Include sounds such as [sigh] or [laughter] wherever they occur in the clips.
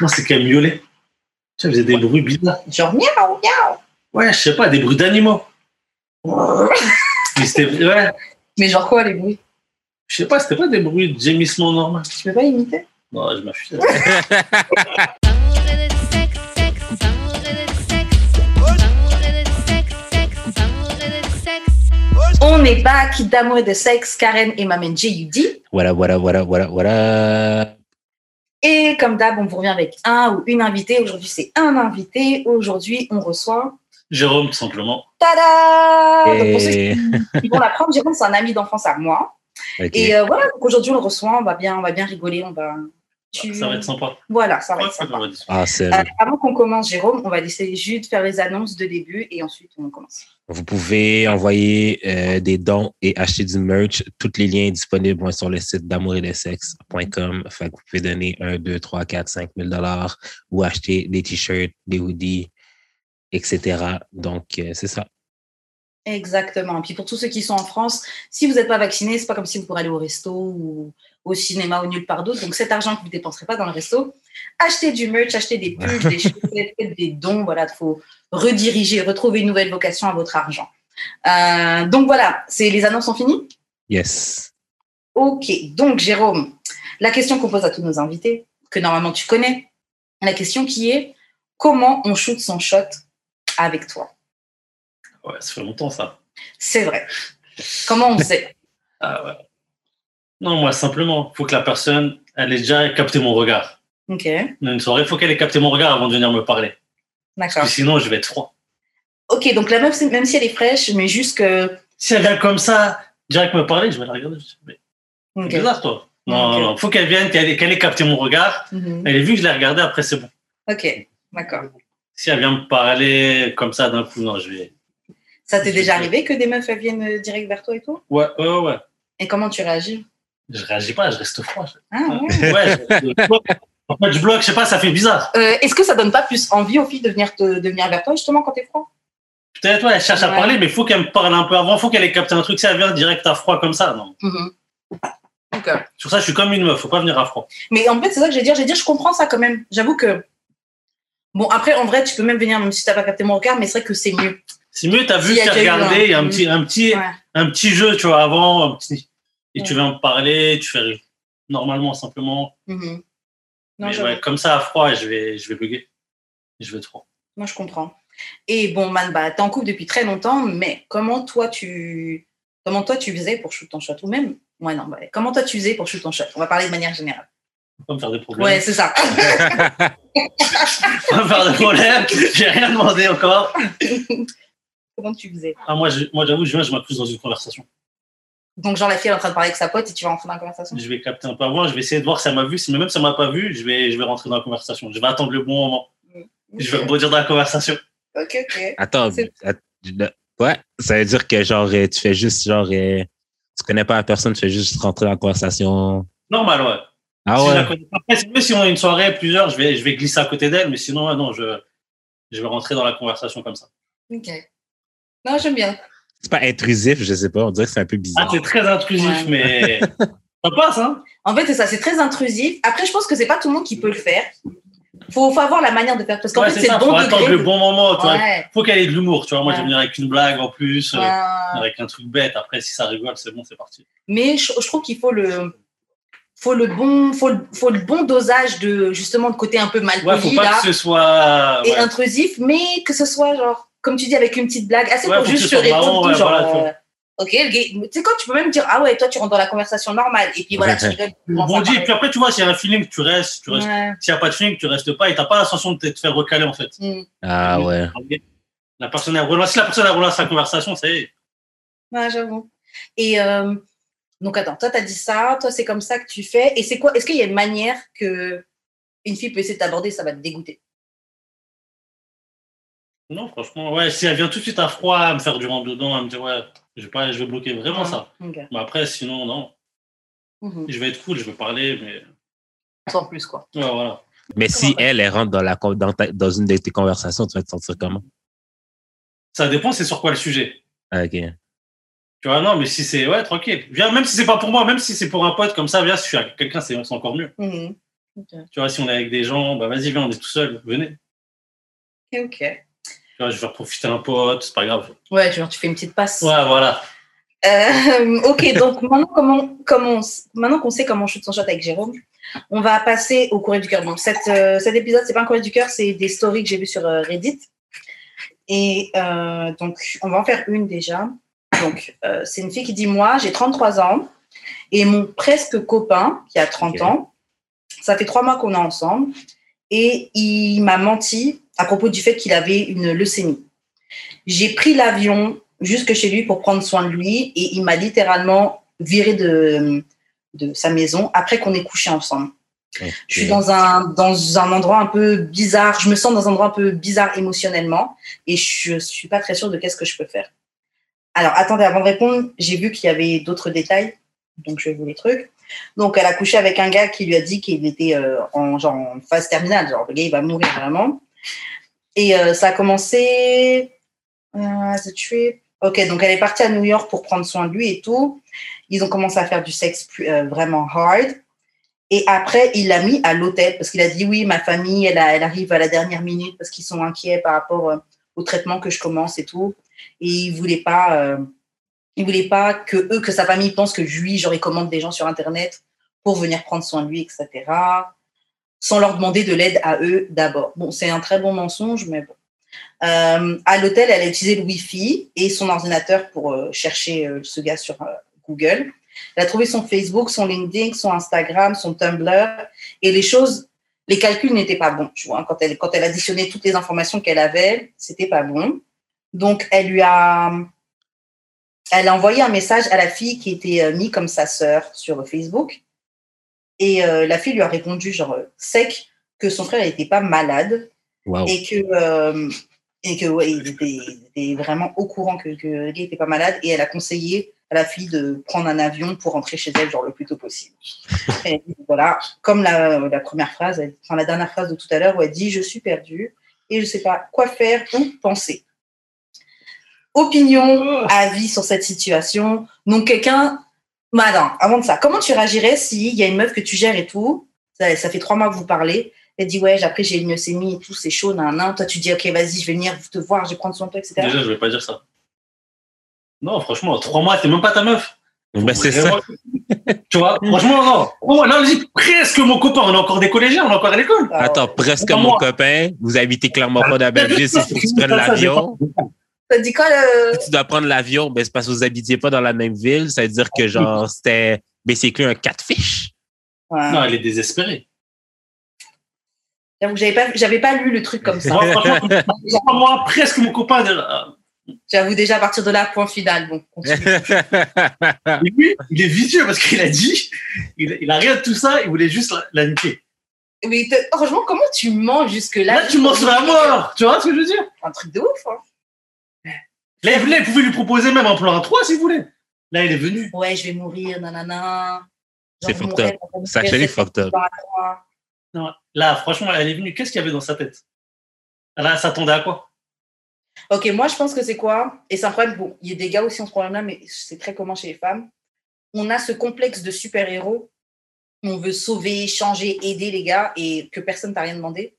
Non, c'est miauler. Tu sais, faisait des bruits bizarres. Genre miaou, miaou. Ouais, je sais pas, des bruits d'animaux. Mais c'était. Ouais. Mais genre quoi les bruits? Je sais pas, c'était pas des bruits de gémissement normal. Tu peux pas imiter? Non, je m'affiche. On est back d'amour et de sexe, Karen et Mamen J.U.D. Voilà, voilà, voilà, voilà, voilà. Et comme d'hab, on vous revient avec un ou une invitée. Aujourd'hui, c'est un invité. Aujourd'hui, on reçoit. Jérôme, tout simplement. Tada Donc, pour ceux Et... qui vont l'apprendre, Jérôme, c'est un ami d'enfance à moi. Et euh, voilà, donc aujourd'hui, on le reçoit. On va bien, on va bien rigoler. On va. Tu- Ça va être sympa. Voilà, ça va Ouais, être sympa. Ah, Euh, avant qu'on commence, Jérôme, on va essayer juste de faire les annonces de début et ensuite on commence. Vous pouvez envoyer euh, des dons et acheter du merch. Tous les liens disponibles sur le site d'amouretdesexe.com. Fait que vous pouvez donner 1, 2, 3, 4, 5 000 dollars ou acheter des t-shirts, des hoodies, etc. Donc, euh, c'est ça. Exactement. Puis pour tous ceux qui sont en France, si vous n'êtes pas vacciné, c'est pas comme si vous pourrez aller au resto ou au cinéma ou nulle part d'autre. Donc cet argent que vous ne dépenserez pas dans le resto, achetez du merch, achetez des [laughs] pulls, des chaussettes, faites des dons. Voilà, il faut rediriger, retrouver une nouvelle vocation à votre argent. Euh, donc voilà, c'est les annonces sont finies? Yes. Ok, donc Jérôme, la question qu'on pose à tous nos invités, que normalement tu connais, la question qui est comment on shoot son shot avec toi? Ouais, ça fait longtemps ça. C'est vrai. Comment on [laughs] sait? Ah ouais. Non, moi, simplement, il faut que la personne, elle ait déjà capté mon regard. Ok, une soirée, il faut qu'elle ait capté mon regard avant de venir me parler. d'accord. Sinon, je vais être froid. Ok, donc la meuf, même si elle est fraîche, mais juste que. Si elle vient comme ça, direct me parler, je vais la regarder. je vais- Mais Ok. C'est bizarre, toi. Non, Ok. non, non. faut qu'elle vienne, qu'elle ait, capté mon regard. Mhm. Elle ait vu que je l'ai regardé, après, c'est bon. Ok, d'accord. Si elle vient me parler comme ça d'un coup, non, je vais. Ça t'est déjà arrivé que des meufs elles viennent euh, direct vers toi et tout? Ouais, ouais, ouais. Et comment tu réagis? Je réagis pas, je reste froid. Ah, ouais. Ouais, je, je bloque. En fait, je bloque, je sais pas, ça fait bizarre. Euh, Est-ce que ça donne pas plus envie aux filles de venir, te, de venir vers toi justement quand t'es froid? Peut-être, ouais, elle cherche à Ouais. parler, mais il faut qu'elle me parle un peu avant, il faut qu'elle ait capté un truc. Si elle vient direct à froid comme ça, non. Ok. Sur ça, je suis comme une meuf, faut pas venir à froid. Mais en fait, c'est ça que je vais dire. Je vais dire, je comprends ça quand même. J'avoue que. Bon, après, en vrai, tu peux même venir, même si t'as pas capté mon regard, mais c'est vrai que c'est mieux. C'est mieux, t'as vu, t'as regardé, un- il y a un petit, un petit, Ouais. un petit jeu, tu vois, avant, un petit, et tu viens me parler, tu fais normalement, simplement. Non, Mais j'avoue. ouais, comme ça, à froid, je vais, je vais bugger. Je vais froid. Moi, je comprends. Et bon, man, bah, t'es en couple depuis très longtemps, mais comment toi tu, comment toi tu faisais pour shoot ton shot? Ou même, ouais, non, ouais. comment toi tu faisais pour shoot ton shot? On va parler de manière générale. Pas me faire des problèmes. Ouais, c'est ça. [laughs] Pas me faire des problèmes. J'ai rien demandé encore. [laughs] comment tu faisais? Ah, moi, je- moi, j'avoue, je je m'incluse dans une conversation. Donc, genre, la fille est en train de parler avec sa pote et tu vas rentrer dans la conversation Je vais capter un peu avant, je vais essayer de voir si elle m'a vu. Si même si elle m'a pas vu, je vais, je vais rentrer dans la conversation. Je vais attendre le bon moment. Je vais rebondir dans la conversation. Ok, ok. Attends, ouais, ça veut dire que genre euh, tu fais juste genre euh, tu connais pas la personne, tu fais juste rentrer dans la conversation. Normal, ouais. Ah Si la ouais. connais. Après, si on a une soirée, plusieurs, je vais, je vais glisser à côté d'elle, mais sinon, non, je, je vais rentrer dans la conversation comme ça. Ok. Non, j'aime bien. C'est pas intrusif, je sais pas, on dirait que c'est un peu Ah, bizarre. c'est très intrusif, Ouais. mais [laughs] ça passe, hein. En fait, c'est ça, c'est très intrusif. Après, je pense que c'est pas tout le monde qui peut le faire. Faut, faut avoir la manière de faire. Parce qu'en Ouais, fait, c'est faut bon attendre degré. le bon moment, tu vois. Ouais. Faut qu'elle ait de l'humour, tu vois. Moi, je vais Ouais. venir avec une blague en plus, euh, Ouais. avec un truc bête. Après, si ça rigole, c'est bon, c'est parti. Mais je, je trouve qu'il faut le, faut le bon, faut le, faut le bon dosage de justement de côté un peu mal Ouais, faut pas là que ce soit. et intrusif, mais que ce soit genre comme tu dis avec une petite blague, assez Ouais, pour juste te répondre ouais, genre. voilà, euh, Ok, tu sais quoi, tu peux même dire ah ouais, toi tu rentres dans la conversation normale et puis voilà, tu [laughs] rigoles. tu Tu commences à rebondis, et puis après, tu vois, s'il y a un feeling, tu restes. Tu restes. Ouais. S'il n'y a pas de feeling, tu restes pas et t'as pas la sensation de te faire recaler, en fait. Mm. Ah ouais. La personne a relancé, si la personne a relancé la conversation, ça y est. Ouais, j'avoue. Et euh, donc, attends, toi, tu as dit ça, toi, c'est comme ça que tu fais. Et c'est quoi Est-ce qu'il y a une manière que une fille peut essayer de t'aborder, ça va te dégoûter? Non, franchement, ouais, si elle vient tout de suite à froid, à me faire du rentre dedans, à me dire, ouais, je vais, pas, je vais bloquer vraiment ça. Mais après, sinon, non. Mhm. Je vais être cool, je vais parler, mais. Sans plus, quoi. Ouais, voilà. Mais si elle, elle rentre dans, la, dans, ta- dans une de tes conversations, tu vas te sentir comment? Ça dépend, c'est sur quoi le sujet. Ah, ok. Tu vois, non, mais si c'est, ouais, tranquille. Viens, même si c'est pas pour moi, même si c'est pour un pote comme ça, viens, si je suis avec quelqu'un, c'est c'est encore mieux. Mhm. Tu vois, si on est avec des gens, bah vas-y, viens, on est tout seul, venez. Ok, ok. Je vais profiter un pote, c'est pas grave. Ouais, genre, tu fais une petite passe. Ouais, voilà. Euh, ok, donc maintenant, comment, comment, maintenant qu'on sait comment on shoot son shot avec Jérôme, on va passer au courrier du cœur. Donc, cette, euh, cet épisode, c'est pas un courrier du cœur, c'est des stories que j'ai vues sur euh, Reddit. Et donc, on va en faire une déjà. Donc, c'est une fille qui dit Moi, j'ai 33 ans et mon presque copain, qui a 30 Ok. ans, ça fait trois mois qu'on est ensemble et il m'a menti à propos du fait qu'il avait une leucémie. J'ai pris l'avion jusque chez lui pour prendre soin de lui et il m'a littéralement viré de, de sa maison après qu'on ait couché ensemble. Je suis dans un, dans un endroit un peu bizarre, je me sens dans un endroit un peu bizarre émotionnellement et je suis pas très sûre de qu'est-ce que je peux faire. Alors, attendez, avant de répondre, j'ai vu qu'il y avait d'autres détails, donc je vais vous les trucs. Donc, elle a couché avec un gars qui lui a dit qu'il était euh, en, genre, en phase terminale, genre le gars il va mourir vraiment. Et euh, ça a commencé. Euh, the trip. Ok, donc elle est partie à New York pour prendre soin de lui et tout. Ils ont commencé à faire du sexe plus- euh, vraiment hard. Et après, il l'a mis à l'hôtel parce qu'il a dit oui, ma famille, elle, elle arrive à la dernière minute parce qu'ils sont inquiets par rapport euh, au traitement que je commence et tout. Et il voulait pas, il voulait pas que eux, que sa famille pense que lui, genre, il commande des gens sur Internet pour venir prendre soin de lui, etc. Sans leur demander de l'aide à eux d'abord. Bon, c'est un très bon mensonge, mais bon. Euh, à l'hôtel, elle a utilisé le Wi-Fi et son ordinateur pour euh, chercher euh, ce gars sur euh, Google. Elle a trouvé son Facebook, son LinkedIn, son Instagram, son Tumblr et les choses, les calculs n'étaient pas bons. Tu vois, quand elle, quand elle additionnait toutes les informations qu'elle avait, c'était pas bon. Donc, elle lui a, elle a envoyé un message à la fille qui était mise comme sa sœur sur Facebook. Et euh, la fille lui a répondu, genre, sec, que son frère n'était pas malade Wow. et que, euh, et que ouais, il, était, il était vraiment au courant que, que n'était pas malade. Et elle a conseillé à la fille de prendre un avion pour rentrer chez elle, genre, le plus tôt possible. [laughs] Et voilà, comme la, la première phrase, elle- enfin, la dernière phrase de tout à l'heure où elle dit Je suis perdue et je ne sais pas quoi faire ou penser. Opinion, avis sur cette situation. Donc, quelqu'un. Bah non, avant de ça, comment tu réagirais s'il y a une meuf que tu gères et tout ça, ça fait trois mois que vous parlez. Elle dit Ouais, après j'ai une leucémie et tout, c'est chaud, nan, nan. Toi, tu dis Ok, vas-y, je vais venir te voir, je vais prendre soin de toi, etc. Déjà, je vais pas dire ça. Non, franchement, trois mois, t'es même pas ta meuf. Ben, c'est ça. Tu vois, franchement, non. Oh, là, vas-y, presque mon copain. On est encore des collégiens, on est encore à l'école. Attends, presque Pas mon moi. copain. Vous habitez clairement pas dans la c'est faut que tu prennes l'avion. J'ai pas- Ça dit quoi le. Si tu dois prendre l'avion, ben, c'est parce que vous habitiez pas dans la même ville. Ça veut dire que, genre, c'était basically un catfish. Ouais. Non, elle est désespérée. J'avoue que j'avais pas, j'avais pas lu le truc comme ça. [laughs] Moi, mois, presque mon copain. J'avoue déjà à partir de là, point final. Bon, continue. [laughs] Et lui, il est vicieux parce qu'il a dit, il, il a rien de tout ça, il voulait juste la, la niquer. Mais franchement, comment tu mens jusque-là? Là, tu mens sur la mort. Tu vois ce que je veux dire? Un truc de ouf. Hein. Là, il, voulait- il pouvait lui proposer même un plan à trois s'il voulait. Là, il est venu. Ouais, je vais mourir, nanana. C'est fucked up. on c'est fucked up. Non, là, franchement, elle est venue. Qu'est-ce qu'il y avait dans sa tête? Là, elle s'attendait à quoi? Ok, moi je pense que c'est quoi? Et c'est un problème, bon, il y a des gars aussi ont ce problème-là, mais c'est très commun chez les femmes. On a ce complexe de super-héros. On veut sauver, changer, aider les gars et que personne t'a rien demandé.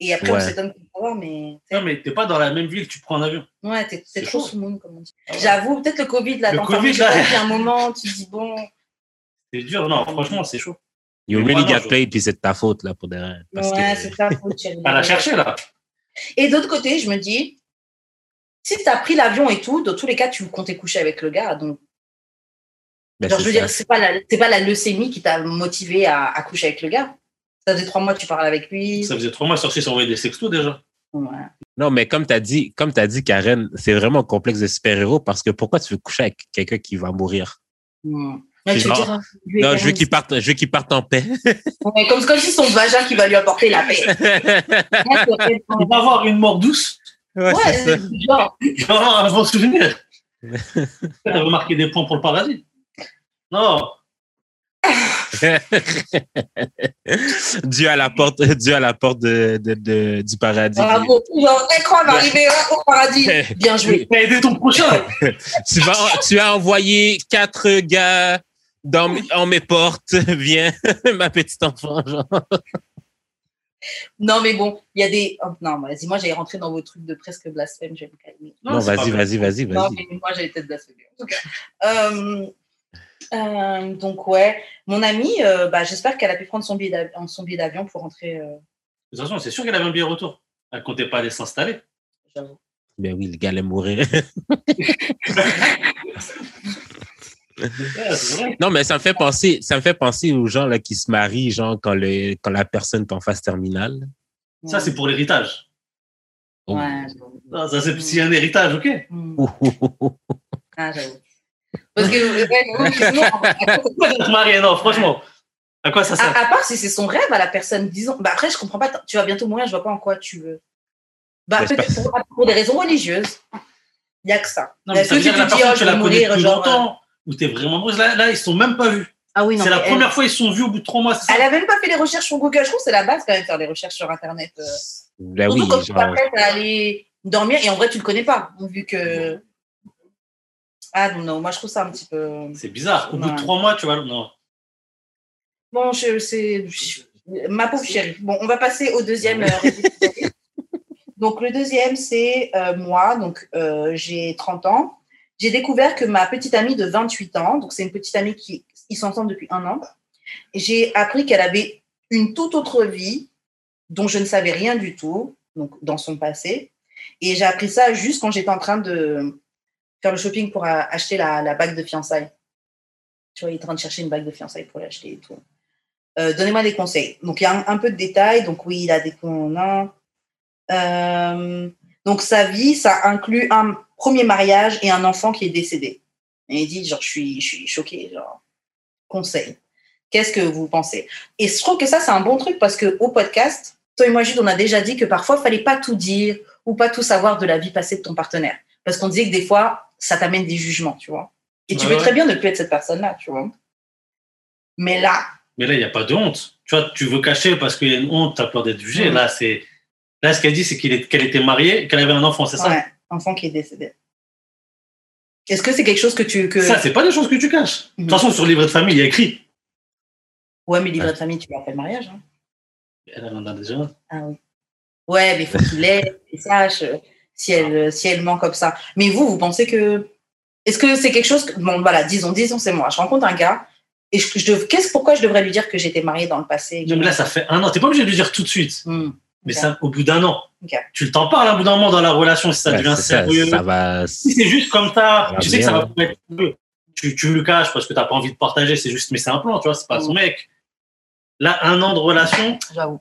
Et après, on Ouais. s'étonne de savoir, mais. Non, mais t'es pas dans la même ville, tu prends un avion. Ouais, t'es C'est t'es trop chaud. sous moon, comme on dit. J'avoue, peut-être le Covid, là, Le Covid, là. un moment, tu te dis, bon. C'est dur, non, franchement, c'est chaud. You really got je- played, puis c'est de ta faute, là, pour des parce ouais, que- c'est ça, faut tirer. Elle a cherché, là. Et d'autre côté, je me dis, si tu as pris l'avion et tout, dans tous les cas, tu comptais coucher avec le gars. Donc, Ben, genre, je veux ça. dire, c'est pas, la, c'est pas la leucémie qui t'a motivé à, à coucher avec le gars. Ça faisait trois mois que tu parlais avec lui. Ça faisait trois mois sorti s'envoyer des sextos déjà. Ouais. Non, mais comme tu as dit, comme t'as dit, Karen, c'est vraiment un complexe de super-héros parce que pourquoi tu veux coucher avec quelqu'un qui va mourir? Tu genre- dire, et Non, je veux qu'il parte, je veux qu'il parte en paix. [laughs] Ouais, comme, comme si son vagin qui va lui apporter la paix. [laughs] Il va avoir une mort douce. ouais, ouais, c'est ça. c'est genre, un bon souvenir. [laughs] Elle va marquer des points pour le paradis. Non, [laughs] Dieu à la porte, Dieu à la porte de, de- de- du paradis. bravo. Genre, incroyable, arrivé au paradis. [laughs] Bien joué. t'as aidé ton prochain. [laughs] tu vas, tu as envoyé quatre gars Dans mes, on mes portes, viens, ma petite enfant, genre. Non, mais bon, il y a des. oh, non, vas-y, moi, j'allais rentrer dans vos trucs de presque blasphème, je vais me calmer. Non, vas-y, vas-y, vas-y, Non, vas-y. mais moi, j'allais peut-être blasphémer. En tout cas. Euh, euh, donc, ouais, mon amie, euh, bah, j'espère qu'elle a pu prendre son billet d'av- son billet d'avion pour rentrer. euh, De toute façon, c'est sûr qu'elle avait un billet retour. Elle comptait pas aller s'installer. j'avoue. Ben oui, le gars allait mourir. [laughs] [laughs] Non, mais ça me fait penser, ça me fait penser aux gens là, qui se marient, genre, quand, le, quand la personne est en phase terminale. Ça, c'est pour l'héritage. Oh. Ouais. Non, ça, c'est a un héritage, ok. Ouh. [laughs] Ah, j'avoue. Parce que, tu maries Non, franchement? À quoi ça sert? à part si c'est son rêve à la personne, disons. Bah, après, je comprends pas. Tu vas bientôt mourir, je vois pas en quoi tu veux. Bah, peut-être pour, pour des raisons religieuses. Il n'y a que ça. Non, mais ça veut dire que la personne, oh, tu je la vais connais mourir, depuis genre. euh, longtemps, ou t'es vraiment amoureuse. Là, là, ils sont même pas vus. Ah oui, non. C'est la elle- première fois ils se sont vus au bout de trois mois, Elle a même pas fait les recherches sur Google. Je trouve que c'est la base quand même faire les recherches sur Internet. euh. Ben Surtout oui, quand tu genre. t'apprêtes à aller dormir et en vrai tu le connais pas, vu que. Ah non, non, moi je trouve ça un petit peu. C'est bizarre. Au bout de trois mois, tu vois. Non. Bon, c'est. Ma pauvre chérie. Bon, on va passer au deuxième. euh, donc le deuxième, c'est euh, moi. Donc euh, j'ai 30 ans. J'ai découvert que ma petite amie de 28 ans, donc c'est une petite amie qui ils sont ensemble depuis un an, j'ai appris qu'elle avait une toute autre vie dont je ne savais rien du tout, donc dans son passé. Et j'ai appris ça juste quand j'étais en train de faire le shopping pour acheter la, bague de fiançailles. Tu vois, il est en train de chercher une bague de fiançailles pour l'acheter et tout. Euh, Donnez-moi des conseils. Donc, il y a un, peu de détails. Donc, oui, il a des non. Euh, donc, sa vie, ça inclut un premier mariage et un enfant qui est décédé. Et il dit, genre, je suis, choquée. Genre, conseil. Qu'est-ce que vous pensez? Et je trouve que ça, c'est un bon truc parce qu'au podcast, toi et moi, Jude, on a déjà dit que parfois, il fallait pas tout dire ou pas tout savoir de la vie passée de ton partenaire. Parce qu'on disait que des fois, ça t'amène des jugements, tu vois. Et tu Ouais, veux ouais. très bien ne plus être cette personne-là, tu vois. Mais là, Mais là, il n'y a pas de honte. Tu vois, tu veux cacher parce qu'il y a une honte, tu as peur d'être jugé. Là, c'est. Là, ce qu'elle dit, c'est qu'elle était mariée et qu'elle avait un enfant, c'est ça? Ouais, enfant qui est décédé. Est-ce que c'est quelque chose que tu. Que... Ça, c'est pas des choses que tu caches. De toute façon, sur le livret de famille, il y a écrit. Ouais, mais livret de famille, tu lui as fait le mariage. Hein. Elle en a déjà. Ah oui. Ouais, mais il faut qu'il ait, qu'il sache euh, si elle, euh, si elle ment comme ça. Mais vous, vous pensez que. Est-ce que c'est quelque chose. Que... Bon, voilà, disons, disons, c'est moi. Je rencontre un gars. Et je, je dev- qu'est-ce, pourquoi je devrais lui dire que j'étais mariée dans le passé? Non, mais là, ça fait un an. T'es pas obligé de lui dire tout de suite. Hmm, Mais ça, au bout d'un an. Ok. Tu t'en parles au bout d'un moment dans la relation si ça Ben, devient ça, sérieux. ça va. Si c'est juste comme ça, Ça va tu sais que ça va pas être. Tu, tu le caches parce que t'as pas envie de partager, c'est juste, mais c'est un plan, tu vois, c'est pas son mec. Là, un an de relation, J'avoue.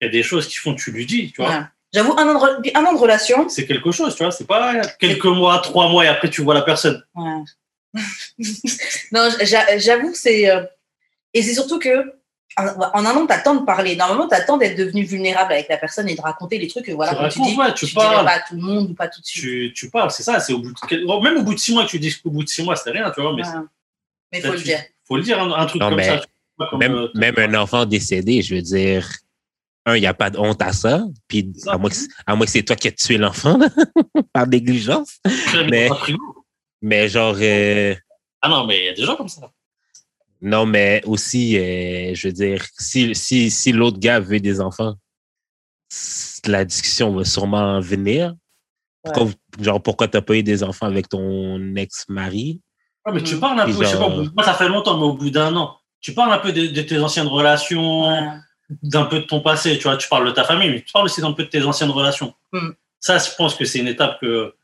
il y a des choses qui font, tu lui dis, tu vois. Ouais. J'avoue, un an, de, re- un an de relation. C'est quelque chose, tu vois, c'est pas quelques mois, trois mois et après tu vois la personne. Ouais. [laughs] non, j'a- j'avoue que c'est. euh, Et c'est surtout que. En un an, tu attends de parler. Normalement, tu attends d'être devenu vulnérable avec la personne et de raconter les trucs que voilà, Tu racontes, dis, ouais, tu parles. pas à tout le monde ou pas tout de suite. Tu, tu parles, c'est ça, c'est au bout de même au bout de six mois que tu dis qu'au bout de six mois, c'était rien, tu vois, mais Ouais. Mais il faut le dire. faut le dire, un, un truc Non, comme mais ça. tu vois, comme, Même, euh, même un enfant décédé, je veux dire, un, il n'y a pas de honte à ça. Puis, à moins que, à moins que c'est toi qui as tué l'enfant, [laughs] par négligence. mais-. Mais genre, euh, Ah non, mais il y a des gens comme ça. non, mais aussi, euh, je veux dire, si, si, si l'autre gars veut des enfants, la discussion va sûrement venir. Pourquoi, genre, pourquoi t'as pas eu des enfants avec ton ex-mari? Ouais, mais tu parles un peu, je sais pas, moi ça fait longtemps, mais au bout d'un an, tu parles un peu de, de tes anciennes relations, Ouais. D'un peu de ton passé, tu vois, tu parles de ta famille, mais tu parles aussi d'un peu de tes anciennes relations. Mhm. Ça, je pense que c'est une étape que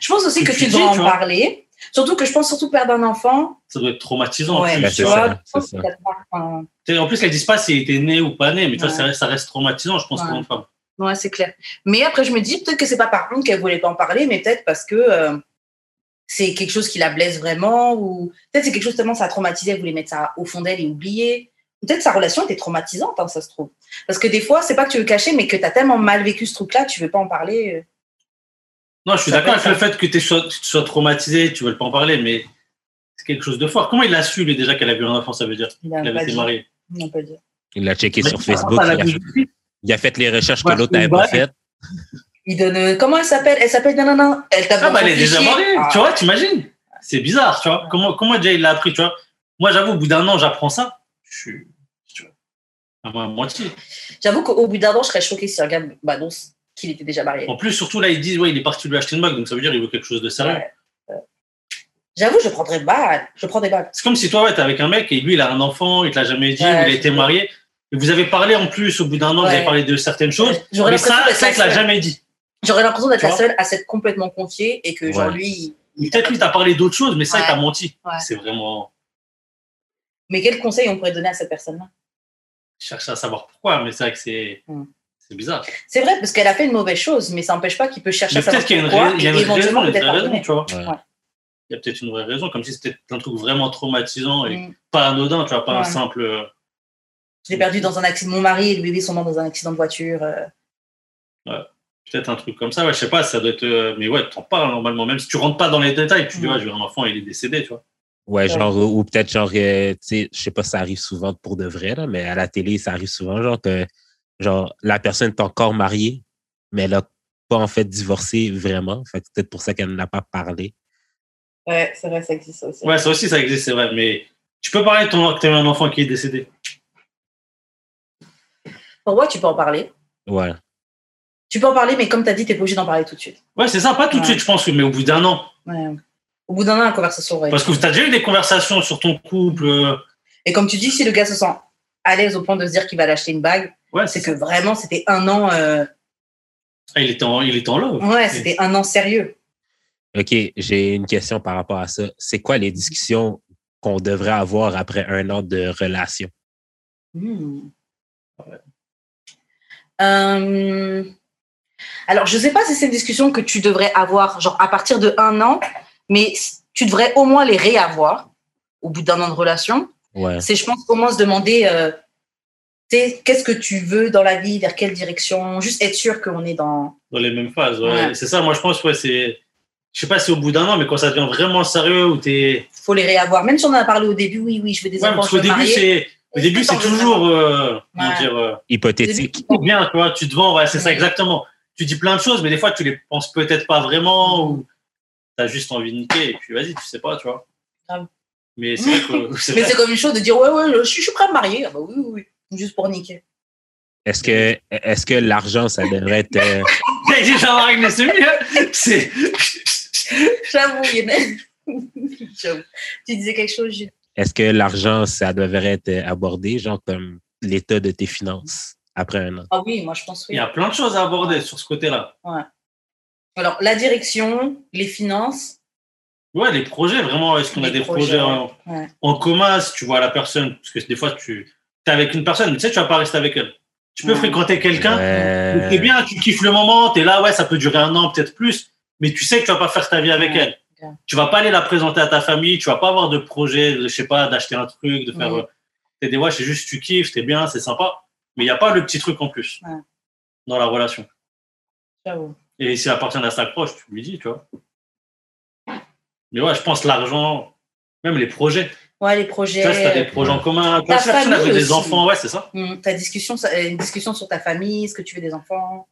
Je pense aussi Que que tu tu dois en tu parler. Surtout que je pense surtout perdre un enfant. ça doit être traumatisant. en Ouais, plus, Ben, tu c'est vois. ça, ça. En plus, elles disent pas s'il était né ou pas né, mais tu vois, ça, reste- ça reste traumatisant, je pense, Ouais. pour une femme. Ouais, c'est clair. Mais après, je me dis peut-être que c'est pas par honte qu'elle voulait pas en parler, mais peut-être parce que euh, c'est quelque chose qui la blesse vraiment, ou peut-être c'est quelque chose tellement ça a traumatisé, elle voulait mettre ça au fond d'elle et oublier. Peut-être sa relation était traumatisante, hein, ça se trouve. Parce que des fois, c'est pas que tu veux cacher, mais que tu as tellement mal vécu ce truc-là, tu veux pas en parler. euh. Non, je suis d'accord avec le fait que tu sois, tu sois traumatisé, tu veux pas en parler, mais c'est quelque chose de fort. Comment il a su, lui, déjà qu'elle a eu un enfant, ça veut dire Il qu'elle avait été mariée On peut le dire. Il l'a checké Mais sur Facebook. Il a, vie- il a fait les recherches que l'autre n'avait pas faites. Il donne. euh, comment elle s'appelle? Elle s'appelle nanana. Elle tape Ah, bah, elle est déjà mariée, Ah. tu vois, t'imagines? C'est bizarre, tu vois. Comment, comment déjà il l'a appris, tu vois? Moi, j'avoue, au bout d'un an, j'apprends ça. Je suis. À moitié. J'avoue qu'au bout d'un an, je serais choquée si regarde bah non, qu'il était déjà marié. En plus, surtout là, ils disent, ouais, il est parti lui acheter une bague, donc ça veut dire qu'il veut quelque chose de sérieux. Ouais. J'avoue, je prendrais balle. Je prends des balles. C'est comme si toi, ouais, t'es avec un mec et lui, il a un enfant, il te l'a jamais dit, Ouais, il a été marié. Et vous avez parlé en plus, au bout d'un an, vous avez parlé de certaines choses. J'aurais Mais ça, ça, il te l'a jamais dit. J'aurais l'impression d'être la seule à s'être complètement confiée et que genre lui. Peut-être lui, t'as parlé d'autres choses, mais ça, il t'a menti. C'est vraiment. Mais quel conseil on pourrait donner à cette personne-là? Je cherche à savoir pourquoi, mais c'est vrai que c'est. Mm. C'est bizarre. C'est vrai parce qu'elle a fait une mauvaise chose, mais ça n'empêche pas qu'il peut chercher Mais à savoir peut-être qu'il y a une, pourquoi il y a une raison, vraie tu vois. Ouais. Ouais. Il y a peut-être une vraie raison, comme si c'était un truc vraiment traumatisant et Mm. pas anodin, tu vois, pas un simple. euh, Je l'ai perdu dans un accident. Mon mari et le bébé sont morts dans un accident de voiture. euh, Peut-être un truc comme ça, ouais, je sais pas, ça doit être. euh, Mais ouais, t'en parles normalement, même si tu rentres pas dans les détails, tu dis, Mm. ouais, j'ai un enfant, il est décédé, tu vois. Ouais, Ouais. genre, ou ou peut-être genre, euh, tu sais, je sais pas si ça arrive souvent pour de vrai, là, mais à la télé, ça arrive souvent, genre que genre la personne est encore mariée, mais elle a pas en fait divorcé vraiment. Fait que c'est peut-être pour ça qu'elle n'a pas parlé. Ouais, c'est vrai, ça existe aussi. Ouais, ça aussi, ça existe, c'est vrai, mais tu peux parler de ton que t'as eu un enfant qui est décédé. Pour moi, tu peux en parler. Ouais. Tu peux en parler, mais comme tu as dit, tu n'es pas obligé d'en parler tout de suite. Ouais, c'est ça, pas tout de Ouais. suite, je pense, mais au bout d'un an. Ouais. Au bout d'un an, la conversation va être- Parce que tu as déjà eu des conversations sur ton couple. euh, Et comme tu dis, si le gars se sent à l'aise au point de se dire qu'il va l'acheter une bague, Ouais, c'est c'est que vraiment, c'était un an. euh, Ah, il était en, il était en love. Ouais, c'était un an sérieux. OK, j'ai une question par rapport à ça. C'est quoi les discussions qu'on devrait avoir après un an de relation? Hmm. Euh, Alors, je sais pas si c'est une discussion que tu devrais avoir, genre à partir de un an, mais tu devrais au moins les réavoir au bout d'un an de relation. Ouais. C'est, je pense, au moins se demander, euh, qu'est-ce que tu veux dans la vie, vers quelle direction, juste être sûr qu'on est dans. Dans les mêmes phases, ouais. Ouais. C'est ça, moi, je pense, ouais, c'est. Je sais pas si au bout d'un an, mais quand ça devient vraiment sérieux, où t'es. faut les réavoir. Même si on en a parlé au début, oui, oui, je veux des enfants, parce je qu'au veux me début, c'est. Au début, que c'est t'en veux toujours. euh, comment dire. euh, Hypothétique. c'est bien, tu vois, tu te vends, ouais, c'est ça exactement. Tu dis plein de choses, mais des fois, tu les penses peut-être pas vraiment, ou t'as juste envie de niquer, et puis vas-y, tu sais pas, tu vois. Grave. Mais c'est vrai que. [laughs] c'est Mais vrai. c'est comme une chose de dire, ouais, ouais, je, suis- je suis prêt à me marier. Ah bah oui, oui, oui. Juste pour niquer. Est-ce que, est-ce que l'argent, ça devrait être. [laughs] euh. C'est. J'avoue. [laughs] J'avoue. Tu disais quelque chose, Jules. Est-ce que l'argent, ça devrait être abordé, genre comme l'état de tes finances après un an? Ah oui, moi je pense Il oui. y a plein de choses à aborder sur ce côté-là. Alors, la direction, les finances. Ouais, les projets, vraiment, est-ce qu'on a des projets, projets, en, ouais. en commun si tu vois la personne? Parce que des fois, tu es avec une personne, mais tu sais, tu vas pas rester avec elle. Tu peux Ouais. fréquenter quelqu'un, Ouais. c'est bien, tu kiffes le moment, tu es là, ouais, ça peut durer un an, peut-être plus, mais tu sais que tu vas pas faire ta vie avec Ouais, elle. Tu vas pas aller la présenter à ta famille, tu vas pas avoir de projet, de, je sais pas, d'acheter un truc, de faire. Ouais. euh, T'es des ouais, c'est juste tu kiffes, t'es bien, c'est sympa, mais il n'y a pas le petit truc en plus Ouais. dans la relation. J'avoue. Et si la personne reste proche, tu lui dis, tu vois. Mais ouais, je pense l'argent, même les projets. Ouais, les Tu projets. si t'as des projets en commun, Ta famille avait des aussi. enfants, ouais, c'est ça. Hum, ta discussion, ça- une discussion sur ta famille, est-ce que tu veux des enfants,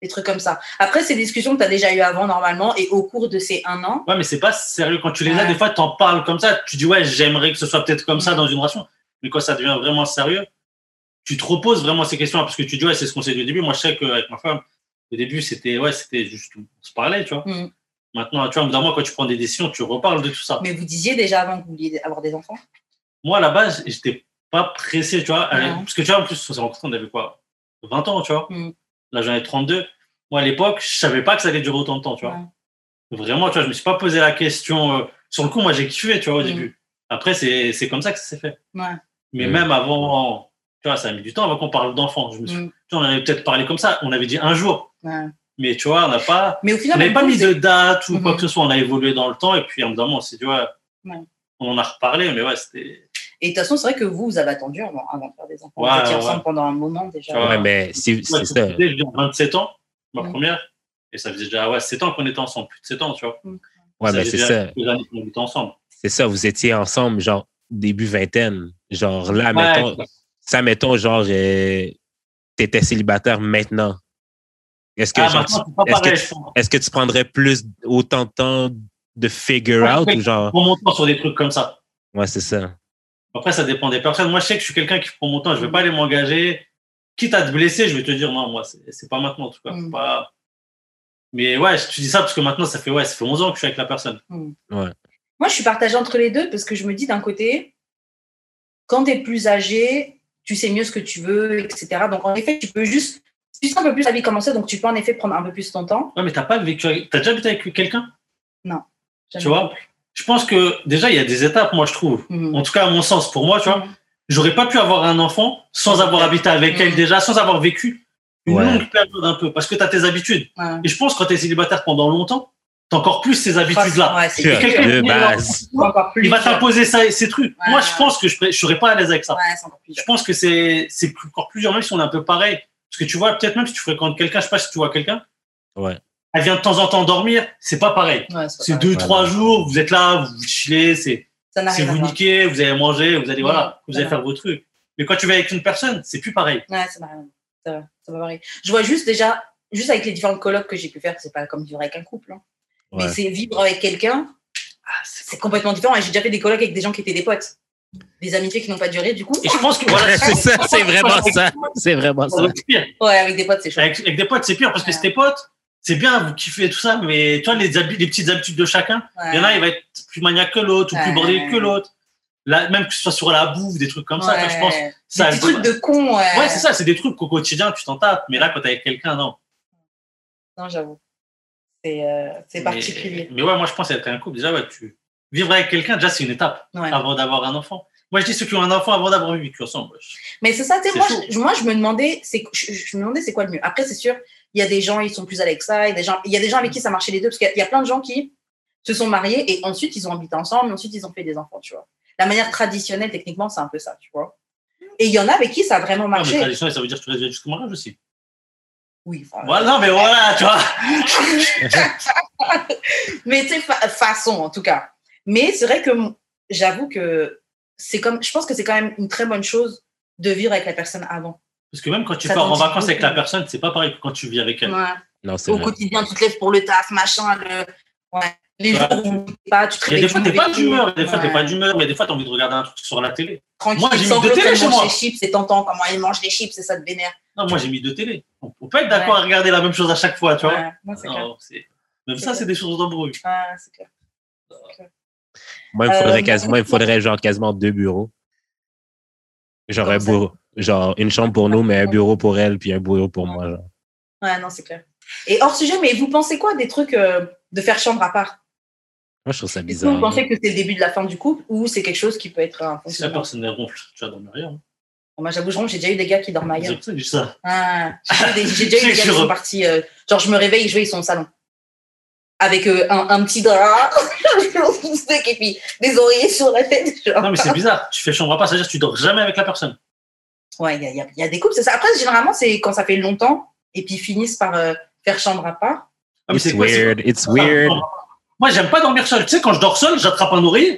des trucs comme ça. Après, des discussions que tu as déjà eues avant normalement et au cours de ces un an. Ouais, mais c'est pas sérieux. Quand tu les as, des fois, t'en parles comme ça. Tu dis, ouais, j'aimerais que ce soit peut-être comme ça Mm. dans une relation. Mais quand ça devient vraiment sérieux, tu te reposes vraiment ces questions parce que tu dis, ouais, c'est ce qu'on s'est dit au début. Moi, je sais qu'avec ma femme, au début, c'était, ouais, c'était juste, on se parlait, tu vois. Mm. Maintenant, tu vois, d'un moment, quand tu prends des décisions, tu reparles de tout ça. Mais vous disiez déjà avant que vous vouliez avoir des enfants? Moi, à la base, j'étais pas pressé, tu vois. Ouais. Parce que, tu vois, en plus, on s'est rencontrés, on avait quoi 20 ans, tu vois. Mm. Là, j'en ai 32. Moi, à l'époque, je savais pas que ça allait durer autant de temps, tu vois. Vraiment, tu vois, je me suis pas posé la question. euh, sur le coup, moi, j'ai kiffé, tu vois, au Mm. début. Après, c'est c'est comme ça que ça s'est fait. Ouais. Mais Mm. même avant, tu vois, ça a mis du temps avant qu'on parle d'enfants. Je me suis, Mm. tu vois, on avait peut-être parlé comme ça. On avait dit un jour. Ouais. Mais tu vois, on n'a pas, Mais au on final, n'avait on pas mis de date ou quoi Mhm. que ce soit. On a évolué dans le temps. Et puis, à un moment, on s'est dit, ouais, Ouais. on en a reparlé. Mais ouais, c'était. Et de toute façon, c'est vrai que vous, vous avez attendu avant, avant de faire des enfants. Ouais, vous ensemble pendant un moment déjà. Ouais, mais c'est Ouais, c'est quand ça. dire, 27 ans, ma Mm. première. Et ça faisait déjà ouais, 7 ans qu'on était ensemble. Plus de 7 ans, tu vois. Ouais, mais c'est ça. C'est ça. Vous étiez ensemble, genre, début vingtaine. Genre, là, Ouais, mettons, ça, mettons, genre, euh, t'étais célibataire maintenant. Est-ce que, ah, genre, tu- que est-ce que prendrais plus autant de temps de figure Ouais, out ouais. ou genre? On monte sur des trucs comme ça. Ouais, c'est ça. Après, ça dépend des personnes. Moi, je sais que je suis quelqu'un qui prend mon temps. Je vais pas aller m'engager. Quitte à te blesser, je vais te dire non, moi, c'est pas maintenant en tout cas. Mm. Pas... Mais ouais, tu dis ça parce que maintenant, ça fait, ouais, ça fait 11 ans que je suis avec la personne. Moi, je suis partagée entre les deux parce que je me dis d'un côté, quand tu es plus âgé, tu sais mieux ce que tu veux, etc. Donc, en effet, tu peux juste. Tu sais un peu plus la vie commencer, donc tu peux en effet prendre un peu plus ton temps. Ouais, mais t'as pas vécu. avec- T'as déjà vécu avec quelqu'un? Jamais. Tu vois? Je pense que déjà, il y a des étapes, moi, je trouve. Mhm. En tout cas, à mon sens, pour moi, tu vois, Mhm. j'aurais pas pu avoir un enfant sans avoir habité avec elle Mhm. déjà, sans avoir vécu une Ouais. longue période un peu, parce que tu as tes habitudes. Ouais. Et je pense que quand tu es célibataire pendant longtemps, tu encore plus ces habitudes-là. Ouais, quelqu'un Il va t'imposer ça, ces trucs. Ouais. Moi, je pense que je ne serais pas à l'aise avec ça. Je pense que c'est encore plus dur, même si on est un peu pareil. Parce que tu vois, peut-être même si tu fréquentes quelqu'un, je sais pas si tu vois quelqu'un, Ouais. elle vient de temps en temps dormir, c'est pas pareil. Ouais, C'est deux, Ouais, trois ouais. jours, vous êtes là, vous chillez, c'est vous voir. niquer, vous allez manger, vous allez, voilà, vous allez faire vos trucs. Mais quand tu vas avec une personne, c'est plus pareil. Ouais, ça n'a rien à voir. Ça, va- ça va varier. Je vois juste déjà, juste avec les différents colloques que j'ai pu faire, c'est pas comme vivre avec un couple. hein. Ouais. Mais c'est vivre avec quelqu'un, Ah, c'est- c'est complètement différent. Et j'ai déjà fait des colloques avec des gens qui étaient des potes. Des amitiés qui n'ont pas duré, du coup. Et je pense que voilà, [laughs] c'est ça, c'est vraiment [laughs] ça. C'est vraiment ça. Ouais, avec des potes, c'est chaud. Avec, avec des potes, c'est pire parce que Ouais. c'est tes potes, c'est bien, vous kiffez tout ça, mais toi, les, habi- les petites habitudes de chacun, il y en a, il va être plus maniaque que l'autre ou plus bordélique que l'autre. Là, même que ce soit sur la bouffe, des trucs comme ça, je pense. Des Ça, petits trucs de con. Ouais, Ouais, c'est ça, c'est des trucs qu'au quotidien, tu t'en tapes. Mais là, quand t'es avec quelqu'un, non. Non, j'avoue. C'est euh, particulier. Mais, ouais, moi, je pense être un couple, déjà, ouais, tu... vivre avec quelqu'un, déjà, c'est une étape Ouais. avant d'avoir un enfant. Moi, je dis ceux qui ont un enfant avant d'avoir vécu ensemble. Mais c'est ça, tu sais, moi, je, moi, je me demandais, c'est, je, je me demandais c'est quoi le mieux. Après, c'est sûr, il y a des gens, ils sont plus avec ça, il y a des gens, il y a des gens avec qui ça marchait les deux, parce qu'il y a- il y a plein de gens qui se sont mariés et ensuite ils ont habité ensemble, et ensuite ils ont fait des enfants, tu vois. La manière traditionnelle, techniquement, c'est un peu ça, tu vois. Et il y en a avec qui ça a vraiment Non, mais marché. traditionnel, ça veut dire que tu restes jusqu'au mariage aussi. oui, enfin, Voilà, non, mais voilà, tu vois. [laughs] mais tu sais, fa- façon en tout cas. Mais c'est vrai que j'avoue que c'est comme, je pense que c'est quand même une très bonne chose de vivre avec la personne avant. Parce que même quand tu Ça pars en vacances avec la personne, c'est pas pareil que quand tu vis avec elle. Ouais. Non, c'est Au vrai. quotidien, tu te lèves pour le taf, machin, le... ouais. les Ouais. jours où tu pas, tu te a des réveilles fois, t'es pas d'humeur, des fois, t'es pas d'humeur, mais des fois, t'as envie de regarder un truc sur la télé. Tranquille, Moi, j'ai mis deux elle chez mange moi. les chips et t'entends comment elle mange les chips et ça te vénère. Non, moi, j'ai mis deux télés. On peut pas être d'accord à regarder la même chose à chaque fois, tu vois. Ouais, non, c'est c'est- Même C'est ça, c'est des choses d'embrouille. Ouais, c'est clair. Moi, il me faudrait, Euh, quasiment, il me faudrait genre quasiment deux bureaux. Genre un bureau, genre une chambre pour nous, mais un bureau pour elle, puis un bureau pour moi. Genre. Ouais, non, c'est clair. Et hors sujet, mais vous pensez quoi des trucs euh, de faire chambre à part? Moi, je trouve ça Est-ce que bizarre. vous pensez que c'est le début de la fin du couple ou c'est quelque chose qui peut être un Si la personne est ronfle, tu vas dormir rien. Moi, j'avoue, je ronfle, j'ai déjà eu des gars qui dorment ailleurs. Ah, j'ai déjà eu des [laughs] gars qui sont partis. euh, genre, je me réveille, je vais, ils sont au salon. Avec euh, un, un petit drap, [laughs] et puis des oreillers sur la tête. genre. Non, mais c'est bizarre. Tu fais chambre à part, ça veut dire que tu dors jamais avec la personne. Ouais, il y a, il y a- il y a des couples, c'est ça. Après, généralement, c'est quand ça fait longtemps et puis ils finissent par euh, faire chambre à part. Ah, mais It's c'est quoi, weird, it's weird. Moi, j'aime pas dormir seul. Tu sais, quand je dors seul, j'attrape un oreiller.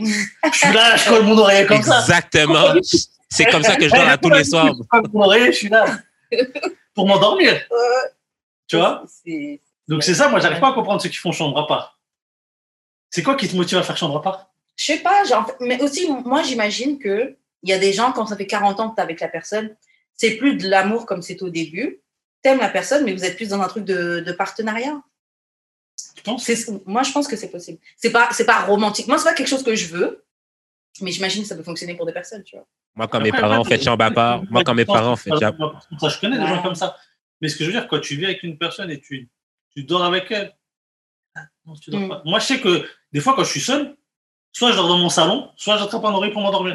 Je suis là, je colle mon oreiller comme ça. Exactement. C'est comme ça que je dors à tous les soirs. Je colle mon oreiller, je suis là. Pour m'endormir. Tu vois? C'est- Donc, c'est ça, moi, j'arrive pas à comprendre ceux qui font chambre à part. C'est quoi qui te motive à faire chambre à part? Je sais pas, genre, mais aussi, moi, j'imagine que il y a des gens, quand ça fait 40 ans que tu es avec la personne, c'est plus de l'amour comme c'est au début. T'aimes la personne, mais vous êtes plus dans un truc de, de partenariat. Tu penses? Moi, je pense que c'est possible. C'est pas, c'est pas romantique. Moi, c'est pas quelque chose que je veux, mais j'imagine que ça peut fonctionner pour des personnes, tu vois. Moi, quand mes parents ont fait chambre à part, moi, quand mes parents ont fait ça, chambre je connais des gens comme ça. Mais ce que je veux dire, quand tu vis avec une personne et tu, tu dors avec elle, ah, non, tu dors Mm. pas. Moi, je sais que des fois, quand je suis seul, soit je dors dans mon salon, soit j'attrape un oreille pour m'endormir.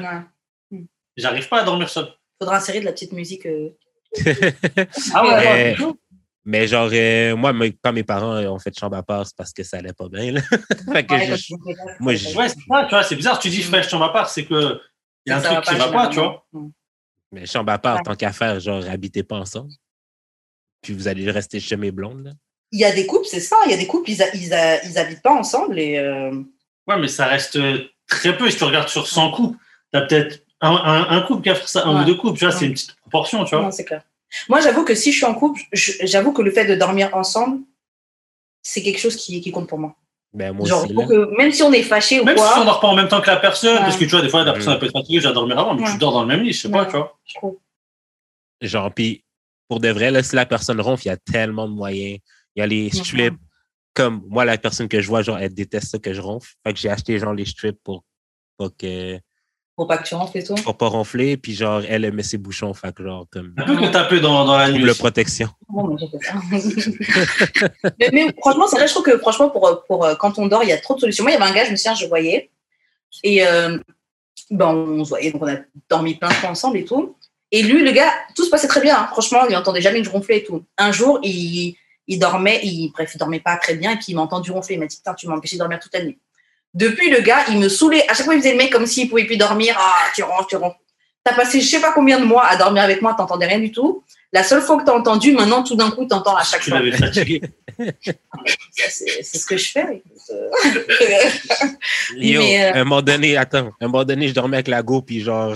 Ouais. J'arrive pas à dormir seul. Faudra insérer de la petite musique. euh, [laughs] Ah ouais, ouais. Mais genre, euh, moi, quand mes parents ont fait chambre à part, c'est parce que ça allait pas bien. là. [laughs] Fait que ouais, je- comme- moi, je- Ouais, c'est ça, tu vois, c'est bizarre. Tu dis, fais chambre à part, c'est que il y a un truc qui va pas, tu vois. Mais chambre à part, Ouais. tant qu'à faire, genre, habitez pas ensemble. Puis vous allez rester chez mes blondes. là. Il y a des couples, c'est ça. Il y a des couples, ils, a- ils, a- ils habitent pas ensemble et. euh, Ouais, mais ça reste très peu. Si tu regardes sur 100 couples, tu as peut-être un, un- un couple qui a fait ça, un Ouais. ou deux couples, tu vois, c'est une petite proportion, tu vois. Non, c'est clair. Moi, j'avoue que si je suis en couple, j'avoue que le fait de dormir ensemble, c'est quelque chose qui, qui compte pour moi. Ben, moi Genre, aussi. faut là. que, même si on est fâché ou Même si on dort pas en même temps que la personne, Ouais. parce que tu vois, des fois, la personne Mm. peut être fatiguée, je vais dormir avant, mais Ouais. tu dors dans le même lit, je sais pas, tu vois. je trouve. Genre, puis pour de vrai, là, si la personne ronfle, il y a tellement de moyens. Il y a les strips. Comme moi, la personne que je vois, genre, elle déteste ça que je ronfle. Fait que j'ai acheté, genre, les strips pour, pour, que, Pour pas que tu rentres et tout? pour pas ronfler. Puis, genre, elle, met ses bouchons. Fait que, genre, comme, Un peu que taper dans, dans la nuit. double aussi. protection. [laughs] Bon, ça. [laughs] mais franchement, c'est vrai, je trouve que franchement, pour, pour, euh, quand on dort, il y a trop de solutions. Moi, il y avait un gars, je me souviens, je voyais. Et euh, ben, on se voyait, donc on a dormi plein de fois ensemble et tout. Et lui, le gars, tout se passait très bien. hein. Franchement, il n'entendait jamais que je ronflais et tout. Un jour, il, il dormait, il, bref, il dormait pas très bien, et puis il m'a entendu ronfler. Il m'a dit, putain, tu m'as empêché de dormir toute la nuit. Depuis, le gars, il me saoulait. À chaque fois, il faisait le mec comme s'il pouvait plus dormir. Ah, tu ronfles, tu ronfles. T'as passé je sais pas combien de mois à dormir avec moi, t'entendais rien du tout. La seule fois que t'as entendu, maintenant, tout d'un coup, t'entends à chaque Tu fois. fatigué. [laughs] Ça, C'est ce que je fais. [laughs] Yo, Mais, euh, à un moment donné, attends, un moment donné, je dormais avec la go, puis genre,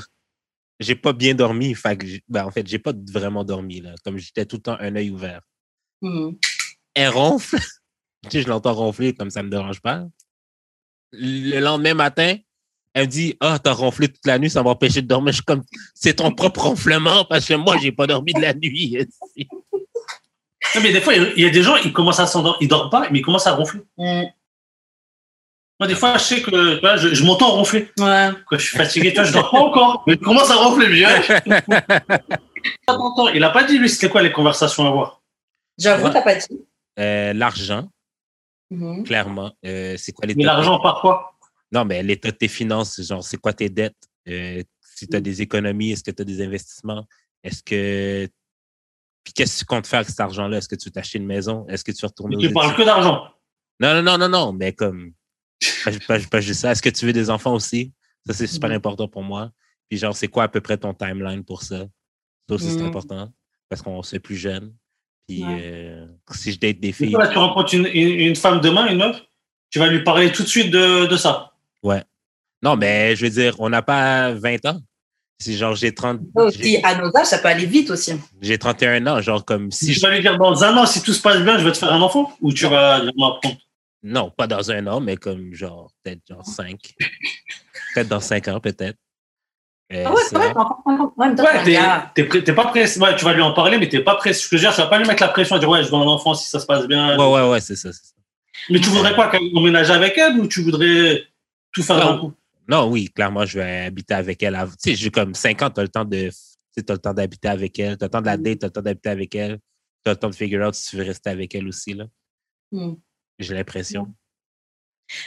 j'ai pas bien dormi. Fait que, j'ai- ben, en fait, j'ai pas vraiment dormi, là. Comme j'étais tout le temps un œil ouvert. Hmm. Elle ronfle. [laughs] tu sais, je l'entends ronfler, comme ça me dérange pas. Le lendemain matin, elle me dit, ah, t'as ronflé toute la nuit, ça m'a empêché de dormir. Je suis comme, c'est ton propre ronflement, parce que moi, j'ai pas dormi de la nuit. [laughs] Non, mais des fois, il y a- il y a des gens, ils commencent à s'endormir, ils dorment pas, mais ils commencent à ronfler. Hmm. Moi, des fois, je sais que tu vois, je, je m'entends ronfler. Ouais. Quand je suis fatigué, tu vois, je dors pas encore, mais je commence à ronfler bien. [laughs] Attends, il a pas dit, lui, c'était quoi les conversations à avoir? J'avoue, t'as pas dit. Euh, l'argent, Mhm. clairement. Euh, c'est quoi Mais l'état l'argent, par quoi? Non, mais l'état de tes finances, genre, c'est quoi tes dettes? Euh, si tu as des économies, est-ce que tu as des investissements? Est-ce que. Puis qu'est-ce que tu comptes faire avec cet argent-là? Est-ce que tu veux t'acheter une maison? Est-ce que tu veux retourner aux Tu parles que d'argent. Non, non, non, non, non, mais comme. Pas, pas, pas juste ça. Est-ce que tu veux des enfants aussi? Ça, c'est super Mhm. important pour moi. Puis, genre, c'est quoi à peu près ton timeline pour ça? Ça aussi, c'est Mhm. important parce qu'on se fait plus jeune. Puis, Ouais. euh, si je date des filles. là, tu rencontres une, une, femme demain, une meuf, tu vas lui parler tout de suite de, de ça. Non, mais je veux dire, on n'a pas 20 ans. C'est genre, j'ai 30. Ça aussi, à nos âges, ça peut aller vite aussi. J'ai 31 ans, genre comme si Si je tu vas lui dire dans un an, si tout se passe bien, je vais te faire un enfant? Ou tu vas vraiment apprendre? Non, pas dans un an, mais comme genre, peut-être genre cinq. [laughs] peut-être dans cinq ans, peut-être. Euh, Ah ouais, c'est vrai, t'as encore 50. Ouais, t'es pas pressé. Ouais, tu vas lui en parler, mais t'es pas pressé. Ce que je veux dire, ça va pas lui mettre la pression et dire ouais, je veux un enfant si ça se passe bien. Ouais, ouais, ouais, c'est ça. c'est ça. Mais tu voudrais quoi, qu'elle emménage avec elle ou tu voudrais tout faire Non. d'un coup? Non, oui, clairement, je vais habiter avec elle. Tu sais, j'ai comme cinq ans, tu as le temps de. Tu sais, t'as le temps d'habiter avec elle, tu as le temps de la Mm. date, tu as le temps d'habiter avec elle, tu as le temps de figure out si tu veux rester avec elle aussi, là. Hmm. J'ai l'impression.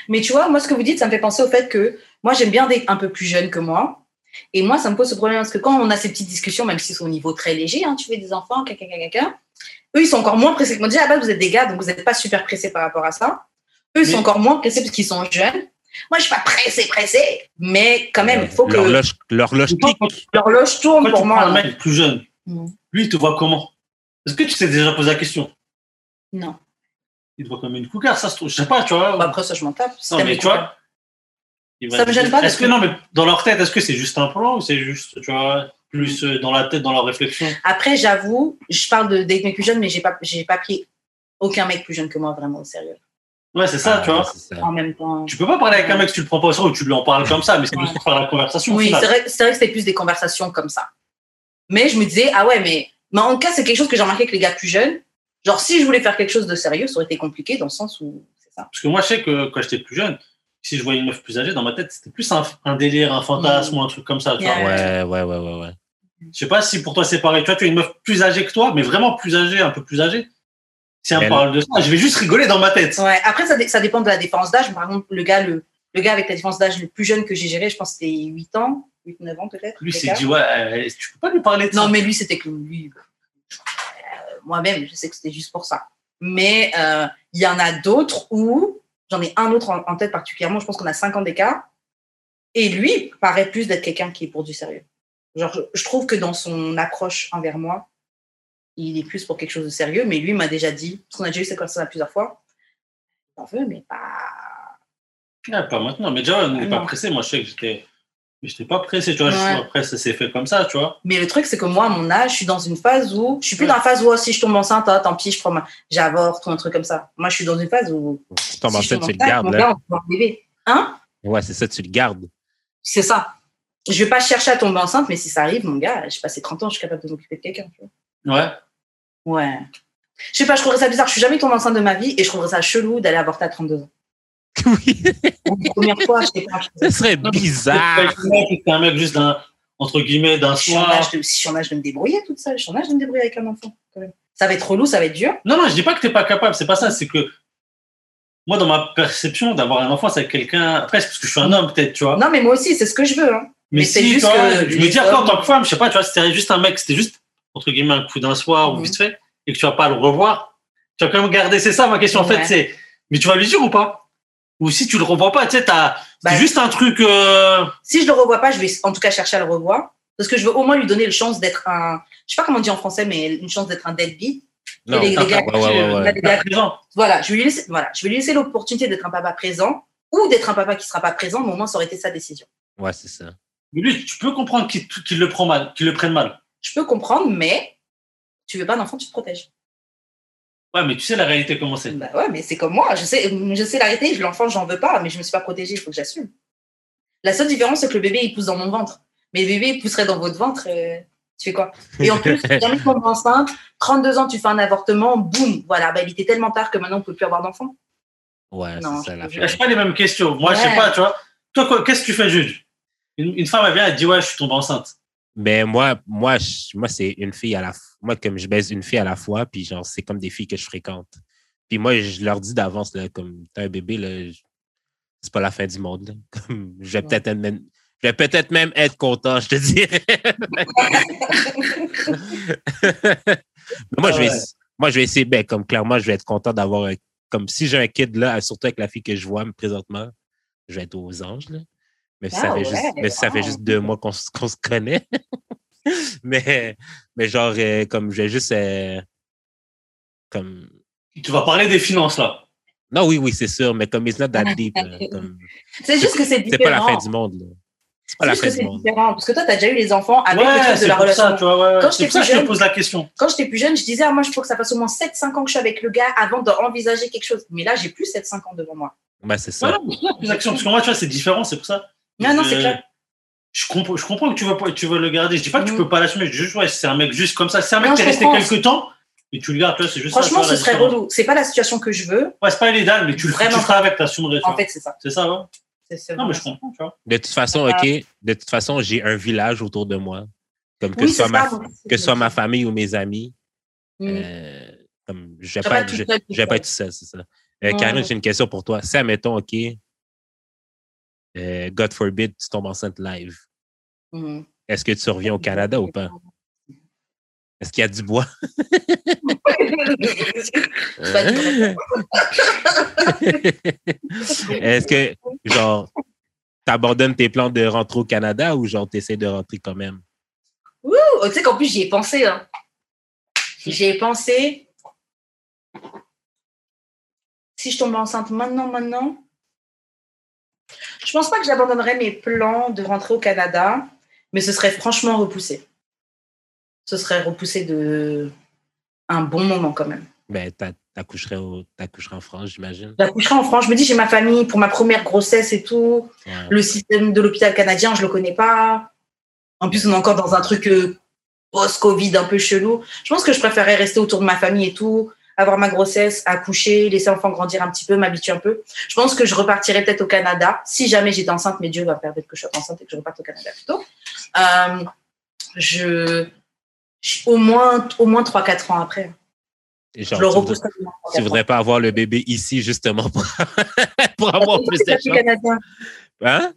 Mais tu vois, moi, ce que vous dites, ça me fait penser au fait que moi, j'aime bien des un peu plus jeunes que moi. Et moi, ça me pose ce problème parce que quand on a ces petites discussions, même si c'est au niveau très léger, hein, tu fais des enfants, caca, caca, eux, ils sont encore moins pressés que moi. Déjà, à la base, vous êtes des gars, donc vous n'êtes pas super pressés par rapport à ça. Eux, ils sont Mais- encore moins pressés parce qu'ils sont jeunes. Moi, je suis pas pressée, pressée, mais quand même, il faut que L'horloge l'horloge tique. l'horloge tourne Quand pour tu moi. un mec plus jeune, Mm. lui, il te voit comment Est-ce que tu t'es déjà posé la question Non. Il te voit comme une cougar, ça se trouve. Je sais pas, tu vois. Bah, après, ça, je m'en tape. Non, mais tu vois. Ça me gêne pas Est-ce que non, mais dans leur tête, est-ce que c'est juste un plan ou c'est juste, tu vois, plus euh, dans la tête, dans leur réflexion? Après, j'avoue, je parle de, des mecs plus jeunes, mais j'ai pas, j'ai pas pris aucun mec plus jeune que moi vraiment au sérieux. Ouais, c'est ça, Ah, tu vois. ça. En même temps. Tu peux pas parler avec un mec si tu le prends pas au sérieux ou tu lui en parles comme ça, mais c'est juste pour faire la conversation. Oui, final. c'est vrai, c'est vrai que c'était plus des conversations comme ça. Mais je me disais, ah ouais, mais, mais en tout cas, c'est quelque chose que j'ai remarqué avec les gars plus jeunes. Genre, si je voulais faire quelque chose de sérieux, ça aurait été compliqué dans le sens où c'est ça. Parce que moi, je sais que quand j'étais plus jeune, si je voyais une meuf plus âgée, dans ma tête, c'était plus un, un délire, un fantasme Mm. ou un truc comme ça. Tu vois. Yeah. Ouais, ouais, ouais, ouais, ouais. Je sais pas si pour toi c'est pareil. Tu vois, tu as une meuf plus âgée que toi, mais vraiment plus âgée, un peu plus âgée. Si Elle- parle de ça, je vais juste rigoler dans ma tête. Ouais. Après, ça, dé- ça dépend de la différence d'âge. Par exemple, le gars, le, le gars avec la différence d'âge le plus jeune que j'ai géré, je pense que c'était 8 ans, 8, 9 ans peut-être. Lui s'est dit, ouais, euh, tu peux pas lui parler de Non, ça. mais lui, c'était que lui. euh, Moi-même, je sais que c'était juste pour ça. Mais euh, il y en a d'autres où, j'en ai un autre en, en tête particulièrement, je pense qu'on a 5 ans d'écart. Et lui paraît plus d'être quelqu'un qui est pour du sérieux. Genre, je, je trouve que dans son approche envers moi, il est plus pour quelque chose de sérieux. Mais lui m'a déjà dit, parce qu'on a déjà eu cette conversation plusieurs fois, j'en veux, mais pas. Ouais, pas maintenant, mais déjà, on n'est Ah, pas pressé. Moi, je sais que j'étais. Mais j'étais pas pressé, tu vois. Ouais. Après, ça s'est fait comme ça, tu vois. Mais le truc, c'est que moi, à mon âge, je suis dans une phase où. Je suis plus dans la phase où oh, si je tombe enceinte, ah, tant pis, je prends ma. J'avorte ou un truc comme ça. Moi, je suis dans une phase où. Tu tombes si je enceinte, tombe tu le enceinte, gardes, mon là. gars, on peut avoir un bébé. Hein? Ouais, c'est ça, tu le gardes. C'est ça. Je vais pas chercher à tomber enceinte, mais si ça arrive, mon gars, j'ai passé 30 ans, je suis capable de m'occuper de quelqu'un. tu vois. Ouais. Ouais. Je sais pas, je trouverais ça bizarre. Je suis jamais tombée enceinte de ma vie et je trouverais ça chelou d'aller avorter à 32 ans. [laughs] Oui, La première fois, je sais pas. ce serait bizarre. C'est un mec juste d'un, entre guillemets, d'un Je suis en soir. âge de, si je suis en âge de me débrouiller toute seule, je suis en âge de me débrouiller avec un enfant. Quand même. Ça va être relou, ça va être dur. Non, non, je dis pas que t'es pas capable, c'est pas ça, c'est que moi, dans ma perception, d'avoir un enfant, c'est avec quelqu'un, après, c'est parce que je suis un homme, peut-être, tu vois. Non, mais moi aussi, c'est ce que je veux. Hein. mais mais c'est si, juste toi, que je me dis en tant que femme, je sais pas, tu vois, c'était juste un mec, c'était juste, entre guillemets, un coup d'un soir ou Mhm. vite fait, et que tu vas pas le revoir, tu vas quand même garder, c'est ça ma question, en fait, c'est, mais tu vas lui dire ou pas? Ou si tu le revois pas, tu sais, t'as, Bah, c'est juste un truc, euh, Si je le revois pas, je vais en tout cas chercher à le revoir. Parce que je veux au moins lui donner la chance d'être un. Je sais pas comment on dit en français, mais une chance d'être un deadbeat. Non, les- les gars- ouais, ouais, ouais, ouais. les gars- présent. Voilà, je vais lui laisser, voilà, je vais lui laisser l'opportunité d'être un papa présent ou d'être un papa qui sera pas présent, mais au moins ça aurait été sa décision. Ouais, c'est ça. Mais lui, tu peux comprendre qu'il, le prend mal, qu'il le prenne mal. Je peux comprendre, mais tu veux pas d'enfant, tu te protèges. Ouais, mais tu sais la réalité comment c'est? Bah ouais, mais c'est comme moi. Je sais, je sais l'arrêter. L'enfant, j'en veux pas, mais je me suis pas protégée. Il faut que j'assume. La seule différence, c'est que le bébé, il pousse dans mon ventre. Mais le bébé, il pousserait dans votre ventre. euh, tu fais quoi? Et en plus, jamais tombes enceinte, 32 ans, tu fais un avortement, boum, voilà. Bah, il était tellement tard que maintenant, on peut plus avoir d'enfant. Ouais, Non, c'est ça je- l'affaire. Lâche pas les mêmes questions. Moi, je sais Ouais. pas, tu vois. Toi, qu'est-ce que tu fais, Jude? Une, une femme, elle vient, elle dit, ouais, je suis tombée enceinte. Mais moi, moi, je- moi c'est une fille à la Moi, comme je baise une fille à la fois, puis genre, c'est comme des filles que je fréquente. Puis moi, je leur dis d'avance, là, comme t'as un bébé, là, c'est pas la fin du monde. [laughs] Comme, je vais peut-être être même. Je vais peut-être même être content, je te dirais. Mais [laughs] moi, je vais, Ouais. moi, je vais essayer, ben, comme clairement, je vais être content d'avoir un- Comme si j'ai un kid là, surtout avec la fille que je vois présentement, je vais être aux anges, là. Mais si ça Ah fait juste, ouais, mais ça fait juste deux mois qu'on se connaît. [laughs] [laughs] mais, mais genre, euh, comme je vais juste. euh, comme. Tu vas parler des finances, là. Non, oui, oui, c'est sûr, mais comme it's not that deep. là, comme- C'est juste que c'est C'est pas la fin différent. du monde, là. C'est pas la juste que fin du monde. différent. Parce que toi, tu as déjà eu les enfants avec le ouais, truc de c'est la pour relation. ça, tu vois. Ouais, ouais. Quand C'est j'étais pour ça que je te pose la question. Quand j'étais plus jeune, je disais, ah, moi, je faut que ça fasse au moins 7-5 ans que je suis avec le gars avant d'envisager quelque chose. Mais là, j'ai plus 7-5 ans devant moi. Ouais, c'est Ouais, ça. non, mais c'est plus d'action. Parce que moi, tu vois, c'est différent, c'est pour ça. Non, non, c'est clair. Je comprends, je comprends que tu veux, pas- tu veux le garder. Je dis pas que tu Mm. peux pas l'assumer. Je dis juste, ouais, c'est un mec juste comme ça. C'est un mec Non, qui est resté comprends. quelques temps et tu le gardes, tu c'est juste ça, Franchement, tu vois, ce serait relou. C'est pas la situation que je veux. Ouais, c'est pas illégal, mais tu le tu Vraiment le feras avec, t'assumerais. tu En fait, c'est ça. C'est ça, ouais. Non, mais je comprends, tu vois. De toute façon, Ah. OK, de toute façon, j'ai un village autour de moi. Comme que Oui, ce soit ma, ça, que soit ma ça. famille ou mes amis. Mm. euh, comme, je vais Tu pas, pas être- tout je, seul, tout je vais pas seul. être tout seul, c'est ça. Euh, Karine, j'ai une question pour toi. Si, admettons, OK, euh, God forbid, tu tombes enceinte live, Mm. est-ce que tu reviens au Canada ou pas? Est-ce qu'il y a du bois? [laughs] Est-ce que, genre, t'abandonnes tes plans de rentrer au Canada ou genre t'essaies de rentrer quand même? Ouh, tu sais qu'en plus, j'y ai pensé. Hein. J'y ai pensé. Si je tombe enceinte maintenant, maintenant, je pense pas que j'abandonnerais mes plans de rentrer au Canada, mais ce serait franchement repoussé. Ce serait repoussé de un bon moment quand même. Ben, t'a- t'accoucherais en France, j'imagine. J'accoucherai en France. Je me dis, j'ai ma famille pour ma première grossesse et tout. Ouais. Le système de l'hôpital canadien, je le connais pas. En plus, on est encore dans un truc euh, post-Covid un peu chelou. Je pense que je préférerais rester autour de ma famille et tout, avoir ma grossesse, accoucher, laisser l'enfant grandir un petit peu, m'habituer un peu. Je pense que je repartirais peut-être au Canada, si jamais j'étais enceinte, mais Dieu va permettre que je sois enceinte et que je reparte au Canada plutôt. Euh, je, je- au moins, au moins 3-4 ans après. Et Je le repousse. tu voudrais pas avoir le bébé ici, justement, pour, [laughs] pour avoir plus de chance. canadiens. Hein?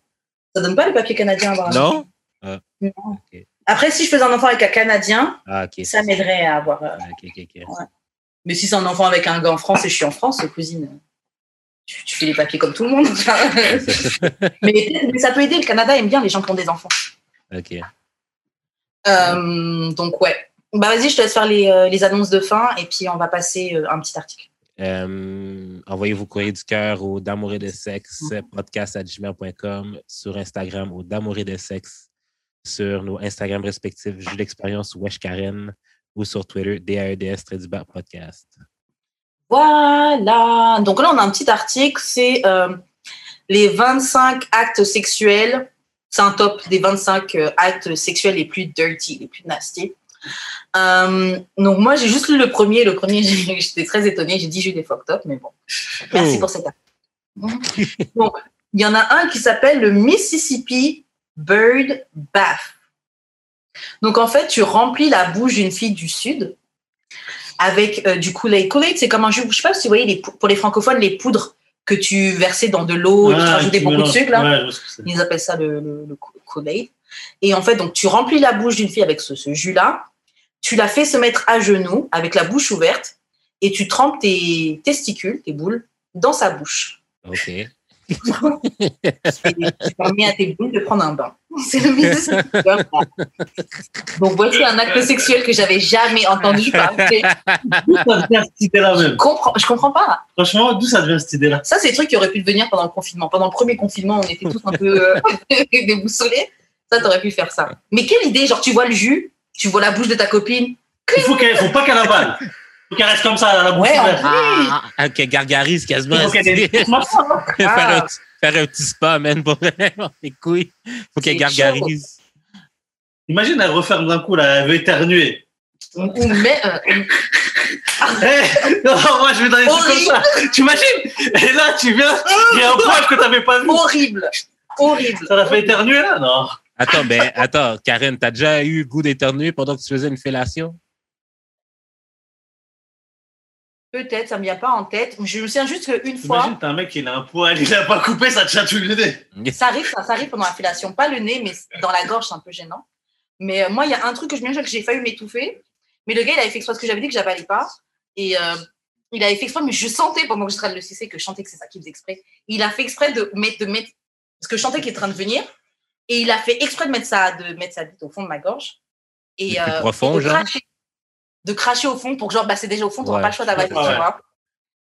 Ça donne pas les papiers canadiens à avoir Non? Non. Ok. Après, si je faisais un enfant avec un Canadien, Ah, ça m'aiderait à avoir. euh, Ah, ok, ok, ok. Mais si c'est un enfant avec un gars en France et je suis en France, cousine, tu, tu fais les papiers comme tout le monde. [laughs] mais, mais ça peut aider. Le Canada aime bien les gens qui ont des enfants. Ok. Euh, donc, ouais. Bah, vas-y, je te laisse faire les, euh, les annonces de fin et puis on va passer euh, un petit article. Euh, envoyez vos courriers du cœur au d'amour et de sexe podcast à gmail.com, sur Instagram au d'amour et de sexe, sur nos Instagram respectifs Jules d'expérience ou Wesh Karen ou sur Twitter DAEDS Trédubat Podcast. Voilà. Donc là, on a un petit article, c'est euh, les 25 actes sexuels. C'est un top des 25 euh, actes sexuels les plus dirty, les plus nasty. Euh, donc moi, j'ai juste lu le premier. Le premier, [laughs] j'étais très étonnée. J'ai dit j'ai des fucked up, mais bon. Merci Oh. pour cet article. [laughs] Donc, il y en a un qui s'appelle le Mississippi Bird Bath. Donc en fait, tu remplis la bouche d'une fille du Sud avec euh, du Kool-Aid. Kool-Aid, c'est comme un jus. Je sais pas si vous voyez, les, pour les francophones, les poudres que tu versais dans de l'eau tu Ah, rajoutais beaucoup de sucre. Là. Ouais. Ils appellent ça le, le, le Kool-Aid. Et en fait, donc, tu remplis la bouche d'une fille avec ce, ce jus-là. Tu la fais se mettre à genoux avec la bouche ouverte et tu trempes tes testicules, tes boules, dans sa bouche. OK. Tu permets à tes boules de prendre un bain. [laughs] C'est le Bath. Donc, voici un acte sexuel que j'avais jamais entendu parler. D'où ça vient cette idée-là Je même comprends, je comprends pas. Franchement, d'où ça vient cette idée-là? Ça, c'est des trucs qui auraient pu devenir pendant le confinement. Pendant le premier confinement, on était tous un peu euh, [laughs] déboussolés. Ça, t'aurais pu faire ça. Mais quelle idée? Genre, tu vois le jus, tu vois la bouche de ta copine. Il faut qu'elle, faut pas qu'elle avale. Faut qu'elle reste comme ça, à la bouche Ouais. Ah, ah, OK, gargarise quasiment. Faut qu'elle [laughs] faire, Ah. un, faire un petit spa, man, pour [laughs] les couilles. Faut qu'elle gargarise. Imagine, elle referme d'un coup, là, elle veut éternuer. Mais, euh, [laughs] Eh, non, moi, je vais dans les trucs comme ça. Tu imagines? Et là, tu viens, il y a un poil que t'avais pas vu. horrible. Horrible. Ça l'a fait éternuer, là Non? Attends, ben, attends, Karen, t'as déjà eu goût d'éternuer pendant que tu faisais une fellation? Peut-être, ça me vient pas en tête. Je me souviens juste qu'une fois, Imagine, t'as un mec, il a un poil, il a pas coupé, ça te chatouille le nez. [laughs] ça arrive, ça, ça arrive pendant la fellation. Pas le nez, mais dans la gorge, c'est un peu gênant. Mais euh, moi, il y a un truc que je me souviens que j'ai failli m'étouffer. Mais le gars, il avait fait exprès, parce que j'avais dit que j'avalais pas. Et euh, il avait fait exprès, mais je sentais pendant que train de le sucer que je sentais que c'est ça qu'il faisait exprès. Il a fait exprès de mettre, de mettre, parce que je sentais qu'il était en train de venir. Et il a fait exprès de mettre sa, de mettre sa bite au fond de ma gorge. Et, euh, profond, et de, genre? De cracher au fond pour que, genre, bah, c'est déjà au fond, tu n'auras Ouais. pas le choix d'avaler, tu vois.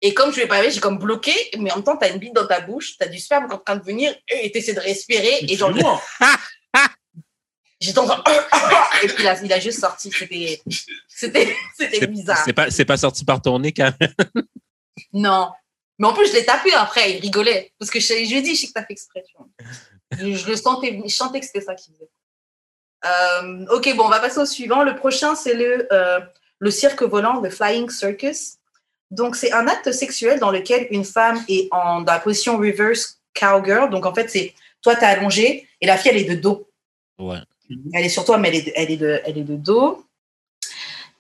Et comme je ne l'ai pas j'ai comme bloqué, mais en même temps, tu as une bite dans ta bouche, tu as du sperme qui est en train de venir, et tu essaies de respirer, et genre, moi. [laughs] j'étais en train. [laughs] Et puis là, il a juste sorti. C'était, c'était, bizarre. c'est pas, c'est pas sorti par ton nez, quand même. [laughs] Non. Mais en plus, je l'ai tapé après, il rigolait. Parce que je, je lui ai dit, je sais que t'as fait exprès. tu vois. Je, je le sentais, je sentais que c'était ça qu'il faisait. Euh, ok, bon, on va passer au suivant. Le prochain, c'est le, euh, le cirque volant, le Flying Circus. Donc, c'est un acte sexuel dans lequel une femme est en, dans la position reverse cowgirl. Donc, en fait, c'est toi, t'es allongé et la fille, elle est de dos. Ouais. Elle est sur toi, mais elle est de, elle est de, elle est de dos.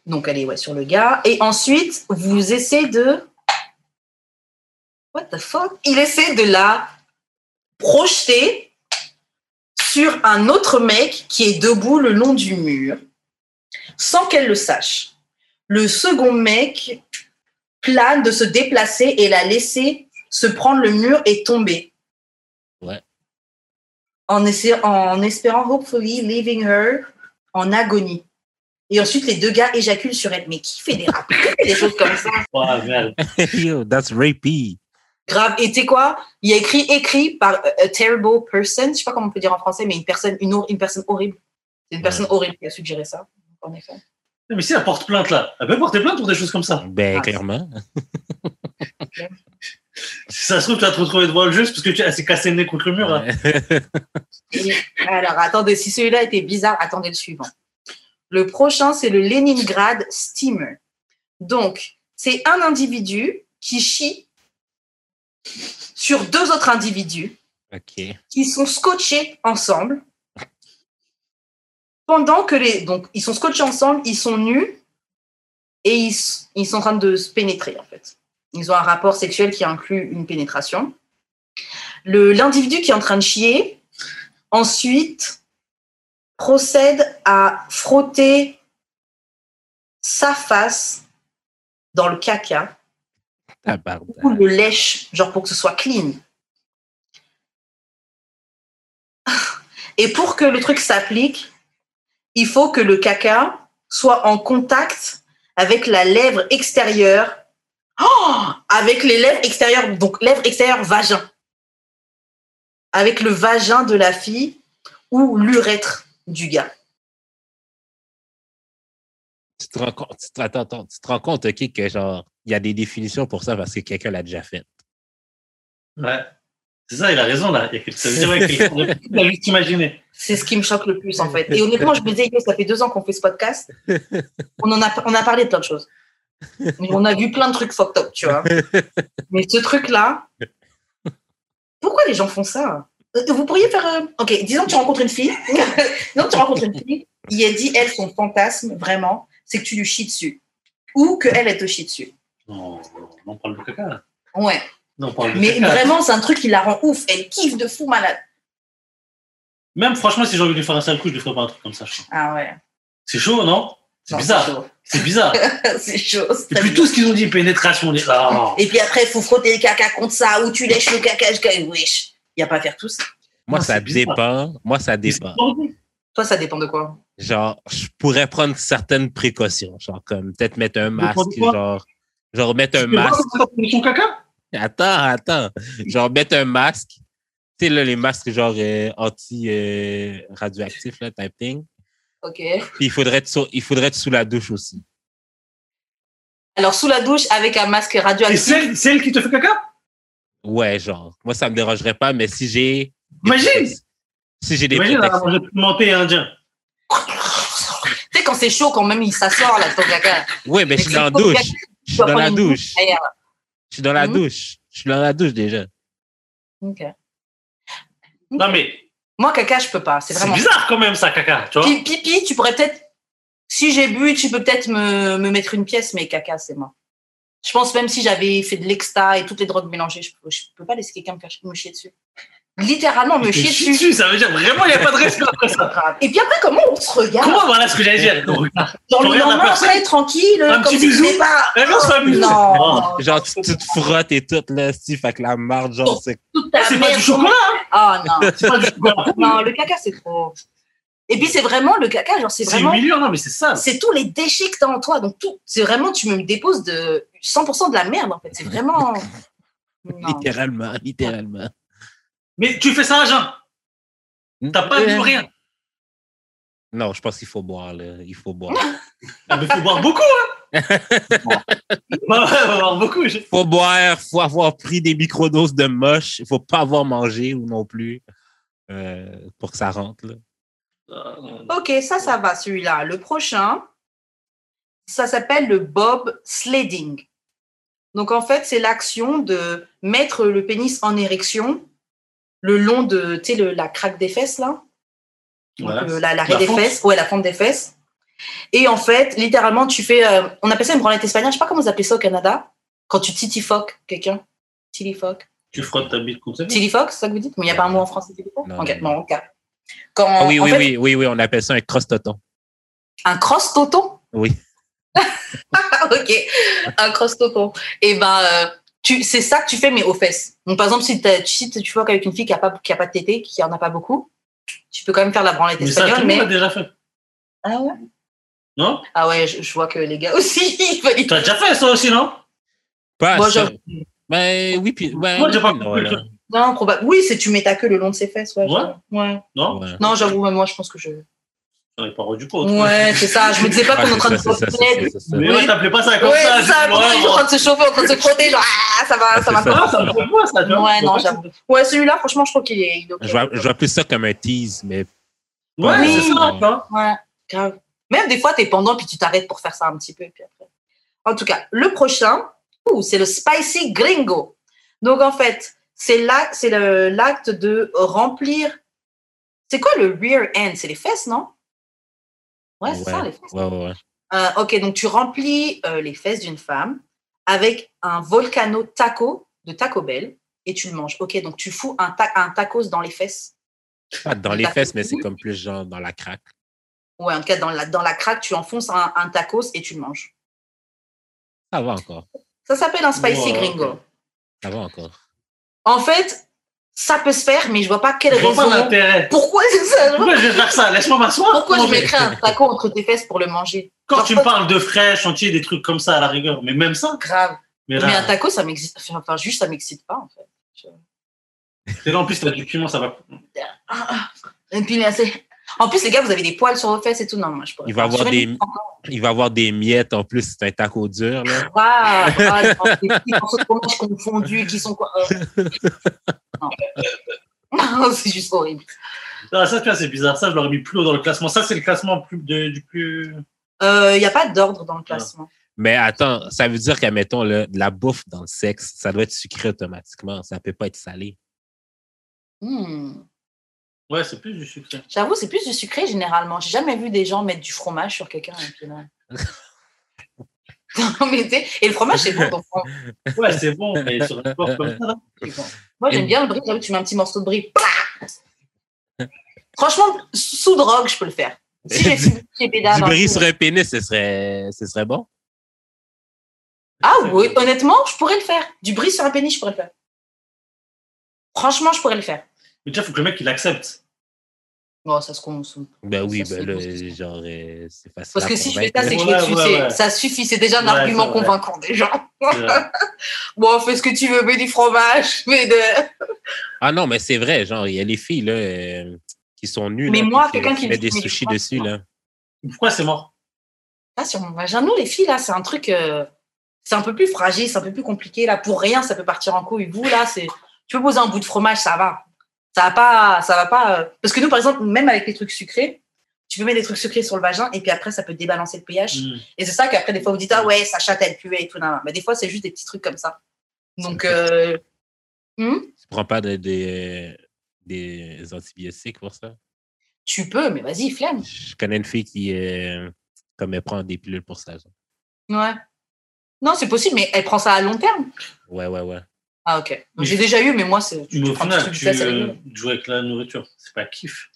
Donc, elle est ouais, sur le gars. Et ensuite, vous essayez de. What the fuck? Il essaie de la projeter sur un autre mec qui est debout le long du mur, sans qu'elle le sache. Le second mec plane de se déplacer et la laisser se prendre le mur et tomber. Ouais. En, essa- en espérant, hopefully, leaving her en agonie. Et ensuite, les deux gars éjaculent sur elle. Mais qui fait des rap- qui fait des choses comme ça? [laughs] [laughs] Yo, that's rapey. Grave. Et tu sais quoi? Il y a écrit écrit par a, a terrible person. Je sais pas comment on peut dire en français, mais une personne, une, une personne horrible. C'est une personne horrible qui a suggéré ça. En effet. Mais si elle porte plainte, là, elle peut porter plainte pour des choses comme ça. Ben, Ah. clairement. [laughs] Si ça se trouve, tu vas te retrouver devant le juge parce que tu elle s'est cassé le nez contre le mur. là. [laughs] Et- alors, attendez, si celui-là était bizarre, attendez le suivant. Le prochain, c'est le Leningrad Steamer. Donc, c'est un individu qui chie sur deux autres individus qui sont scotchés ensemble. Pendant que les. Donc, ils sont scotchés ensemble, ils sont nus et ils, ils sont en train de se pénétrer, en fait. Ils ont un rapport sexuel qui inclut une pénétration. Le- L'individu qui est en train de chier, ensuite, procède à frotter sa face dans le caca Tabarnak. ou le lèche, genre pour que ce soit clean. Et pour que le truc s'applique, il faut que le caca soit en contact avec la lèvre extérieure Oh avec les lèvres extérieures, donc lèvres extérieures vagin. Avec le vagin de la fille ou l'urètre du gars. Tu te rends compte, tu te, attends, attends, tu te rends compte, OK, que genre, il y a des définitions pour ça parce que quelqu'un l'a déjà fait. Ouais. C'est ça, il a raison, là. Il y a quelque- Ça veut dire ouais, qu'il a juste imaginé. C'est ce qui me choque le plus, en fait. Et honnêtement, je me disais, ça fait deux ans qu'on fait ce podcast. On, en a, on a parlé de plein de choses. Mais on a vu plein de trucs fucked up, tu vois. Mais ce truc-là, pourquoi les gens font ça? Euh, Vous pourriez faire. euh, Ok, disons que tu rencontres une fille. [laughs] disons que tu rencontres une fille. Il a dit, elle, son fantasme, vraiment, c'est que tu lui chies dessus. Ou qu'elle, elle te chie dessus. Non, non, on parle de caca. là. Ouais. Non, Mais vraiment, c'est un truc qui la rend ouf. Elle kiffe de fou malade. Même franchement, si j'ai envie de lui faire un sale coup, je lui ferais pas un truc comme ça. je crois. Ah ouais. C'est chaud, non? C'est bizarre. C'est bizarre. [laughs] C'est chaud. c'est Et puis tout ce qu'ils ont dit, pénétration, on dit ah. Et puis après, il faut frotter le caca contre ça, ou tu lèches le caca jusqu'à wesh. Il n'y a pas à faire tout ça. Moi, Non, ça dépend. Moi, ça dépend. Toi, ça dépend de quoi? Genre, je pourrais prendre certaines précautions. Genre, comme peut-être mettre un masque. Genre, genre mettre un masque. son caca? Attends, attends. Genre, mettre un masque. Tu sais, là, les masques, genre, euh, anti-radioactifs, là, type thing. Ok. Puis il faudrait, être sous, il faudrait être sous la douche aussi. Alors, sous la douche, avec un masque radioactif. c'est c'est elle qui te fait caca? Ouais, genre. Moi, ça me dérangerait pas, mais si j'ai. Imagine Si j'ai des Imagine, elle a protections. mangé pimenté indien. Tu sais, quand c'est chaud, quand même, il s'assort, là, ton caca. Oui, mais je suis dans la douche. Je suis dans la douche. Je suis dans la Mhm. douche. Je suis dans la douche déjà. Ok. Non, mais Moi, caca, je peux pas. C'est c'est vraiment. bizarre quand même, ça, caca. Tu vois Pi- Pipi, tu pourrais peut-être. Si j'ai bu, tu peux peut-être me, me mettre une pièce, mais caca, c'est mort. Je pense même si j'avais fait de l'exta et toutes les drogues mélangées, je peux, je peux pas laisser quelqu'un me, faire- me chier dessus. Littéralement, me chier chie dessus. dessus, ça veut dire vraiment, il n'y a pas de respect après ça. [laughs] Et puis après, comment on se regarde Comment voilà ce que j'allais dire Donc, Genre tu le lendemain, après, tranquille, un comme petit si bisou. pas. Viens, on se fait amuser. Non, Oh. non, Genre, tu, tu te frottes et tout, là, Steve, avec la marde, genre, c'est. C'est pas du chocolat, hein Ah non. [laughs] C'est pas du chocolat. Non, le caca, c'est trop. Et puis, c'est vraiment le caca, genre, c'est C'est vraiment. humiliant, non, mais c'est ça. C'est tous les déchets que tu as en toi. Donc, tout, c'est vraiment, tu me déposes de 100% de la merde, en fait. C'est vraiment. [laughs] Littéralement, littéralement. Mais tu fais ça à jeun. T'as pas vu rien. Non, je pense qu'il faut boire, là. Il faut boire. Ah, mais faut boire beaucoup, hein. [laughs] Faut boire beaucoup. je- faut boire, faut avoir pris des microdoses de moche. Il faut pas avoir mangé ou non plus euh, pour que ça rentre. Là. Ah, Ok, ça, ça va, celui-là. Le prochain, ça s'appelle le bob sledding. Donc, en fait, c'est l'action de mettre le pénis en érection le long de, tu sais, la craque des fesses, là. Donc, Voilà. euh, la- l'arrêt La des fente. fesses. Ouais, la fente des fesses. Et en fait, littéralement, tu fais. euh, on appelle ça une branlette espagnole. Je sais pas comment vous appelez ça au Canada. Quand tu titifoques quelqu'un. Tilifoque. Tu frottes ta bite contre ça? Tilifoque, c'est ça que vous dites? Mais il n'y a pas un mot en français, tilifoque? Non, Ok, non, bon, ok. Quand, Ah oui, en oui, fait, oui, oui, oui, on appelle ça un cross-toton. Un cross-toton? Oui. [laughs] ok, un cross-toton. Et ben, euh, c'est ça que tu fais, mais aux fesses. Donc, par exemple, si, si tu vois qu'avec une fille qui n'a pas, qui a pas de tété, qui en a pas beaucoup, tu peux quand même faire la branlette Mais ça, tout espagnole. le monde Mais... l'a déjà fait. Ah ouais? Non? Ah ouais, je, je vois que les gars aussi, [laughs] Tu as déjà fait ça aussi, non? Pas Moi, ça. j'avoue. Ben oui, puis. Ben, Moi, j'ai pas non, probable. Oui, c'est tu mets ta queue le long de ses fesses. Ouais. Ouais? Non? Ouais. Non, j'avoue, même moi, je pense que je. Ai pas rendu compte. Ouais, c'est ça. Je me disais pas Ouais, qu'on est en train de se ça. Mais ouais, t'appelais pas ça comme Ouais, ça. c'est ça. ils sont en train de se chauffer, en train de se [laughs] frotter, genre, ah, ça va, ça va. Ça. Ah, ça me fait pas, ça. Ouais, non, Ouais, j'avoue. Ouais, celui-là, franchement, je trouve qu'il est, est. Je vois, je vois plus ça comme un tease, mais Ouais, Oui. c'est ça. Ouais, grave. Même des fois, t'es pendant, puis tu t'arrêtes pour faire ça un petit peu, puis après. En tout cas, le prochain, c'est le spicy gringo. Donc, en fait, c'est l'acte de remplir. C'est quoi le rear end? C'est les fesses, non? Ouais, c'est ça, les fesses. Ouais, ouais, ouais. Euh, ok, donc tu remplis euh, les fesses d'une femme avec un volcano taco de Taco Bell et tu le manges. Ok, donc tu fous un, ta- un tacos dans les fesses. Pas dans les fesses, mais c'est comme plus genre dans la craque. Ouais, en tout cas, dans la, dans la craque, tu enfonces un, un tacos et tu le manges. Ça va encore. Ça s'appelle un spicy gringo. Ça va encore. En fait, ça peut se faire, mais je vois pas quelle Je vois pas raison. Pourquoi c'est ça? Pourquoi je vais faire ça? Laisse-moi m'asseoir. Pourquoi je mettrais un taco entre tes fesses pour le manger? Quand Genre, tu me parles de frais, chantier, des trucs comme ça à la rigueur, mais même ça, grave. Mais Mais un taco, ça m'excite. Enfin, juste, ça m'excite pas, en fait. et là, en plus, t'as du piment, ça va. Ah, ah. Là, c'est- En plus, les gars, vous avez des poils sur vos fesses et tout. Non, moi, je pourrais Il va pas. avoir des- Il va avoir des miettes en plus, c'est un taco dur. Là. Ah, ah, non, des petits morceaux de fromage confondus qui sont quoi euh? Non. [laughs] Non, c'est juste horrible. Ah, ça, tu vois, c'est bizarre. Ça, je l'aurais mis plus haut dans le classement. Ça, c'est le classement plus de- du plus. Il n'y a pas d'ordre dans le classement. Mais attends, ça veut dire qu'admettons, de la bouffe dans le sexe, ça doit être sucré automatiquement. Ça peut pas être salé. Hmm. Ouais, c'est plus du sucré. J'avoue, c'est plus du sucré généralement. J'ai jamais vu des gens mettre du fromage sur quelqu'un. et puis là- [laughs] Non, mais tu sais, et le fromage, c'est bon. donc, on- Ouais, c'est bon, mais sur un sport comme ça, bon. Moi, j'aime bien le brie. J'avoue, tu mets un petit morceau de brie. Plah Franchement, sous drogue, je peux le faire. Si j'ai du bris four. sur un pénis, ce serait, ce serait bon. Ah oui, honnêtement, je pourrais le faire. Du bris sur un pénis, je pourrais le faire. Franchement, je pourrais le faire. Mais déjà, il faut que le mec il accepte. Bon, ça se consomme. Ben oui, Ça, ben là, c'est ça. genre, euh, c'est facile. Parce que si je fais ça, c'est que je vais te ouais, ouais. Ça suffit, c'est déjà un Ouais, argument convaincant déjà. [laughs] Bon, fais ce que tu veux, mets du fromage, mets de... [laughs] Ah non, mais c'est vrai, genre, il y a les filles là, euh, qui sont nues. Mais là, moi, quelqu'un qui met me des mais sushis pourquoi dessus, là. Pourquoi c'est mort? Ah, sur mon vagin, nous, les filles, là, c'est un truc... euh, C'est un peu plus fragile, c'est un peu plus compliqué. Là, pour rien, ça peut partir en couille. Vous, là, c'est... Tu peux poser un bout de fromage, ça va. Ça va pas... Ça va pas euh, Parce que nous, par exemple, même avec les trucs sucrés, tu peux mettre des trucs sucrés sur le vagin et puis après, ça peut débalancer le pH. Hmm. Et c'est ça qu'après, des fois, vous dites, ah ouais, ça chatte, elle puait et tout. Non, non. Mais des fois, c'est juste des petits trucs comme ça. Donc, euh... hmm, Tu prends pas de- des, des antibiotiques pour ça? tu peux, mais vas-y, flemme. Je connais une fille qui, euh, comme elle prend des pilules pour ça. genre. Ouais. Non, c'est possible, mais elle prend ça à long terme. Ouais, ouais, ouais. Ah, ok. J'ai déjà eu, mais moi, c'est. Mais au final, tu de ça, c'est rigolo. euh, joues avec la nourriture. C'est pas kiff.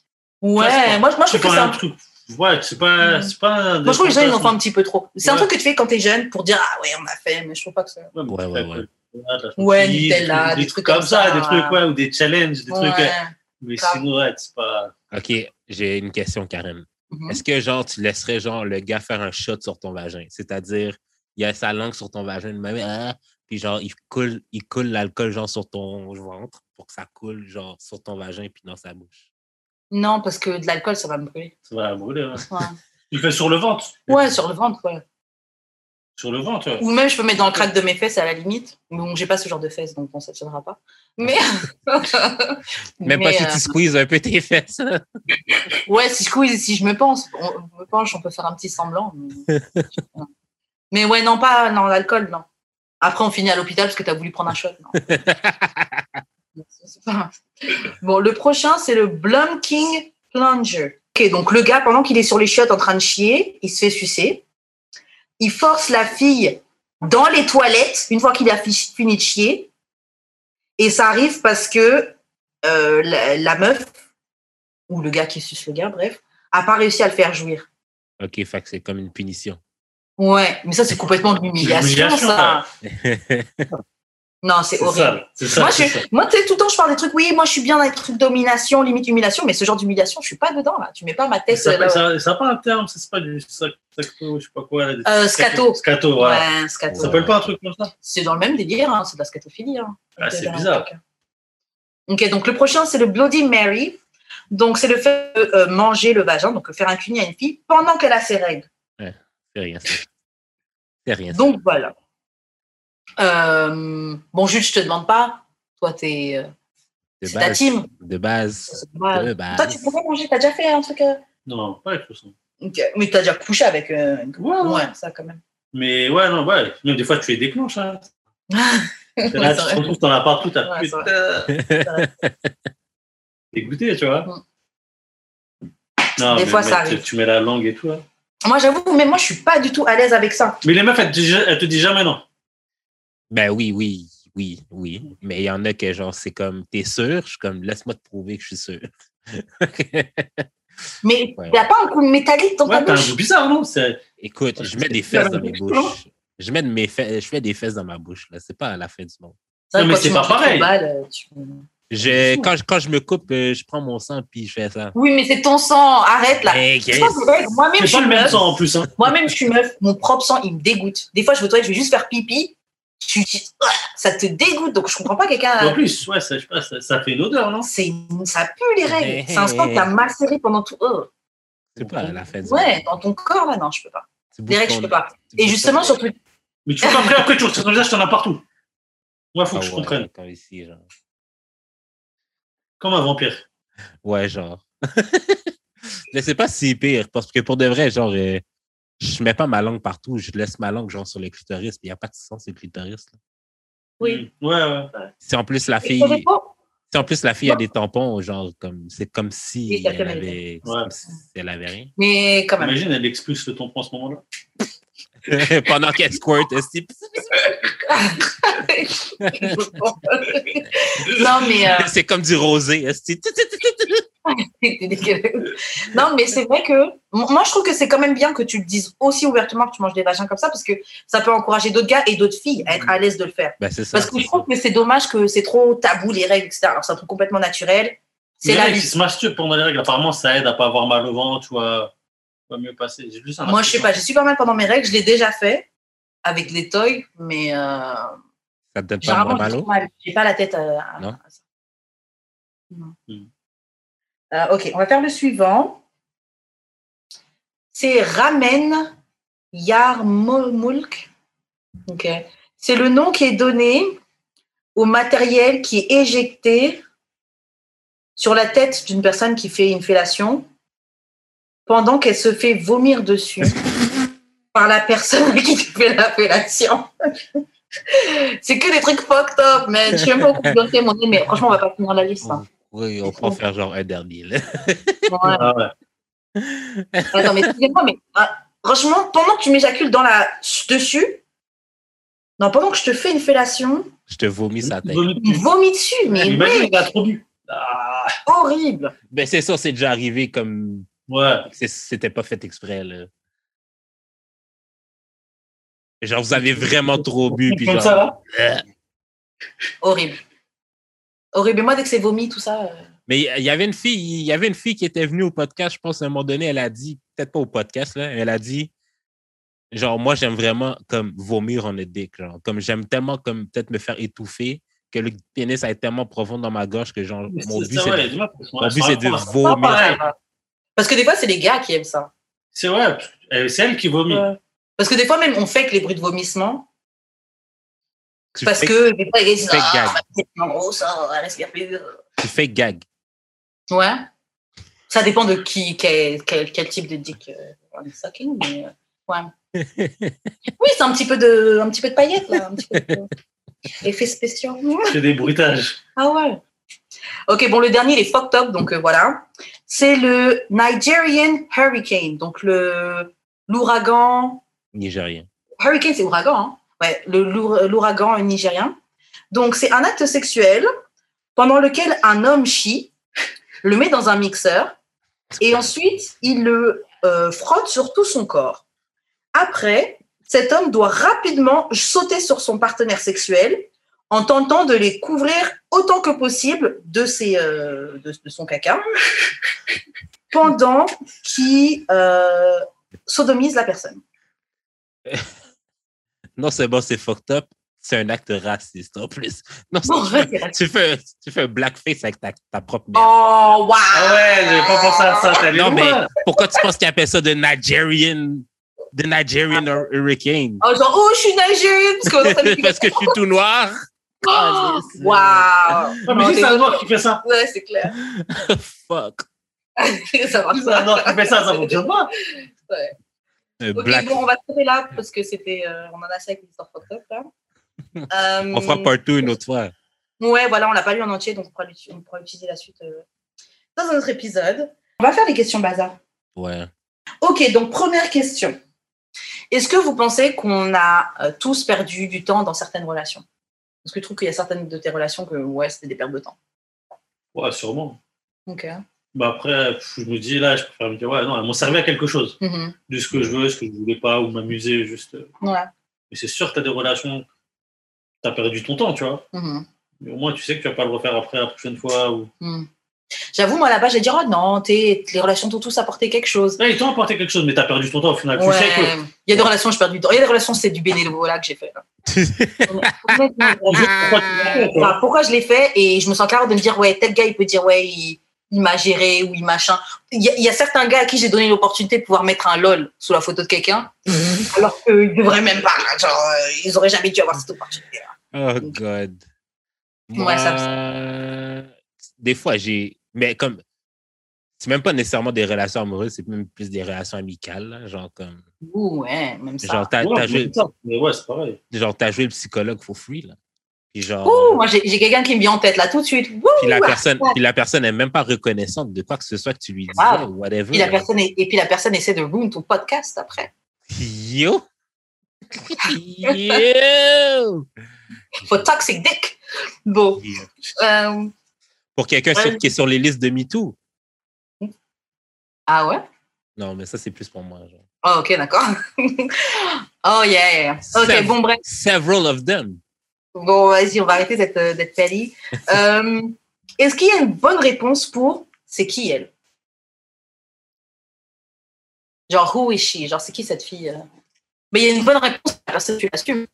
Ouais, pas- moi, moi, je trouve que pas c'est un un truc. Ouais, c'est pas. Mm. Pas Moi, je trouve que les gens, ils en font un petit peu trop. C'est un truc que tu fais quand t'es jeune pour dire, ah ouais, on a fait, mais je trouve pas que c'est. Ouais, Ouais, tu ouais, ouais. de Ouais, Nutella, des, des trucs comme ça, comme des ça. trucs, ouais, ou des challenges, des trucs. Ouais. euh, Mais sinon, ouais, c'est pas. OK, j'ai une question, Karen. Mhm. Est-ce que, genre, tu laisserais, genre, le gars faire un shot sur ton vagin? C'est-à-dire, il a sa langue sur ton vagin, même, ah, puis genre, il coule, il coule l'alcool, genre, sur ton ventre pour que ça coule, genre, sur ton vagin puis dans sa bouche. Non, parce que de l'alcool, ça va me brûler. Ça va brûler. Ouais. Ouais, Tu le fais sur le ventre. Ouais, sur le ventre, ouais. Sur le ventre. ouais. Ou même, je peux mettre dans le crack de mes fesses à la limite. Mais bon, j'ai pas ce genre de fesses, donc ça ne tiendra pas. Mais. [laughs] Même Mais, pas si euh, tu squeezes un peu tes fesses. [laughs] Ouais, si je squeeze, si je me pense, on, on me penche, on peut faire un petit semblant. Mais, [laughs] mais ouais, non, pas non, l'alcool, non. Après, on finit à l'hôpital parce que tu as voulu prendre un shot. [laughs] Bon, le prochain, c'est le Blum King Plunger. Ok, donc le gars, pendant qu'il est sur les chiottes en train de chier, il se fait sucer. Il force la fille dans les toilettes une fois qu'il a fi- fini de chier. Et ça arrive parce que euh, la, meuf, ou le gars qui suce le gars, bref, a pas réussi à le faire jouir. OK, c'est comme une punition. Ouais, mais ça, c'est complètement de l'humiliation, ça. Non, c'est horrible. ça. Ça. Moi, je, tout le temps, je parle des trucs, oui, moi, je suis bien dans les trucs domination, limite humiliation, mais ce genre d'humiliation, je suis pas dedans, là. Tu mets pas ma tête. Ça n'a pas un terme, ça, c'est pas du sac- sacto, je sais pas quoi. là, des- Euh, scato. Scato, voilà. Ouais, scato. Ça s'appelle pas un truc comme ça? C'est dans le même délire, hein, c'est de la scatophilie. Hein. Ah, c'est bizarre. Ok, donc le prochain, c'est le Bloody Mary. Donc, c'est le fait de euh, manger le vagin, donc faire un cuni à une fille pendant qu'elle a ses règles. C'est rien. C'est rien. Donc, voilà. Euh, bon, Jules, je te demande pas. Toi, t'es, euh, de c'est ta base. team. De base. De base. Toi, tu pourrais manger. T'as déjà fait un truc. euh, Non, pas avec le son. ok, Mais t'as déjà couché avec. euh, une- Ouais, ouais. Ouais, ça quand même. Mais ouais, non, ouais. Même des fois, tu les déclenches. Hein. [laughs] Là, tu te retrouves, t'en as partout, t'as Ouais, tu vois. Mm. Non, Des mais- fois, mais ça tu- arrive. Tu mets la langue et tout. hein. Moi, j'avoue, mais moi, je suis pas du tout à l'aise avec ça. Mais les meufs, elles te, disent, elles te disent jamais non. Ben oui, oui, oui, oui. Mais il y en a que, genre, c'est comme, t'es sûr? Je suis comme, laisse-moi te prouver que je suis sûr. [laughs] Mais Ouais. t'as pas un coup métallique dans Ouais, ta bouche? bizarre, non? C'est- Écoute, je mets des fesses dans mes bouches. Je mets de mes fesses, je fais des fesses dans ma bouche, là. C'est pas à la fin du monde. Non, mais c'est pas pareil. mal, euh, tu- Je, quand, je, quand je me coupe, euh, je prends mon sang puis je fais ça. Oui, mais c'est ton sang. Arrête là. Hey, Je que Moi-même, je C'est pas suis le même meuf. sang en plus. Hein. Moi-même, je suis meuf. Mon propre sang, il me dégoûte. Des fois, je veux toi, je vais juste faire pipi. tu, tu- ah, ça te dégoûte. Donc, je comprends pas quelqu'un. En plus, ouais, ça, je sais pas, ça, ça fait une odeur, non? C'est, ça pue les règles. C'est un sport que t'as macéré pendant tout. oh. C'est pas la du Ouais, dans ton corps, là, non, je peux pas. Les règles, je peux pas. Et justement, ton- sur Twitter, Mais tu vois qu'après, après, tu retires ton visage, t'en as partout. Moi, faut Ah que je ouais, comprenne. comme ici, genre. Comme un vampire. Ouais, genre. [laughs] Mais c'est pas si pire, parce que pour de vrai, genre, euh, je mets pas ma langue partout, je laisse ma langue, genre, sur le clitoris, puis il n'y a pas de sang sur le clitoris. là. Oui. Mm. Ouais, ouais. Si en plus la fille, si en plus la fille a des tampons, genre, comme, c'est comme si Oui, elle avait, c'est Ouais. comme si elle avait rien. Mais quand même. Imagine, elle expulse le tampon à ce moment-là. [laughs] Pendant qu'elle squirt, est-ce que- non, mais. euh, c'est comme du rosé, non, mais c'est vrai que moi, je trouve que c'est quand même bien que tu le dises aussi ouvertement que tu manges des vagins comme ça parce que ça peut encourager d'autres gars et d'autres filles à être à l'aise de le faire. Ben, ça. Parce que je trouve que c'est dommage que c'est trop tabou les règles, etc. Alors c'est un truc complètement naturel. C'est Les la règles vie. qui se masturbent pendant les règles, apparemment, ça aide à pas avoir mal au ventre ou à, mieux passer. Moi, je sais pas, j'ai super mal pendant mes règles, je l'ai déjà fait avec les toys, mais euh, Ça te donne pas généralement, mal j'ai au? mal. J'ai pas la tête à, Non. à ça. Non. Hmm. Euh, ok, on va faire le suivant. C'est Ramen Yarmoulk. Ok. C'est le nom qui est donné au matériel qui est éjecté sur la tête d'une personne qui fait une fellation pendant qu'elle se fait vomir dessus [laughs] par la personne qui fait la fellation. C'est que des trucs fucked up, man. Je où donner mon nom, mais franchement, on va pas finir la liste. hein. Oui, on peut en faire genre un dernier, là. Ouais. Ah ouais. Attends, mais excusez-moi, mais ah, franchement, pendant que tu m'éjacules dans la dessus, non, pendant que je te fais une fellation, Je te vomis sa tête. Il vomit dessus, mais Imagine, oui, il a trop bu. Ah, horrible. Ben, c'est ça, c'est déjà arrivé comme. Ouais. C'était pas fait exprès, là. Genre, vous avez vraiment trop bu, puis Comme genre. ça, là? Euh. [laughs] Horrible. Horrible. Et moi, dès que c'est vomi, tout ça. euh, Mais il y avait une fille, il y avait une fille qui était venue au podcast, je pense, à un moment donné, elle a dit, peut-être pas au podcast, là, elle a dit, genre, moi, j'aime vraiment comme vomir en dick, genre, comme j'aime tellement comme peut-être me faire étouffer que le pénis a été tellement profond dans ma gorge que genre, mon but, c'est de, mon but, c'est de vomir. Parce que des fois, c'est les gars qui aiment ça. C'est vrai, euh, c'est elle qui vomit. Ouais. Parce que des fois, même, on fait que les bruits de vomissement. Tu Parce fais, que des fois, gars disent fais Ah, en gros, ça, elle respire plus. tu fais gag. Ouais. Ça dépend de qui, quel, quel, quel type de dick euh, on est sucking, mais euh, ouais. [laughs] Oui, c'est un petit peu de, un petit peu de paillettes, là. Un petit peu de... [laughs] Effets spéciaux. C'est des bruitages. Ah ouais. Ok, bon, le dernier, il est fucked up, donc euh, voilà. C'est le Nigerian Hurricane, donc le l'ouragan. Nigérien. Hurricane, c'est ouragan, hein Ouais, le l'our- l'ouragan nigérien. Donc, c'est un acte sexuel pendant lequel un homme chie, le met dans un mixeur, et [laughs] ensuite, il le euh, frotte sur tout son corps. Après, cet homme doit rapidement sauter sur son partenaire sexuel en tentant de les couvrir autant que possible de, ses, euh, de, de son caca, [laughs] pendant qu'il euh, sodomise la personne. [laughs] Non seulement c'est fucked up, c'est un acte raciste en plus. Non, Bon, tu, fais, tu, fais, tu fais un blackface avec ta, ta propre merde. Oh, waouh! Ah ouais, j'avais pas pensé à ça. Non, mais pourquoi tu penses qu'ils appellent ça de Nigerian, de Nigerian hur- Hurricane? Oh, genre, oh, je suis nigérienne! Parce [laughs] Parce que je suis tout noir? Oh, mais Non, noir qui fait ça. Ouais, c'est clair. [laughs] Fuck. [laughs] ça marche noir qui fait ça, ça fonctionne pas. Un Ok, black. bon, on va se là parce que c'était. euh, on en a assez avec l'histoire fucked up, là. Euh, [laughs] On fera part two une autre fois. Ouais, voilà, on l'a pas lu en entier, donc on pourra, on pourra utiliser la suite euh, dans un autre épisode. On va faire les questions bazar. Ouais. Ok, donc première question. Est-ce que vous pensez qu'on a euh, tous perdu du temps dans certaines relations? Parce que je trouve qu'il y a certaines de tes relations que, ouais, c'était des pertes de temps. Ouais, sûrement. Ok. Bah après, je me dis là, je préfère me dire, ouais, non, elles m'ont servi à quelque chose. Mhm. De ce que je veux, ce que je voulais pas, ou m'amuser, juste. euh. Ouais. Mais c'est sûr que tu as des relations, tu as perdu ton temps, tu vois. Mhm. Mais au moins, tu sais que tu vas pas le refaire après la prochaine fois. Ou... Mhm. J'avoue, moi, là-bas, j'ai dit, oh non, t'es- les relations t'ont tous apporté quelque chose. Ouais, ils t'ont apporté quelque chose, mais t'as perdu ton temps au final. Tu Ouais. sais que Il y a des relations, je perds du temps. Il y a des relations, c'est du bénévolat que j'ai fait. [laughs] pourquoi je l'ai fait et je me sens claire de me dire ouais tel gars il peut dire ouais il, il m'a géré ou il machin il y, a, il y a certains gars à qui j'ai donné l'opportunité de pouvoir mettre un lol sous la photo de quelqu'un [laughs] alors qu'ils devraient même pas genre euh, ils auraient jamais dû avoir cette opportunité Oh God. Ouais, ça- Des fois, j'ai. Mais comme. C'est même pas nécessairement des relations amoureuses, c'est même plus des relations amicales. là. Genre, comme. Ouh, ouais même ça Genre, t'as Ouais, t'as joué, mais ça, mais ouais, c'est pareil. genre, t'as joué le psychologue for free, là. Puis genre. Ouh, moi j'ai j'ai quelqu'un qui me vient en tête là tout de suite Ouh, Puis la ouais. personne, puis la personne n'est même pas reconnaissante de quoi que ce soit que tu lui Ah. ou whatever. Puis la personne est- et puis la personne essaie de ruin ton podcast après Yo! Yo! for toxic dick bon euh, Pour quelqu'un Ouais. qui est sur les listes de MeToo. ah ouais? Non, mais ça, c'est plus pour moi. Genre. oh, ok d'accord [laughs] oh yeah, ok bon bref Several of them. Bon, vas-y, on va arrêter d'être d'être pali. Euh, Est-ce qu'il y a une bonne réponse pour c'est qui elle? Genre, who is she? Genre, c'est qui cette fille euh? Mais il y a une bonne réponse, la personne, tu l'assumes.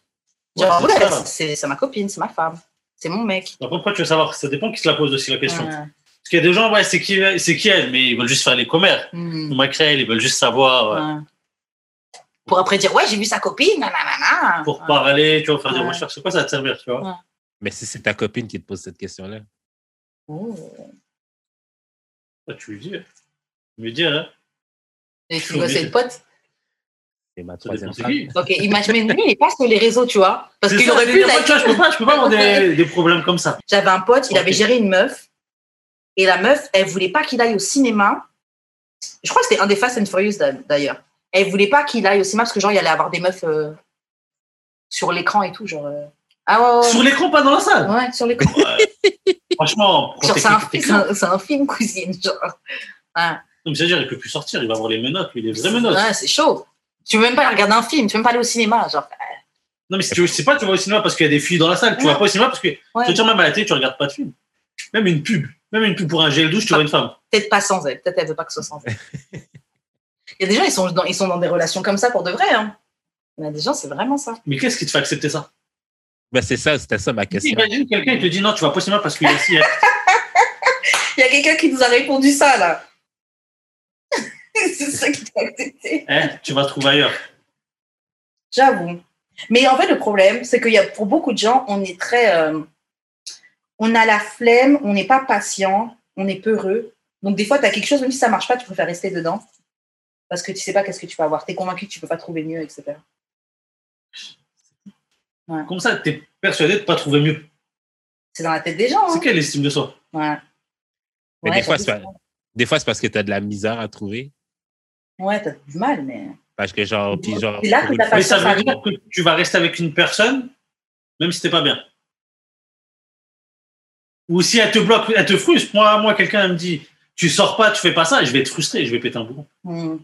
Genre, Ouais, c'est ouais, ça. c'est c'est ma copine, c'est ma femme, c'est mon mec. Après, pourquoi tu veux savoir? Ça dépend qui se la pose aussi la question. Ouais. Parce qu'il y a des gens, ouais, c'est qui, c'est qui elle, mais ils veulent juste faire les commères. Ou Macrel, ils veulent juste savoir, ouais, ouais. Pour après dire, ouais, j'ai vu sa copine, nanana. pour Ouais. parler, tu vois, faire des recherches. C'est quoi ça va te servir, tu vois? Ouais. Mais si c'est ta copine qui te pose cette question-là. Oh. Ouais, Tu lui dis. Tu lui dis, hein? Et tu vois, c'est le pote. C'est ma troisième qui. Ok, imagine, mais lui, il est pas sur les réseaux, tu vois. Parce qu'il aurait pu vois, je peux pas, je peux pas avoir des, des problèmes comme ça. J'avais un pote, il avait géré une meuf. Et la meuf, elle voulait pas qu'il aille au cinéma. Je crois que c'était un des Fast and Furious d'a- d'ailleurs. Elle voulait pas qu'il aille au cinéma parce que genre, il allait avoir des meufs euh, sur l'écran et tout. Genre, euh. Ah ouais, ouais, Sur l'écran, pas dans la salle? ouais. Sur l'écran. Franchement, c'est un, un- c'est un film, cousine. Genre. Ouais. Donc, c'est-à-dire, il peut plus sortir, il va avoir les menottes, lui, les vraies menottes. Ouais, c'est chaud. Tu veux même pas regarder un film, tu veux même pas aller au cinéma. Genre, Non, mais si tu veux, pas, tu vas au cinéma parce qu'il y a des filles dans la salle. Tu Ouais. vas pas au cinéma parce que, ouais, tu te même à la télé, tu regardes pas de film. Même une pub. Même une pub pour un gel douche, tu vois une femme. peut-être pas sans elle. Peut-être elle veut pas que ce soit sans elle. Il y a des gens, ils sont dans, ils sont dans des relations comme ça pour de vrai. Hein. Il y a des gens, c'est vraiment ça. Mais qu'est-ce qui te fait accepter ça? Ben, c'est ça, c'était ça ma question. Imagine quelqu'un il te dit non, tu vas pas au cinéma parce qu'il y a ci, il y a- [laughs] Il y a quelqu'un qui nous a répondu ça, là. [laughs] c'est ça qui t'a accepté. hein, tu vas trouver ailleurs. J'avoue. Mais en fait, le problème, c'est qu'il y a pour beaucoup de gens, on est très. euh, on a la flemme, on n'est pas patient, on est peureux. Donc, des fois, tu as quelque chose, même si ça marche pas, tu préfères rester dedans. Parce que tu sais pas qu'est-ce que tu vas avoir. Tu es convaincu que tu peux pas trouver mieux, etc. Comme ça, tu es persuadé de pas trouver mieux? C'est dans la tête des gens. C'est Hein. quelle estime de soi? Ouais. Mais Ouais, des, fois, c'est des fois, c'est parce que tu as de la misère à trouver. Ouais, t'as du mal, mais. Parce que, genre, puis genre. Là que Mais ça veut dire que tu vas rester avec une personne, même si t'es pas bien. Ou si elle te bloque, elle te frustre. Moi, moi quelqu'un me dit, tu sors pas, tu fais pas ça, je vais être frustré, je vais péter un boulon. Hmm.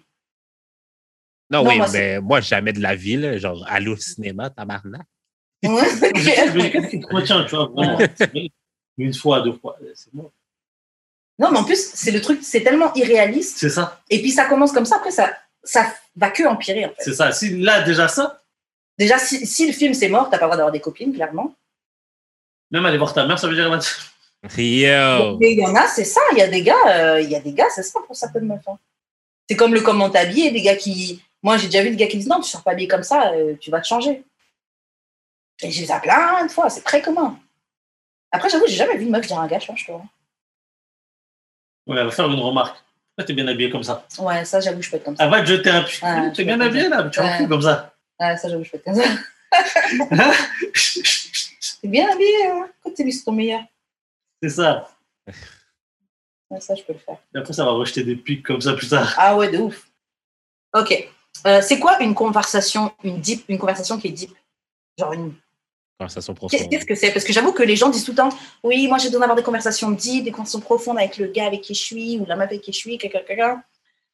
Non, Non, oui, moi, mais moi, jamais de la vie, là, genre, aller au cinéma, tabarnak. Ouais, c'est qu'est-ce qui te retient, tu vois, vraiment? [laughs] Une fois, deux fois, c'est bon. Non, mais en plus, c'est le truc, c'est tellement irréaliste. C'est ça, Et puis ça commence comme ça, après ça, ça va que empirer en fait. c'est ça. Si là, déjà ça, Déjà, si, si le film c'est mort, t'as pas le droit d'avoir des copines, clairement. même aller voir ta mère, ça veut dire Yo! Mais il y en a, c'est ça. Il y a des gars, euh, il y a des gars, c'est ça pour certaines meufs. hein. C'est comme le comment t'habiller, des gars qui. Moi, j'ai déjà vu des gars qui disent non, tu sors pas habillé comme ça, euh, tu vas te changer. Et j'ai vu ça plein de fois, c'est très commun. Après, j'avoue, j'ai jamais vu une meuf dire un gars, change-toi. Ouais, elle va faire une remarque. Pourquoi t'es bien habillé comme ça Ouais, ça, j'avoue, je peux être comme ça. Elle va te jeter un puits. Ouais, t'es bien habillé là, tu Ouais. comme ça. Ouais, ça, j'avoue, je peux être comme ça. [laughs] T'es bien habillé, hein Quand t'es mis sur ton meilleur. c'est ça. Ouais, ça, je peux le faire. Et après, ça va rejeter des pics comme ça plus tard. Ah ouais, de ouf. Ok. Euh, c'est quoi une conversation, une deep, une conversation qui est deep? Genre une. Conversation Qu'est- profonde. Qu'est-ce que c'est? Parce que j'avoue que les gens disent tout le temps, oui, moi j'ai besoin d'avoir des conversations deep, des conversations profondes avec le gars avec qui je suis ou la meuf avec qui je suis, quelqu'un, quelqu'un.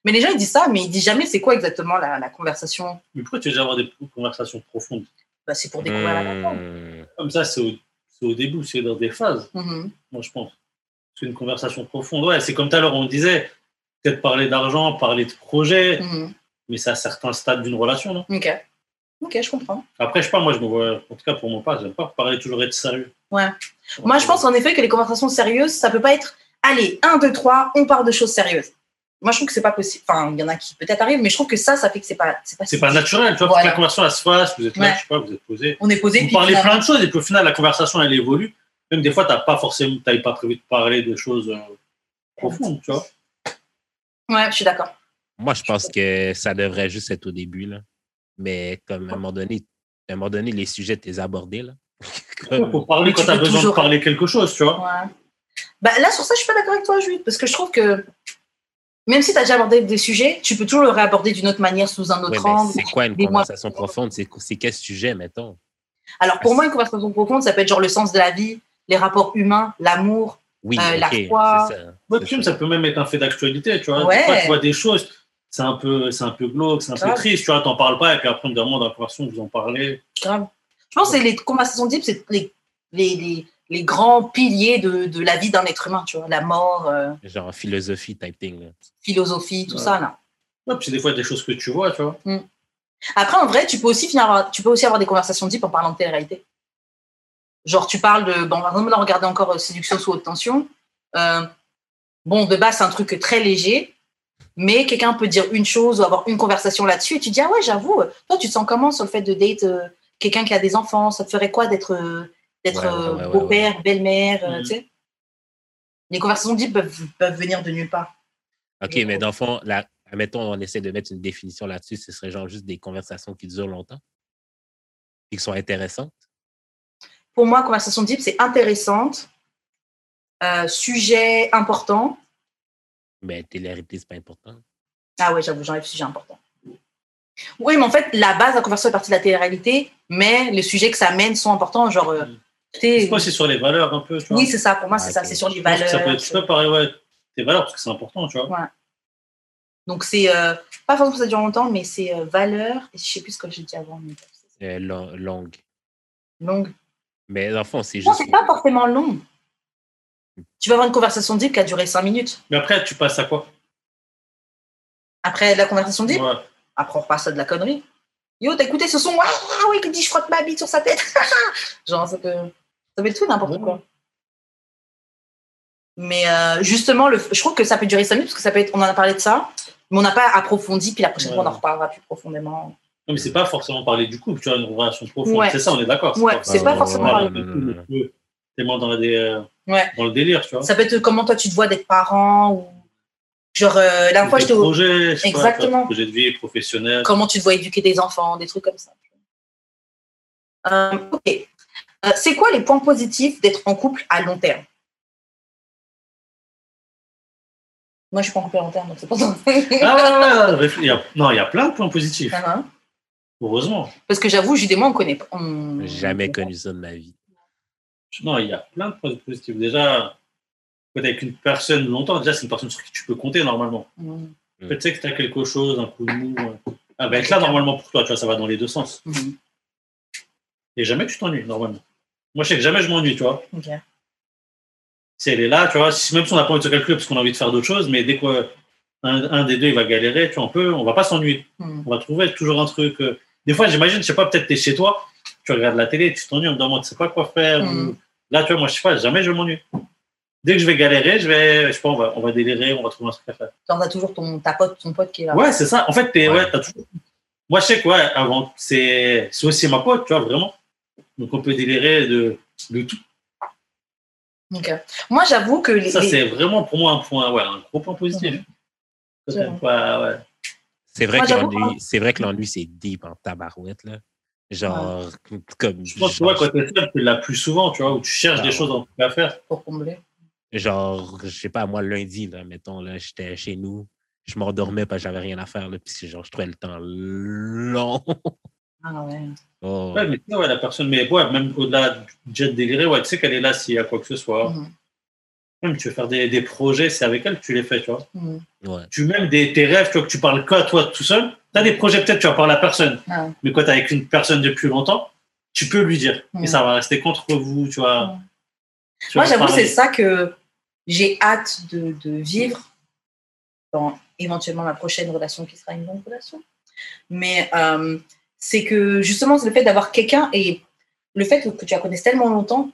Mais les gens ils disent ça, mais ils disent jamais c'est quoi exactement la, la conversation. Mais pourquoi tu veux déjà avoir des conversations profondes? Bah, c'est pour découvrir la personne. Hmm. Comme ça, c'est au, c'est au début, c'est dans des phases, Mhm. moi je pense. C'est une conversation profonde. Ouais, c'est comme tout à l'heure, on disait, peut-être parler d'argent, parler de projet, Mhm. mais c'est à certains stades d'une relation, non? Ok. Ok, je comprends. Après, je sais pas, moi, je me vois, en tout cas pour mon part, j'aime pas parler toujours être sérieux. Ouais. Moi, je pense en effet que les conversations sérieuses, ça peut pas être allez, un, deux, trois, on parle de choses sérieuses. Moi, je trouve que c'est pas possible. Enfin, il y en a qui peut-être arrivent, mais je trouve que ça, ça fait que c'est pas. C'est pas, C'est pas naturel, tu vois, Voilà. que la conversation, elle se fasse, vous êtes là, Ouais. je sais pas, vous êtes posé. On est posé. Vous puis parlez finalement- plein de choses, et puis au final, la conversation, elle évolue. Même des fois, t'as pas forcément, t'avais pas prévu de parler de choses euh, profondes, tu vois. Ouais, je suis d'accord. Moi, je pense que ça devrait juste être au début, là. Mais comme à un moment donné, à un moment donné, les sujets, t'es abordés, là. [laughs] Il faut parler quand tu t'as peux besoin toujours- de parler quelque chose, tu vois. Ouais. Bah, là, sur ça, je suis pas d'accord avec toi, Jules, parce que je trouve que même si tu as déjà abordé des sujets, tu peux toujours le réaborder d'une autre manière, sous un autre angle. c'est quoi une mois- conversation profonde? C'est quel sujet, mettons? Alors, pour moi, une conversation profonde, ça peut être genre le sens de la vie, les rapports humains, l'amour. Oui, Euh, la foi. ça. Ouais, ça. ça peut même être un fait d'actualité, tu vois. Ouais. Des fois, tu vois des choses, c'est un peu, c'est un peu glauque, c'est un peu triste, tu vois, t'en parles pas, et puis après, on me demande dans la conversation, vous en parlez. Grave. Je pense que c'est les conversations deep, c'est les, les, les, les grands piliers de, de la vie d'un être humain, tu vois, la mort, euh, Genre philosophie type thing, philosophie, tout Ouais. ça, là. Ouais, puis des fois, a des choses que tu vois, tu vois. Après, en vrai, tu peux aussi finir, tu peux aussi avoir des conversations deep en parlant de télé-réalité. Genre, tu parles de, bon, par exemple, là, regardez encore euh, Séduction sous haute tension. Euh, bon, de base, c'est un truc très léger, mais quelqu'un peut dire une chose ou avoir une conversation là-dessus, et tu dis, ah ouais, j'avoue, toi, tu te sens comment sur le fait de date euh, quelqu'un qui a des enfants? Ça te ferait quoi d'être euh, d'être Ouais, ouais, euh, ouais, ouais, beau-père, belle-mère, Mhm. tu sais? Les conversations deep peuvent, peuvent venir de nulle part. OK, mais dans le fond, là, admettons, on essaie de mettre une définition là-dessus, ce serait genre juste des conversations qui durent longtemps? Et qui sont intéressantes? Pour moi, conversation deep, c'est intéressante, euh, sujet important. Mais télé-réalité, c'est pas important. Ah ouais, j'avoue, j'enlève sujet important. Oui, mais en fait, la base de la conversation est partie de la télé-réalité, mais les sujets que ça amène sont importants. Genre, euh, sais- C'est quoi, c'est sur les valeurs un peu, tu vois. oui, c'est ça, pour moi, c'est Ah, ça, c'est sur les Je valeurs. Ça peut être, tu peux parler, ouais, tes valeurs, parce que c'est important, tu vois. Donc, c'est euh, pas forcément que ça dure longtemps, mais c'est euh, valeurs, et je sais plus ce que j'ai dit avant. mais c'est Euh, long- longue. Longue. Mais dans le fond, c'est Non, juste. c'est pas forcément long. Tu vas avoir une conversation deep qui a duré 5 minutes. Mais après, tu passes à quoi? Après la conversation deep, Ouais. après on repasse à de la connerie. Yo, t'as écouté ce son? Ah oui, qui dit je frotte ma bite sur sa tête. [laughs] Genre, ça peut, ça peut être tout n'importe Ouais. quoi. Mais euh, justement, le, je trouve que ça peut durer 5 minutes parce que ça peut être, on en a parlé de ça, mais on n'a pas approfondi, puis la prochaine Ouais. fois on en reparlera plus profondément. Non, mais c'est pas forcément parler du couple, tu vois, une relation profonde. Ouais. C'est ça, on est d'accord. Ouais, c'est pas forcément parler du couple, tellement dans, la dé- euh, Ouais. dans le délire, tu vois. Ça peut être comment toi tu te vois d'être parent ou genre euh, la fois Des je pas, Exactement. projet de vie professionnel. comment tu te vois éduquer des enfants, des trucs comme ça. Euh, ok. Euh, c'est quoi les points positifs d'être en couple à long terme? Moi, je suis pas en couple à long terme, donc c'est pas ça. Ah ouais, ouais, ouais, réfl- il y a- non, il y a plein de points positifs, Uh-huh. heureusement. Parce que j'avoue, Jude et moi, on connaît pas. on- Jamais connu ça de ma vie. Non, il y a plein de points positifs. Déjà, quand avec une personne longtemps, déjà, c'est une personne sur qui tu peux compter normalement. Mhm. Tu sais que tu as quelque chose, un coup de mou. euh, Ah, ben, être là, normalement, pour toi, tu vois, ça va dans les deux sens. Mhm. Et jamais que tu t'ennuies, normalement. Moi, je sais que jamais je m'ennuie, tu vois. Ok. Si elle est là, tu vois, même si on n'a pas envie de se calculer parce qu'on a envie de faire d'autres choses, mais dès qu'un un des deux, il va galérer, tu vois, on peut, on va pas s'ennuyer. On va trouver toujours un truc. euh, Des fois, j'imagine, je sais pas, peut-être tu es chez toi, tu regardes la télé, tu t'ennuies, on te demande, tu sais pas quoi faire. Ou- Là, tu vois, moi, je sais pas, jamais je m'ennuie. Dès que je vais galérer, je vais, je sais pas, on va, on va délirer, on va trouver un truc à faire. Genre, t'as toujours ton, ta pote, ton pote qui est là. Ouais, c'est ça. En fait, t'es, Ouais. ouais, t'as toujours. Moi, je sais que, ouais, avant, c'est, c'est aussi ma pote, tu vois, vraiment. Donc, on peut délirer de, de tout. Ok. Moi, j'avoue que les. Ça, c'est vraiment pour moi un point, ouais, un gros point positif. Mhm. Ça, C'est vrai, Moi, que j'avoue l'ennui, c'est vrai que l'ennui, c'est deep en tabarouette, là. Genre, comme. Je pense que ouais, quand t'es seul, tu l'as plus souvent, tu vois, où tu cherches Ah, des ouais. choses à faire. pour combler. genre, je sais pas, moi, lundi, là, mettons, là, j'étais chez nous, je m'endormais parce que j'avais rien à faire, là, puis c'est genre, je trouvais le temps long. Ah ouais. Oh. Ouais, mais tu sais, ouais, la personne, mais ouais, même au-delà du jet déliré, ouais, tu sais qu'elle est là s'il y a quoi que ce soit. Mhm. Même tu veux faire des, des projets, c'est avec elle que tu les fais, tu vois. Mhm. Ouais. Tu même des, tes rêves, tu vois, que tu parles qu'à toi tout seul. Tu as des projets, peut-être tu vas parler à personne. Ah. Mais quand tu es avec une personne depuis longtemps, tu peux lui dire. Mhm. Et ça va rester contre vous, tu vois. Tu Moi, j'avoue, c'est ça que j'ai hâte de, de vivre dans éventuellement ma prochaine relation qui sera une longue relation. Mais euh, c'est que justement, c'est le fait d'avoir quelqu'un et le fait que tu la connaisses tellement longtemps,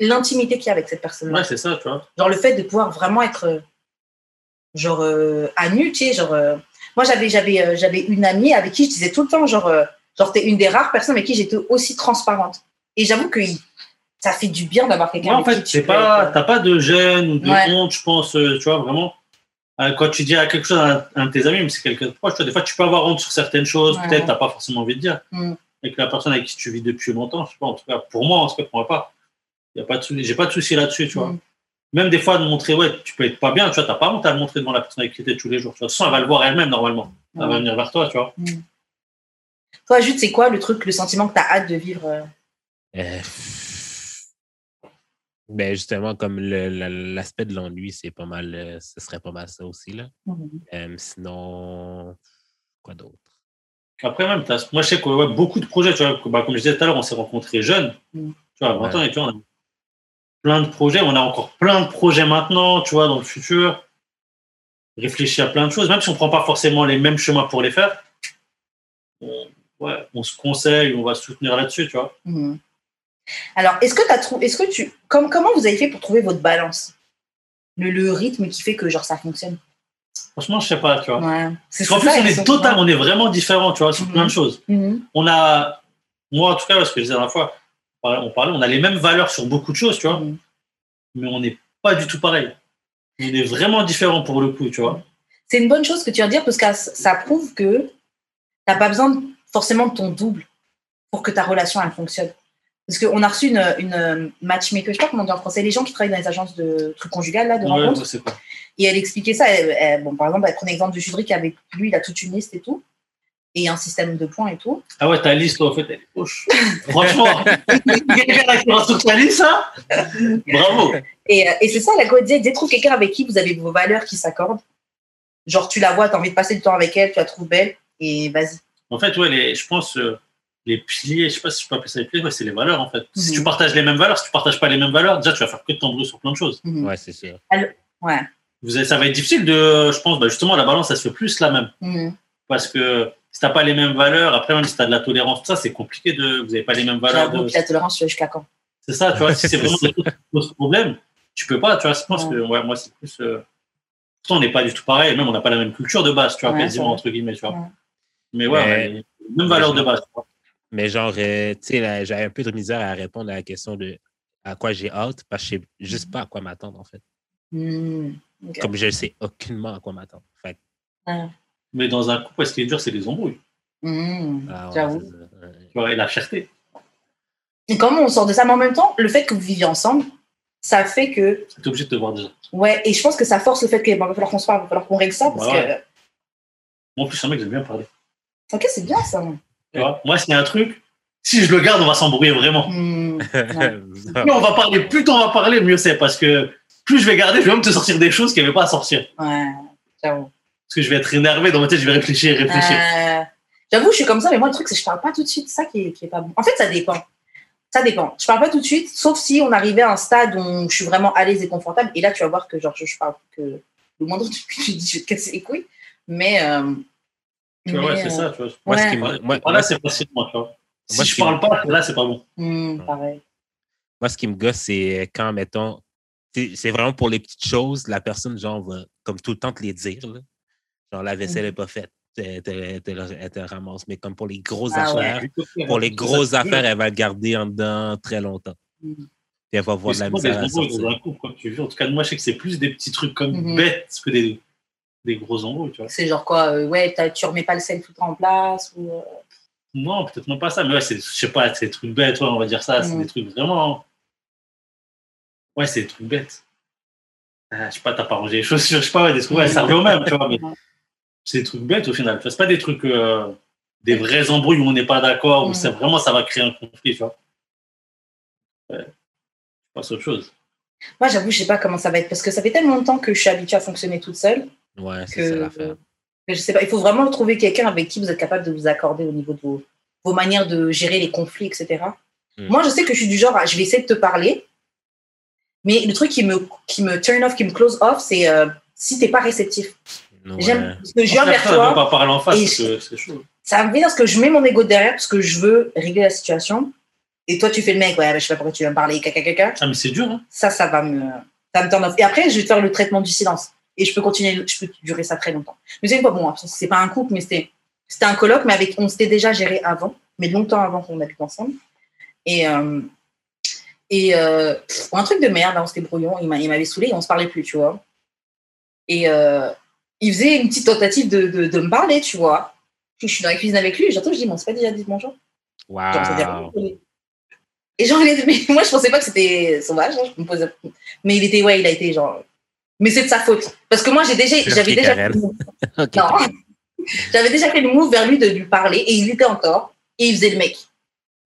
l'intimité qu'il y a avec cette personne-là. Ouais, c'est ça, tu vois. Genre le fait de pouvoir vraiment être euh, genre euh, à nu, tu sais, genre euh, moi j'avais j'avais euh, j'avais une amie avec qui je disais tout le temps genre euh, genre t'es une des rares personnes avec qui j'étais aussi transparente. Et j'avoue que ça fait du bien d'avoir quelqu'un Ouais, en fait, tu pas, être, t'as pas de gêne ou de Ouais. honte, je pense, euh, tu vois, vraiment. Euh, Quand tu dis à quelque chose à un, de tes amis, mais c'est quelqu'un de proche, tu vois, des fois, tu peux avoir honte sur certaines choses, Ouais. peut-être, t'as pas forcément envie de dire. Mm. Avec la personne avec qui tu vis depuis longtemps, je sais pas, en tout cas, pour moi, en tout cas, pour moi, pas. Y a pas de souci, j'ai pas de souci là-dessus, tu vois. Mm. Même des fois, de montrer, ouais, tu peux être pas bien, tu vois, t'as pas honte à le montrer devant la personne avec qui t'es tous les jours, tu vois. De toute façon, elle va le voir elle-même, normalement. Elle va venir vers toi, tu vois. Toi, Jude, c'est quoi le truc, le sentiment que tu as hâte de vivre euh, Euh, ben justement, comme l'aspect de l'ennui, c'est pas mal, euh, ce serait pas mal ça aussi. Là. Euh, sinon, quoi d'autre? Après, même, t'as- moi, je sais que ouais, beaucoup de projets, tu vois, bah, comme je disais tout à l'heure, on s'est rencontrés jeunes, Mm. tu vois, à 20 ans, et tu vois, on a plein de projets, on a encore plein de projets maintenant, tu vois, dans le futur. Réfléchir à plein de choses, même si on prend pas forcément les mêmes chemins pour les faire, on, ouais, on se conseille, on va se soutenir là-dessus, tu vois. Mhm. Alors, est-ce que, t'as trou- est-ce que tu. Comme, comment vous avez fait pour trouver votre balance? Le, le rythme qui fait que genre, ça fonctionne? Franchement, je sais pas, tu vois. Ouais. Parce qu'en ça, plus, on est total, on est vraiment différents, tu vois, sur Mhm. plein de choses. Mhm. On a, moi, en tout cas, ouais, ce que je disais la dernière fois, on parlait- on a les mêmes valeurs sur beaucoup de choses, tu vois. Mhm. mais on n'est pas du tout pareil. On est vraiment différents pour le coup, tu vois. C'est une bonne chose que tu de dire parce que ça, prouve que tu n'as pas besoin de- forcément de ton double pour que ta relation elle fonctionne. Parce qu'on a reçu une, une matchmaker, je ne sais pas comment on dit en français, les gens qui travaillent dans les agences de trucs conjugales, là, de Ouais, rencontres. Et elle expliquait ça. elle- elle- bon, par exemple, elle prenait l'exemple de Judric avec lui, il a toute une liste et tout. Et un système de points et tout. Ah ouais, ta liste, en fait, elle est poche. Franchement, quelqu'un a qui sur ta liste, ça Bravo. Et, euh, et c'est ça, la elle disait, dès trouve quelqu'un avec qui vous avez vos valeurs qui s'accordent. Genre, tu la vois, tu as envie de passer du temps avec elle, tu la trouves belle, et vas-y. En fait, ouais, les, je pense, euh, les piliers, je sais pas si je peux appeler ça les piliers, ouais, c'est les valeurs, en fait. Si Mhm. tu partages les mêmes valeurs, si tu partages pas les mêmes valeurs, déjà, tu vas faire que de t'embrouiller sur plein de choses. Mhm. Ouais, c'est sûr. Ouais. Vous avez- ça va être difficile de, je pense, bah, justement, la balance, ça se fait plus la même. Mhm. Parce que si t'as pas les mêmes valeurs, après, même si t'as de la tolérance, tout ça, c'est compliqué de, vous avez pas les mêmes valeurs. De- la tolérance, jusqu'à quand? C'est ça, tu vois, si c'est vraiment [laughs] ça. des trucs qui posent problème, tu peux pas, tu vois, je pense Ouais. que ouais, moi, c'est plus. euh, Pourtant, on n'est pas du tout pareil, même on n'a pas la même culture de base, tu vois, Ouais, quasiment, entre guillemets, tu vois. Ouais. Mais ouais, mêmes valeurs de base, tu vois. Mais genre, euh, tu sais, j'avais un peu de misère à répondre à la question de à quoi j'ai hâte parce que je sais juste pas à quoi m'attendre, en fait. Ok. Comme je ne sais aucunement à quoi m'attendre. Fait Mais dans un couple, ce qui est dur, c'est les embrouilles, Mhm. ah ouais, J'avoue. c'est ça, ouais. tu vois, et la fierté. Et comment on sort de ça Mais en même temps, le fait que vous viviez ensemble, ça fait que. Tu es obligé de te voir déjà. Ouais, et je pense que ça force le fait qu'il va falloir qu'on se parle, il va falloir qu'on règle ça, parce Ouais. Moi, en plus, je suis un mec, j'aime bien parler. que. Ok, c'est bien ça. Moi, a un truc, si je le garde, on va s'embrouiller vraiment. [laughs] Mhm. Plus on va parler, plus on va parler, mieux c'est. Parce que plus je vais garder, je vais même te sortir des choses qu'il n'y avait pas à sortir. Ouais, j'avoue. Parce que je vais être énervé dans ma tête, je vais réfléchir, réfléchir. Euh, J'avoue, je suis comme ça, mais moi, le truc, c'est que je parle pas tout de suite. C'est ça qui est, qui est pas bon. En fait, ça dépend. Ça dépend. Je parle pas tout de suite, sauf si on arrivait à un stade où je suis vraiment à l'aise et confortable. Et là, tu vas voir que genre, je, je parle que le moindre truc que tu dis, je vais te casser les couilles. Mais. euh, ouais, c'est euh, ça, tu vois. Moi, ce qui me- moi- Voilà, c'est facile, moi, tu vois. Si Moi, je parle pas, là, c'est pas bon. hmm, pareil. Moi, ce qui me gosse, c'est quand, mettons, c'est c'est vraiment pour les petites choses, la personne, genre, va comme tout le temps te les dire. là. Genre, la vaisselle n'est pas faite. Elle te, elle te- elle te ramasse. Mais comme pour les grosses Ah ouais. affaires, pour les grosses affaires, elle va le garder en dedans très longtemps. Puis elle va voir de la misère à sortir. comme tu veux. En tout cas, moi, je sais que c'est plus des petits trucs comme Mhm. bêtes que des, des gros embrouilles, tu vois. C'est genre quoi euh, Ouais, tu remets pas le sel tout le temps en place ou, euh, Non, peut-être non pas ça, mais ouais, c'est, je sais pas, c'est des trucs bêtes, ouais, on va dire ça. C'est Mhm. des trucs vraiment. Ouais, c'est des trucs bêtes. Ah, je sais pas, t'as pas rangé les chaussures, [laughs] je sais pas, ouais, des trucs, ouais, ça revient au même, tu vois, mais Ouais. C'est des trucs bêtes au final. Vois, C'est pas des trucs, euh, des vraies embrouilles où on n'est pas d'accord, où Mhm. c'est vraiment, ça va créer un conflit, tu vois. Ouais. Je passe à autre chose. Moi, j'avoue, je sais pas comment ça va être parce que ça fait tellement longtemps que je suis habituée à fonctionner toute seule. Ouais, c'est que, ça l'affaire. je sais pas. Il faut vraiment trouver quelqu'un avec qui vous êtes capable de vous accorder au niveau de vos, vos manières de gérer les conflits, etc. Mm. Moi, je sais que je suis du genre, à- je vais essayer de te parler, Mais le truc qui me, qui me turn off, qui me close off, c'est euh, si t'es pas réceptif. J'aime ce que je viens vers veut toi. pas parler en face, c'est chaud. Ça me vient parce que je mets mon ego derrière parce que je veux régler la situation. Et toi, tu fais le mec, ouais, mais je sais pas pourquoi tu viens me parler, caca, caca. Ah, mais c'est dur, hein. Ça, ça va me, ça me turn off. Et après, je vais faire le traitement du silence. Et je peux continuer, je peux durer ça très longtemps. Mais c'est pas bon, c'est pas un couple, mais c'était, c'était un colloque, mais avec, on s'était déjà géré avant, mais longtemps avant qu'on habite ensemble. Et, euh, et euh, pff, un truc de merde, on s'était brouillon, il m'avait saoulé et on se parlait plus, tu vois. Et euh, il faisait une petite tentative de, de, de me parler, tu vois. Puis je suis dans la cuisine avec lui, et j'entends, je dis, bon, c'est pas déjà dit bonjour. Genre, Wow. Et genre, [laughs] mais moi, je pensais pas que c'était sauvage. hein, je me posais... Mais il était, ouais, il a été genre. Mais c'est de sa faute. Parce que moi, j'ai déjà, j'avais déjà, fait le move. [laughs] Ok. Non. [laughs] j'avais déjà fait le move vers lui de lui parler et il était encore et il faisait le mec.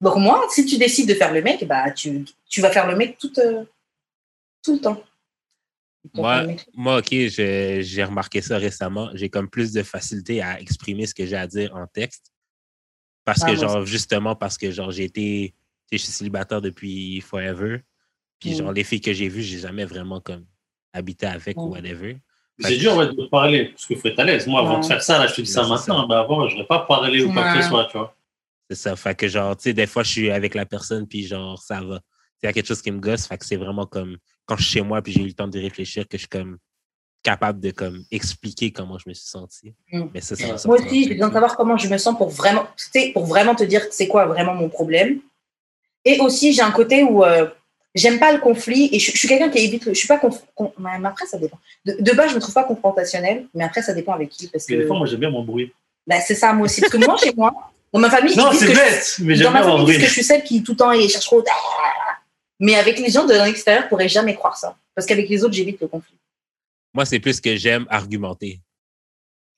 Donc moi, si tu décides de faire le mec, bah tu, tu vas faire le mec tout, euh, tout le temps. Moi- Moi, OK, j'ai remarqué ça récemment. J'ai comme plus de facilité à exprimer ce que j'ai à dire en texte. Parce Ah, que, genre, justement, parce que, genre, j'ai été, tu sais, je suis célibataire depuis forever. Puis, Mm. genre, les filles que j'ai vues, j'ai jamais vraiment, comme, habité avec ou Mm. whatever. C'est dur ouais, de parler, parce qu'il faut être à l'aise. Moi, avant Ouais. de faire ça, là, je te dis ça Ouais, maintenant, bah, avant, je n'aurais pas parlé ou quoi que Ouais. ce soit, tu vois. C'est ça. Fait que, genre, tu sais, des fois, je suis avec la personne, puis, genre, ça va. Il y a quelque chose qui me gosse. Fait que c'est vraiment comme, quand je suis chez moi, puis j'ai eu le temps de réfléchir, que je suis comme capable de, comme, expliquer comment je me suis senti. Mm. Mais ça, ça Moi aussi, j'ai besoin de savoir comment je me sens pour vraiment, tu sais, pour vraiment te dire c'est quoi vraiment mon problème. Et aussi, j'ai un côté où euh, j'aime pas le conflit et je, je suis quelqu'un qui évite. Je suis pas conf- con- mais après ça dépend. De, de base, je me trouve pas confrontationnelle, mais après ça dépend avec qui parce Mais des que fois, moi, j'aime bien m'embrouiller. bah, c'est ça moi aussi. Parce que moi, chez moi, dans ma famille, Non, c'est que je- bête, mais dans j'aime ma bien disent que je suis celle qui tout le temps et cherche trop. Mais avec les gens de l'extérieur, pourraient jamais croire ça. Parce qu'avec les autres, j'évite le conflit. Moi, c'est plus que j'aime argumenter.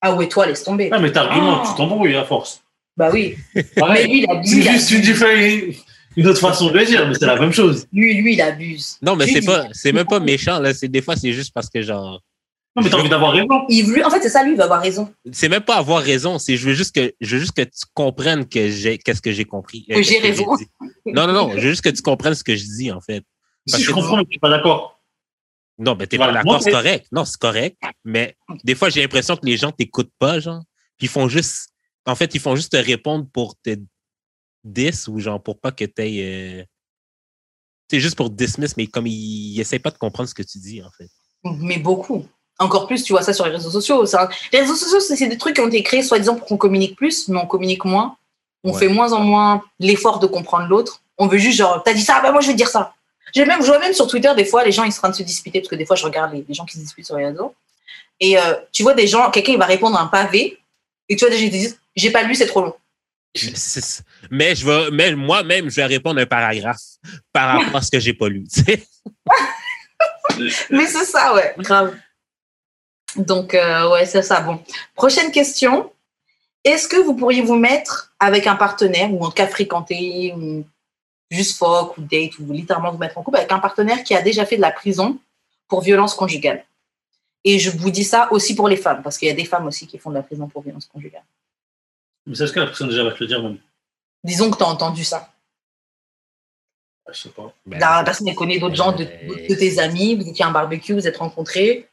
Ah ouais, toi, laisse tomber. Ah, mais t'argumentes, Ah. tu t'embrouilles à force. Bah oui. Mais lui, il abuse. C'est juste une, autre façon de le dire, mais c'est la même chose. Lui, lui, il abuse. Non, mais c'est pas, c'est même pas méchant, là. C'est, des fois, c'est juste parce que, genre, Non, mais t'as envie d'avoir raison. Il veut- En fait, c'est ça, lui, il va avoir raison. c'est même pas avoir raison. C'est, je veux juste que, je veux juste que tu comprennes que j'ai, qu'est-ce que j'ai compris. euh, Que j'ai raison. Non, non, non. Je veux juste que tu comprennes ce que je dis, en fait. Parce Si je que- comprends, mais je suis pas d'accord. Non, ben, t'es Voilà. pas d'accord, Moi, c'est correct. Non, c'est correct. Mais des fois, j'ai l'impression que les gens t'écoutent pas, genre. Puis ils font juste, en fait, ils font juste te répondre pour te dis ou genre pour pas que t'aies, euh... c'est juste pour dismiss, mais comme ils, ils essaient pas de comprendre ce que tu dis, en fait. Mais beaucoup. Encore plus, tu vois ça sur les réseaux sociaux. ça. Les réseaux sociaux, c'est des trucs qui ont été créés soi-disant pour qu'on communique plus, mais on communique moins. On Ouais. fait moins en moins l'effort de comprendre l'autre. On veut juste, genre, t'as dit ça, bah moi je vais dire ça. J'ai même, je vois même sur Twitter, des fois, les gens ils sont en train de se disputer, parce que des fois, je regarde les, les gens qui se disputent sur les réseaux. Et euh, tu vois des gens, quelqu'un il va répondre un pavé, et tu vois des gens qui te disent, j'ai pas lu, c'est trop long. Mais je vais, mais moi-même, je vais répondre un paragraphe par rapport à ce que j'ai pas lu. [laughs] Mais c'est ça, ouais, grave. Donc, euh, ouais, c'est ça. Bon. Prochaine question. Est-ce que vous pourriez vous mettre avec un partenaire, ou en tout cas fréquenter, ou juste fuck, ou date, ou littéralement vous mettre en couple avec un partenaire qui a déjà fait de la prison pour violence conjugale? Et je vous dis ça aussi pour les femmes, parce qu'il y a des femmes aussi qui font de la prison pour violence conjugale. Mais c'est ce que la personne déjà va te le dire, même? Disons que tu as entendu ça. Je sais pas. Ben, La personne connaît d'autres gens, de, de tes amis, vous étiez à un barbecue, vous êtes rencontrés.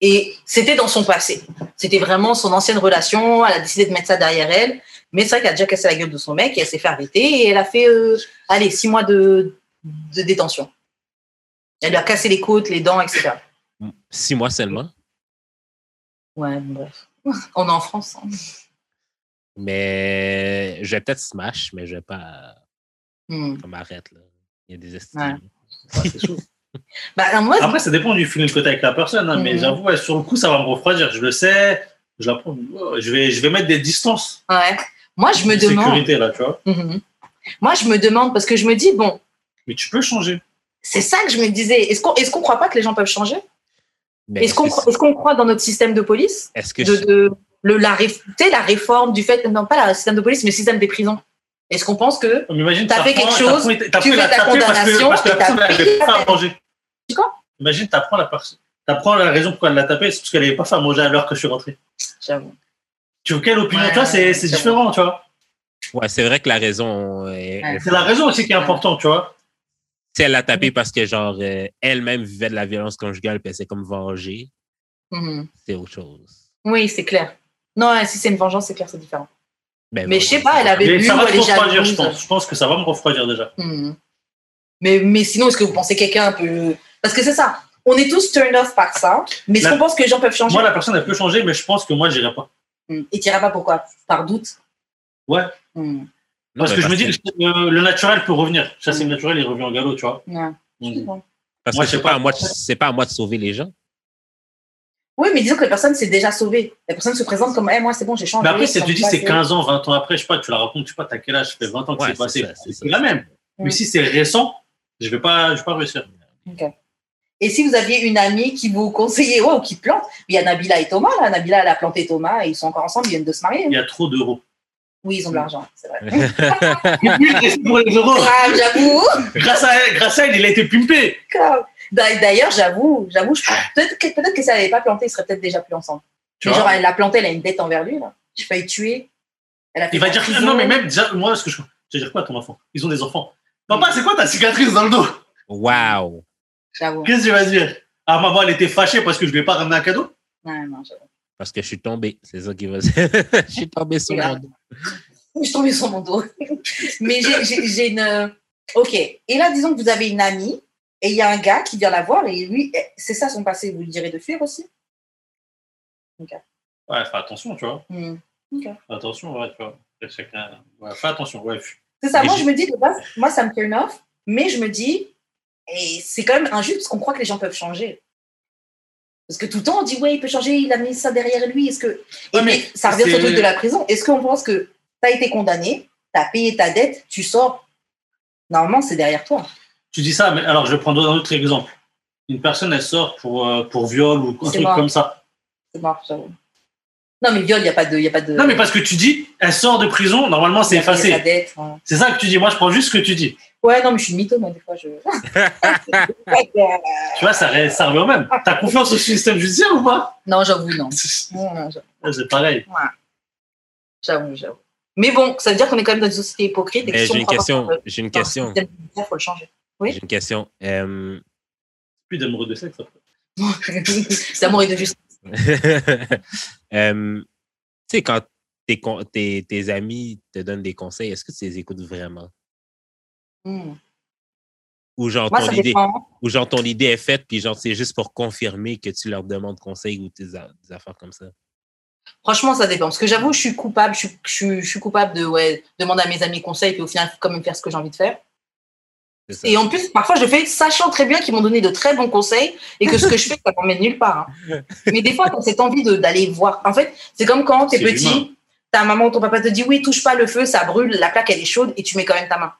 Et c'était dans son passé. C'était vraiment son ancienne relation. Elle a décidé de mettre ça derrière elle. Mais c'est vrai qu'elle a déjà cassé la gueule de son mec et elle s'est fait arrêter et elle a fait, euh, allez, six mois de, de détention. Elle lui a cassé les côtes, les dents, etc. Six mois seulement. Ouais, bref. [laughs] On est en France. hein. Mais je vais peut-être smash, mais je vais pas Hmm. comme arrête, là. Il y a des estimes. Ouais. Ah, c'est chaud. [laughs] Bah, non, moi, Après, ça dépend du feeling que tu as avec la personne, hein, mais Mhm. j'avoue, ouais, sur le coup, ça va me refroidir. Je le sais, je, la prends- je, vais, je vais mettre des distances ouais. moi, je me de demande. sécurité, là, tu vois. Mhm. Moi, je me demande parce que je me dis, bon, Mais tu peux changer. c'est ça que je me disais. Est-ce qu'on est qu'on croit pas que les gens peuvent changer? Est-ce qu'on que- croit, est-ce qu'on croit dans notre système de police? Est-ce que de, je- de- le, la, réf- tu sais, la réforme du fait, non pas le système de police, mais le système des prisons Est-ce qu'on pense que. Imagine, T'as fait quelque chose, tu la fais ta taper parce que- condamnation Parce que la personne, n'avait la pas à peine. manger. Tu quoi Imagine, t'apprends la personne. T'apprends la raison pourquoi elle l'a tapé, c'est parce qu'elle n'avait pas fait à manger à l'heure que je suis rentré. J'avoue. Tu veux quelle opinion Ouais, tu vois, c'est c'est c'est différent, tu vois. Ouais, c'est vrai que la raison est. Ouais. est C'est la raison aussi qui est importante, tu vois. Si elle l'a tapé parce que, genre, euh, elle-même vivait de la violence conjugale, puis elle s'est comme vengée, Mhm. c'est autre chose. Oui, c'est clair. Non, si c'est une vengeance, c'est clair, c'est différent. Ben, Mais bon, je sais c'est pas, elle ça. avait- Mais bu ça ou va elle te est refroidir, je pense. Je pense que ça va me refroidir déjà. Mhm. Mais, mais sinon, est-ce que vous pensez quelqu'un peut. Parce que c'est ça. On est tous turned off par ça. Mais est-ce La- qu'on pense que les gens peuvent changer? Moi, la personne, elle peut changer, mais je pense que moi, j'irai pas. Mhm. Et tu iras pas pourquoi? Par doute? Ouais. Non, Parce mais que je me dis, le, le naturel peut revenir. Chasser Mm. le naturel, il revient en galop, tu vois. Ouais. Je. Parce Moi, que je c'est pas, pas. à moi de- c'est pas à moi de sauver les gens. Oui, mais disons que la personne s'est déjà sauvée. La personne se présente comme, Eh, moi, c'est bon, j'ai changé. Mais après, si tu dis c'est passe. 15 ans, 20 ans après, je sais pas, tu la racontes, je sais pas, t'as quel âge, ça fait 20 ans que Ouais, c'est passé. c'est la même. Mm. Mais si c'est récent, je vais pas, je vais pas réussir. Ok. Et si vous aviez une amie qui vous conseillait, ou qui plante, il y a Nabila et Thomas, là. Nabila, elle a planté Thomas et ils sont encore ensemble, ils viennent de se marier. Il y a trop d'euros. Oui, ils ont de l'argent, c'est vrai. [laughs] pour les euros. Grave, j'avoue. Grâce à elle, grâce à elle, il a été pimpé. Grave. D'a- D'ailleurs, j'avoue, j'avoue, peut-être que, peut que si elle n'avait pas planté, ils seraient peut-être déjà plus ensemble. Tu mais vois? genre, elle l'a planté, elle a une dette envers lui, là. J'ai failli tuer. Elle a fait Il va dire, prison. non, mais même, déjà, moi, ce que je, tu vas dire quoi à ton enfant? Ils ont des enfants. Papa, c'est quoi ta cicatrice dans le dos? Wow! J'avoue. Qu'est-ce que tu vas dire? Ah, maman, elle était fâchée parce que je lui ai pas ramené un cadeau? Ouais, non, j'avoue. Parce que je suis tombé. C'est ça qui va [laughs] [laughs] Je suis tombé sur mon dos. Je suis tombée sur mon dos. mais j'ai- une. Ok. Et là, disons que vous avez une amie et il y a un gars qui vient la voir et lui, eh, c'est ça son passé. Vous lui direz de fuir aussi Ouais, fais attention, tu vois. Hmm. Fais attention, ouais, tu vois. Chacun... Ouais, fais attention, ouais. C'est ça. Et Moi, je- me dis, de base, moi, ça me turn off, mais je me dis, et c'est quand même injuste parce qu'on croit que les gens peuvent changer. Parce que tout le temps, on dit, ouais, il peut changer, il a mis ça derrière lui. Est-ce que. Et mais ça revient sur le truc de la prison. Est-ce qu'on pense que tu as été condamné, tu as payé ta dette, tu sors? Normalement, c'est derrière toi. Tu dis ça, mais alors je vais prendre un autre exemple. Une personne, elle sort pour, euh, pour viol ou un truc mort. comme ça. C'est mort, j'avoue. Non, mais viol, il n'y a pas de. Y a pas de Non, mais parce que tu dis, elle sort de prison, normalement, c'est effacé. voilà. C'est ça que tu dis. Moi, je prends juste ce que tu dis. Ouais, non, mais je suis une mytho, moi, des fois. Je... [laughs] Tu vois, ça, ça revient au même. T'as confiance au système judiciaire ou pas? Non, j'avoue, non. [laughs] J'avoue. C'est pareil. J'avoue, j'avoue. Mais bon, ça veut dire qu'on est quand même dans une société hypocrite. Et que Mais si on j'ai une pas question. J'ai une question. système judiciaire, faut le changer. Oui. J'ai une question. Euh, Plus d'amoureux de sexe. après. [laughs] c'est amour et de justice. [laughs] euh, tu sais, quand tes, tes, tes amis te donnent des conseils, est-ce que tu les écoutes vraiment? Hmm. Ou genre, Moi, ton idée, ou genre ton idée est faite, puis genre c'est juste pour confirmer que tu leur demandes conseil ou des, a- des affaires comme ça? Franchement, ça dépend. Parce que j'avoue, je suis coupable. Je suis, je suis- je suis coupable de ouais, demander à mes amis conseils, puis au final, quand même faire ce que j'ai envie de faire. Et en plus, parfois, je fais sachant très bien qu'ils m'ont donné de très bons conseils et que ce que je fais, ça m'emmène nulle part. hein. Mais des fois, quand cette envie d'aller voir. En fait, c'est comme quand tu es C'est petit, humain. ta maman ou ton papa te dit oui, touche pas le feu, ça brûle, la plaque, elle est chaude et tu mets quand même ta main.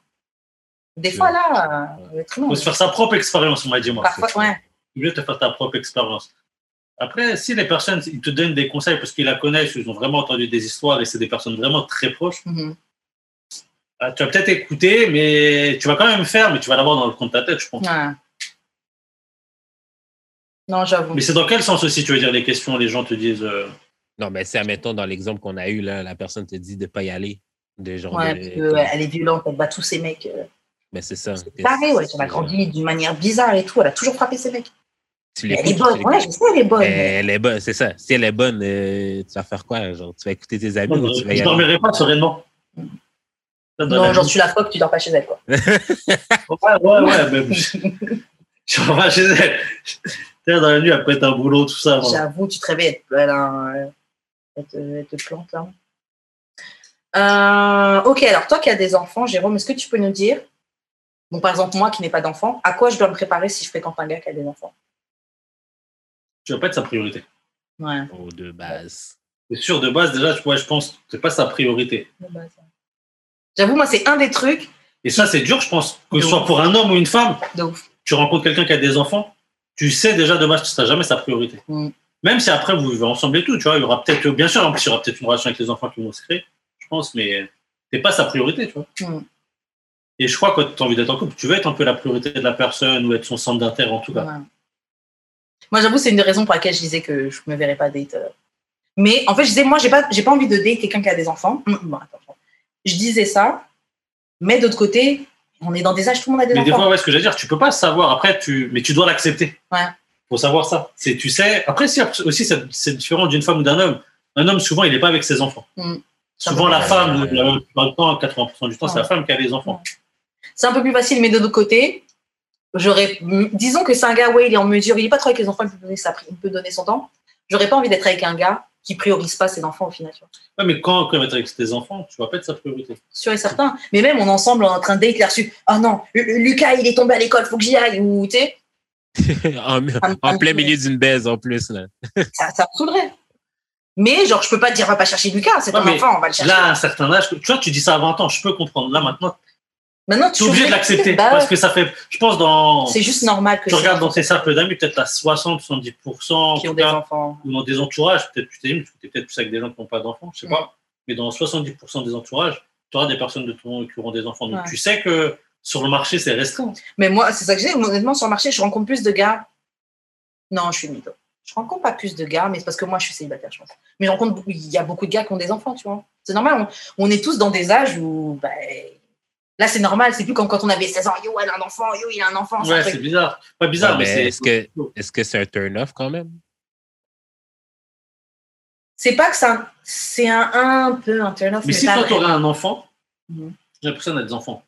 Des fois, là, euh, être humain. faut se faire sa propre expérience, on m'a dit, moi. Parfois, ouais. Il mieux te faire ta propre expérience. Après, si les personnes ils te donnent des conseils parce qu'ils la connaissent, ils ont vraiment entendu des histoires et c'est des personnes vraiment très proches, Mhm. euh, tu vas peut-être écouter, mais tu vas quand même faire, mais tu vas l'avoir dans le coin de ta tête, je pense. Ouais. Non, j'avoue. Mais c'est dans quel sens aussi, tu veux dire, les questions, les gens te disent. euh, Non, mais c'est, admettons, dans l'exemple qu'on a eu, là, la personne te dit de ne pas y aller. De genre Ouais, de- parce que, ouais, elle est violente, elle bat tous ces mecs. euh. Mais c'est ça. C'est pareil, ouais, elle a grandi d'une manière bizarre et tout. Elle a toujours frappé ses mecs. Tu Elle est bonne, ouais, je sais, elle est bonne. Mais Elle est bonne, c'est ça. Si elle est bonne, euh, tu vas faire quoi? Genre, tu vas écouter tes amis ou tu vas y Je aller? dormirai pas sereinement. Non, la genre, tu la foques, tu dors pas chez elle, quoi. [laughs] Ouais, ouais, ouais. mais je vais pas chez elle. Tu sais, Dans la nuit, après un boulot, tout ça. J'avoue, tu te réveilles, elle, elle, a- elle te, elle te plante, là. Euh, ok, alors toi qui as des enfants, Jérôme, est-ce que tu peux nous dire, bon, par exemple, moi qui n'ai pas d'enfants, à quoi je dois me préparer si je fréquente un gars qui a des enfants? Tu vas pas être sa priorité. Ouais, Oh, de base. C'est sûr, de base, déjà, je pense que c'est pas sa priorité. de base. J'avoue, moi, c'est un des trucs Et ça, c'est dur, je pense. Que ce soit pour un homme ou une femme, de ouf. tu rencontres quelqu'un qui a des enfants, tu sais déjà de base que ce sera jamais sa priorité. Mm. Même si après vous vivez ensemble et tout, tu vois, il y aura peut-être, bien sûr, en plus, il y aura peut-être une relation avec les enfants qui vont se créer, je pense, mais c'est pas sa priorité, tu vois. Mm. Et je crois que quand tu as envie d'être en couple, tu veux être un peu la priorité de la personne ou être son centre d'intérêt en tout cas. Ouais. Moi, j'avoue, c'est une des raisons pour laquelle je disais que je me verrais pas date. euh. Mais en fait, je disais, moi, j'ai pas, j'ai pas envie de date quelqu'un qui a des enfants. Hum, bon, attends. Je disais ça, mais d'autre côté, On est dans des âges, tout le monde a des Mais des enfants. fois, ouais, ce que j'allais dire, tu peux pas savoir. Après, tu, mais tu dois l'accepter. Ouais. Faut savoir ça. C'est, tu sais. Après, si, aussi, c'est c'est différent d'une femme ou d'un homme. Un homme, souvent, il n'est pas avec ses enfants. Mm. Souvent, la femme, la plupart du temps, 80% du temps, c'est la femme qui a les enfants. C'est un peu plus facile, mais de l'autre côté, j'aurais, disons que c'est un gars, ouais, il est en mesure, il est pas trop avec les enfants, il peut donner, sa, il peut donner son temps. J'aurais pas envie d'être avec un gars qui priorise pas ses enfants au final, tu vois. Ouais, mais quand, quand tu es avec tes enfants, tu vas pas être sa priorité. Sûr et certain. Mais même, on est ensemble, on est en train de date, il a reçu, oh non, Lu- Lucas, il est tombé à l'école, faut que j'y aille, ou, tu sais, [laughs] en, en plein milieu d'une baise en plus. Là. [laughs] ça, ça me saoulerait. Mais, genre, je peux pas dire, va pas chercher Lucas, c'est ton Ouais, enfant, on va le chercher. Là, à un certain âge, tu vois, tu dis ça à 20 ans, je peux comprendre. Là, maintenant, Maintenant, tu es obligé de l'accepter. Bah, parce que ça fait, je pense, dans. C'est juste normal que Tu regardes des dans tes cercles d'amis, peut-être à 60, 70%, en qui ont des cas, enfants. ou dans des entourages, peut-être tu t'es tu es peut-être plus avec des gens qui n'ont pas d'enfants, je sais pas. Mais dans 70% des entourages, tu auras des personnes de ton qui auront des enfants. Donc Ouais. tu sais que sur le marché, c'est restreint. Mais moi, c'est ça que j'ai. Honnêtement, sur le marché, je rencontre plus de gars. Non, je suis mytho. Je rencontre pas plus de gars, mais c'est parce que moi, je suis célibataire, je pense. Mais je rencontre il y a beaucoup de gars qui ont des enfants, tu vois. C'est normal. On, on est tous dans des âges où, ben, là, c'est normal. C'est plus comme quand on avait 16 ans. Yo, elle a un enfant. Yo, il a un enfant. Ouais, c'est bizarre. Pas bizarre, Ouais, mais, est-ce que est-ce que c'est un turn-off quand même? C'est pas que ça, c'est un, un peu un turn-off, Mais mais, si pas toi, tu aurais un enfant, Mhm. j'ai l'impression d'être des enfants.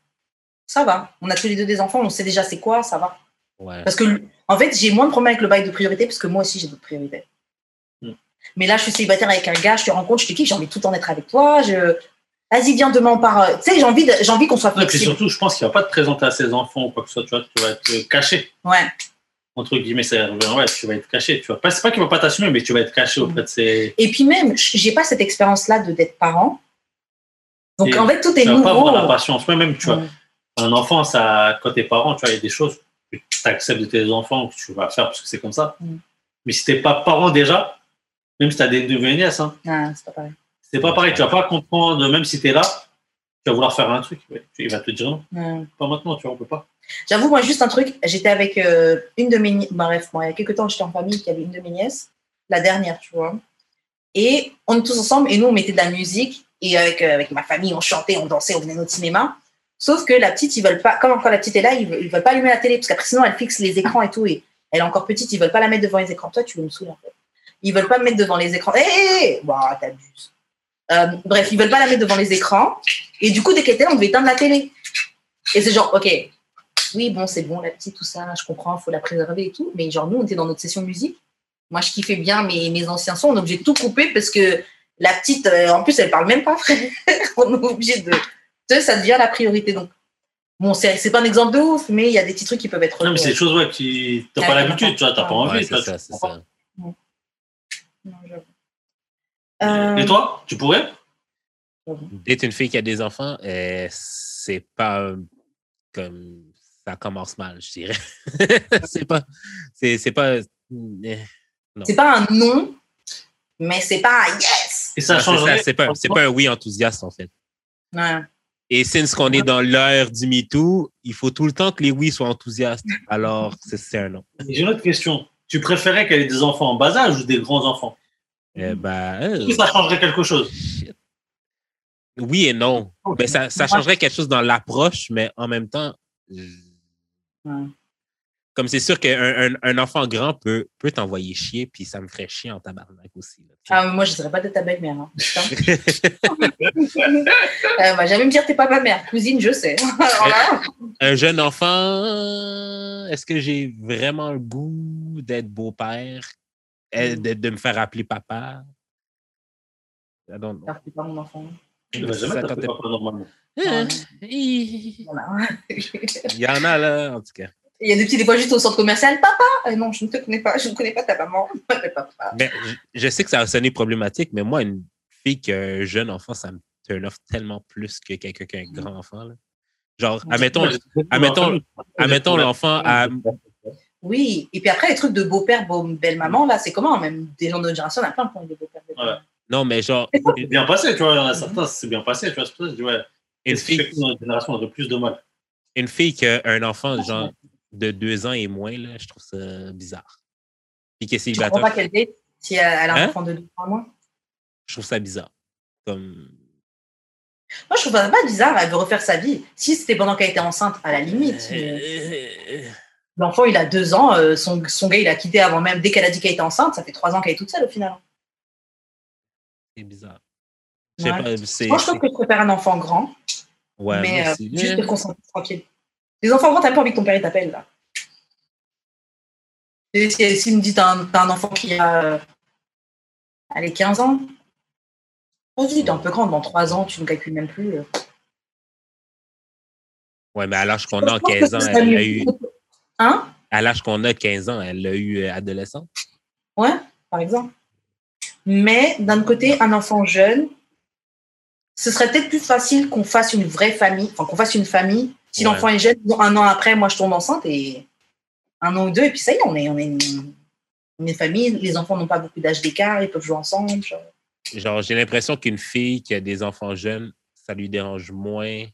ça va. On a tous les deux des enfants. On sait déjà c'est quoi, ça va. Ouais. Parce que, en fait, j'ai moins de problèmes avec le bail de priorité parce que moi aussi, j'ai d'autres priorités. Mm. Mais là, je suis célibataire avec un gars, je te rencontre, je te kiffe, j'ai envie de tout le temps être avec toi. Je... Vas-y, viens demain, on part. euh, Tu sais, j'ai envie, de- envie qu'on soit Et puis flexible. surtout, je pense qu'il ne va pas te présenter à ses enfants ou quoi que ce soit. Tu, vois, tu vas être euh, caché. Ouais. Entre guillemets, ça revient. Ouais, tu vas être caché. Tu vas pas, c'est pas qu'il va pas t'assumer, mais tu vas être caché auprès de ses. Et puis même, j'ai pas cette expérience-là de d'être parent. Donc, Et en fait, tout est Tu vas pas nouveau. avoir la patience. Ouais, même, tu vois, un enfant, ça, quand t'es parent, tu vois, il y a des choses que tu acceptes de tes enfants que tu vas faire parce que c'est comme ça. Mm. Mais si t'es pas parent déjà, même si t'as des neveux et nièces, hein, Ah, c'est pas pareil. C'est pas pareil. Tu vas pas comprendre, même si t'es là, tu vas vouloir faire un truc. ouais. Il va te dire non, pas maintenant, tu vois, on peut pas. J'avoue, moi, juste un truc, j'étais avec euh, une de mes nièces, bref, moi, il y a quelques temps, j'étais en famille qui avait une de mes nièces, la dernière, tu vois. Et on est tous ensemble, et nous, on mettait de la musique, et avec, euh, avec ma famille, on chantait, on dansait, on venait au cinéma. Sauf que la petite, ils veulent pas, comme quand la petite est là, ils veulent, ils veulent pas allumer la télé, parce qu'après, sinon, elle fixe les écrans et tout, et elle est encore petite, ils veulent pas la mettre devant les écrans. Toi, tu veux me saouler, en fait. Ils veulent pas me mettre devant les écrans. Hé, hé, Bon, t'abuses. Euh, bref, ils veulent pas la mettre devant les écrans, et du coup, dès qu'elle était là, on devait éteindre la télé. Et c'est genre, ok, oui, bon, c'est bon, la petite, tout ça, je comprends, il faut la préserver et tout. Mais genre, nous, on était dans notre session musique. Moi, je kiffais bien mes, mes anciens sons. On est obligé de tout couper parce que la petite, euh, en plus, elle parle même pas, frère. [laughs] on est obligé de. Tu sais, ça devient la priorité. Donc, bon, c'est c'est pas un exemple de ouf, mais il y a des petits trucs qui peuvent être. Non, mais c'est des choses ouais, qui. T'as pas l'habitude, tu vois, t'as pas envie. Ouais, tu vois, c'est ça, tu c'est comprends ça. Euh, Et toi, tu pourrais? D'être une fille qui a des enfants, euh, c'est pas euh, comme ça commence mal, je dirais. [laughs] c'est pas. C'est c'est pas. euh, C'est pas un non, mais c'est pas un yes. Et ça non, c'est changerait. ça, C'est pas, c'est pas un oui enthousiaste, en fait. Ouais. Et since qu'on est dans l'ère du MeToo, il faut tout le temps que les oui soient enthousiastes. Alors, c'est- c'est un non. J'ai une autre question. Tu préférais qu'elle ait des enfants en bas âge ou des grands enfants? Eh ben, euh, Est-ce que ça changerait quelque chose? shit. Oui et non. Ben, ça, ça changerait quelque chose dans l'approche, mais en même temps, Ouais. comme c'est sûr qu'un un, un enfant grand peut, peut t'envoyer chier, puis ça me ferait chier en tabarnak aussi. là. Ah, moi, je ne dirais pas de ta belle-mère. Hein. [laughs] Euh, bah, J'allais me dire, t'es pas ma mère. Cousine, je sais. [laughs] Là, un jeune enfant, est-ce que j'ai vraiment le goût d'être beau-père, de, de me faire appeler papa? I don't know. alors, c'est pas mon enfant. Tu vas jamais Ça, quand t'appeler t'es- papa normalement. Euh. Il y en a là, en tout cas. Il y a des petits, des fois, juste au centre commercial. Papa Euh, Non, je ne te connais pas. Je ne connais pas ta maman. [laughs] Papa. Mais je, je sais que ça va sonner problématique, mais moi, une fille qui a un jeune enfant, ça me turn off tellement plus que quelqu'un qui a un grand enfant. là. Genre, admettons, admettons, admettons l'enfant à. Oui. Et puis après, les trucs de beau-père, beau, belle-maman, là, c'est comment? Même des gens de notre génération, on a plein ont des beaux-pères. belle-maman. Non, mais genre, C'est bien passé, tu vois. Il y en a certains, c'est bien passé, tu vois. C'est pour ça que je dis, ouais. une que fille, dans notre génération, on aurait plus de mal? Une fille qui a un enfant genre de deux ans et moins, là, je trouve ça bizarre. Puis Tu comprends pas qu'elle date si elle a un Hein? enfant de deux ans moins? Je trouve ça bizarre. Comme. Moi, je trouve ça pas bizarre, elle veut refaire sa vie. Si c'était pendant qu'elle était enceinte, à la limite. mais L'enfant, il a deux ans, euh, son, son gars, il a quitté avant même, dès qu'elle a dit qu'elle était enceinte, ça fait trois ans qu'elle est toute seule au final. C'est bizarre. Ouais. pas, Moi, je trouve que je préfère un enfant grand, Ouais, mais euh, juste te concentrer tranquille. Les enfants grands, t'as pas envie que ton père t'appelle là. Et si, si me dit t'as un, enfant qui a euh, allez, 15 ans, vas-y, t'es un peu grande, dans 3 ans, tu ne calcules même plus. Ouais, mais à l'âge qu'on Je a, que 15 ans, elle a eu. Hein? À l'âge qu'on a, 15 ans, elle l'a eu euh, adolescent. Ouais, par exemple. Mais d'un côté, un enfant jeune, ce serait peut-être plus facile qu'on fasse une vraie famille, enfin qu'on fasse une famille. Si Ouais. l'enfant est jeune, un an après, moi je tombe enceinte et un an ou deux, et puis ça y est, on est, on est une, une famille. Les enfants n'ont pas beaucoup d'âge d'écart, ils peuvent jouer ensemble. genre. Genre, j'ai l'impression qu'une fille qui a des enfants jeunes, ça lui dérange moins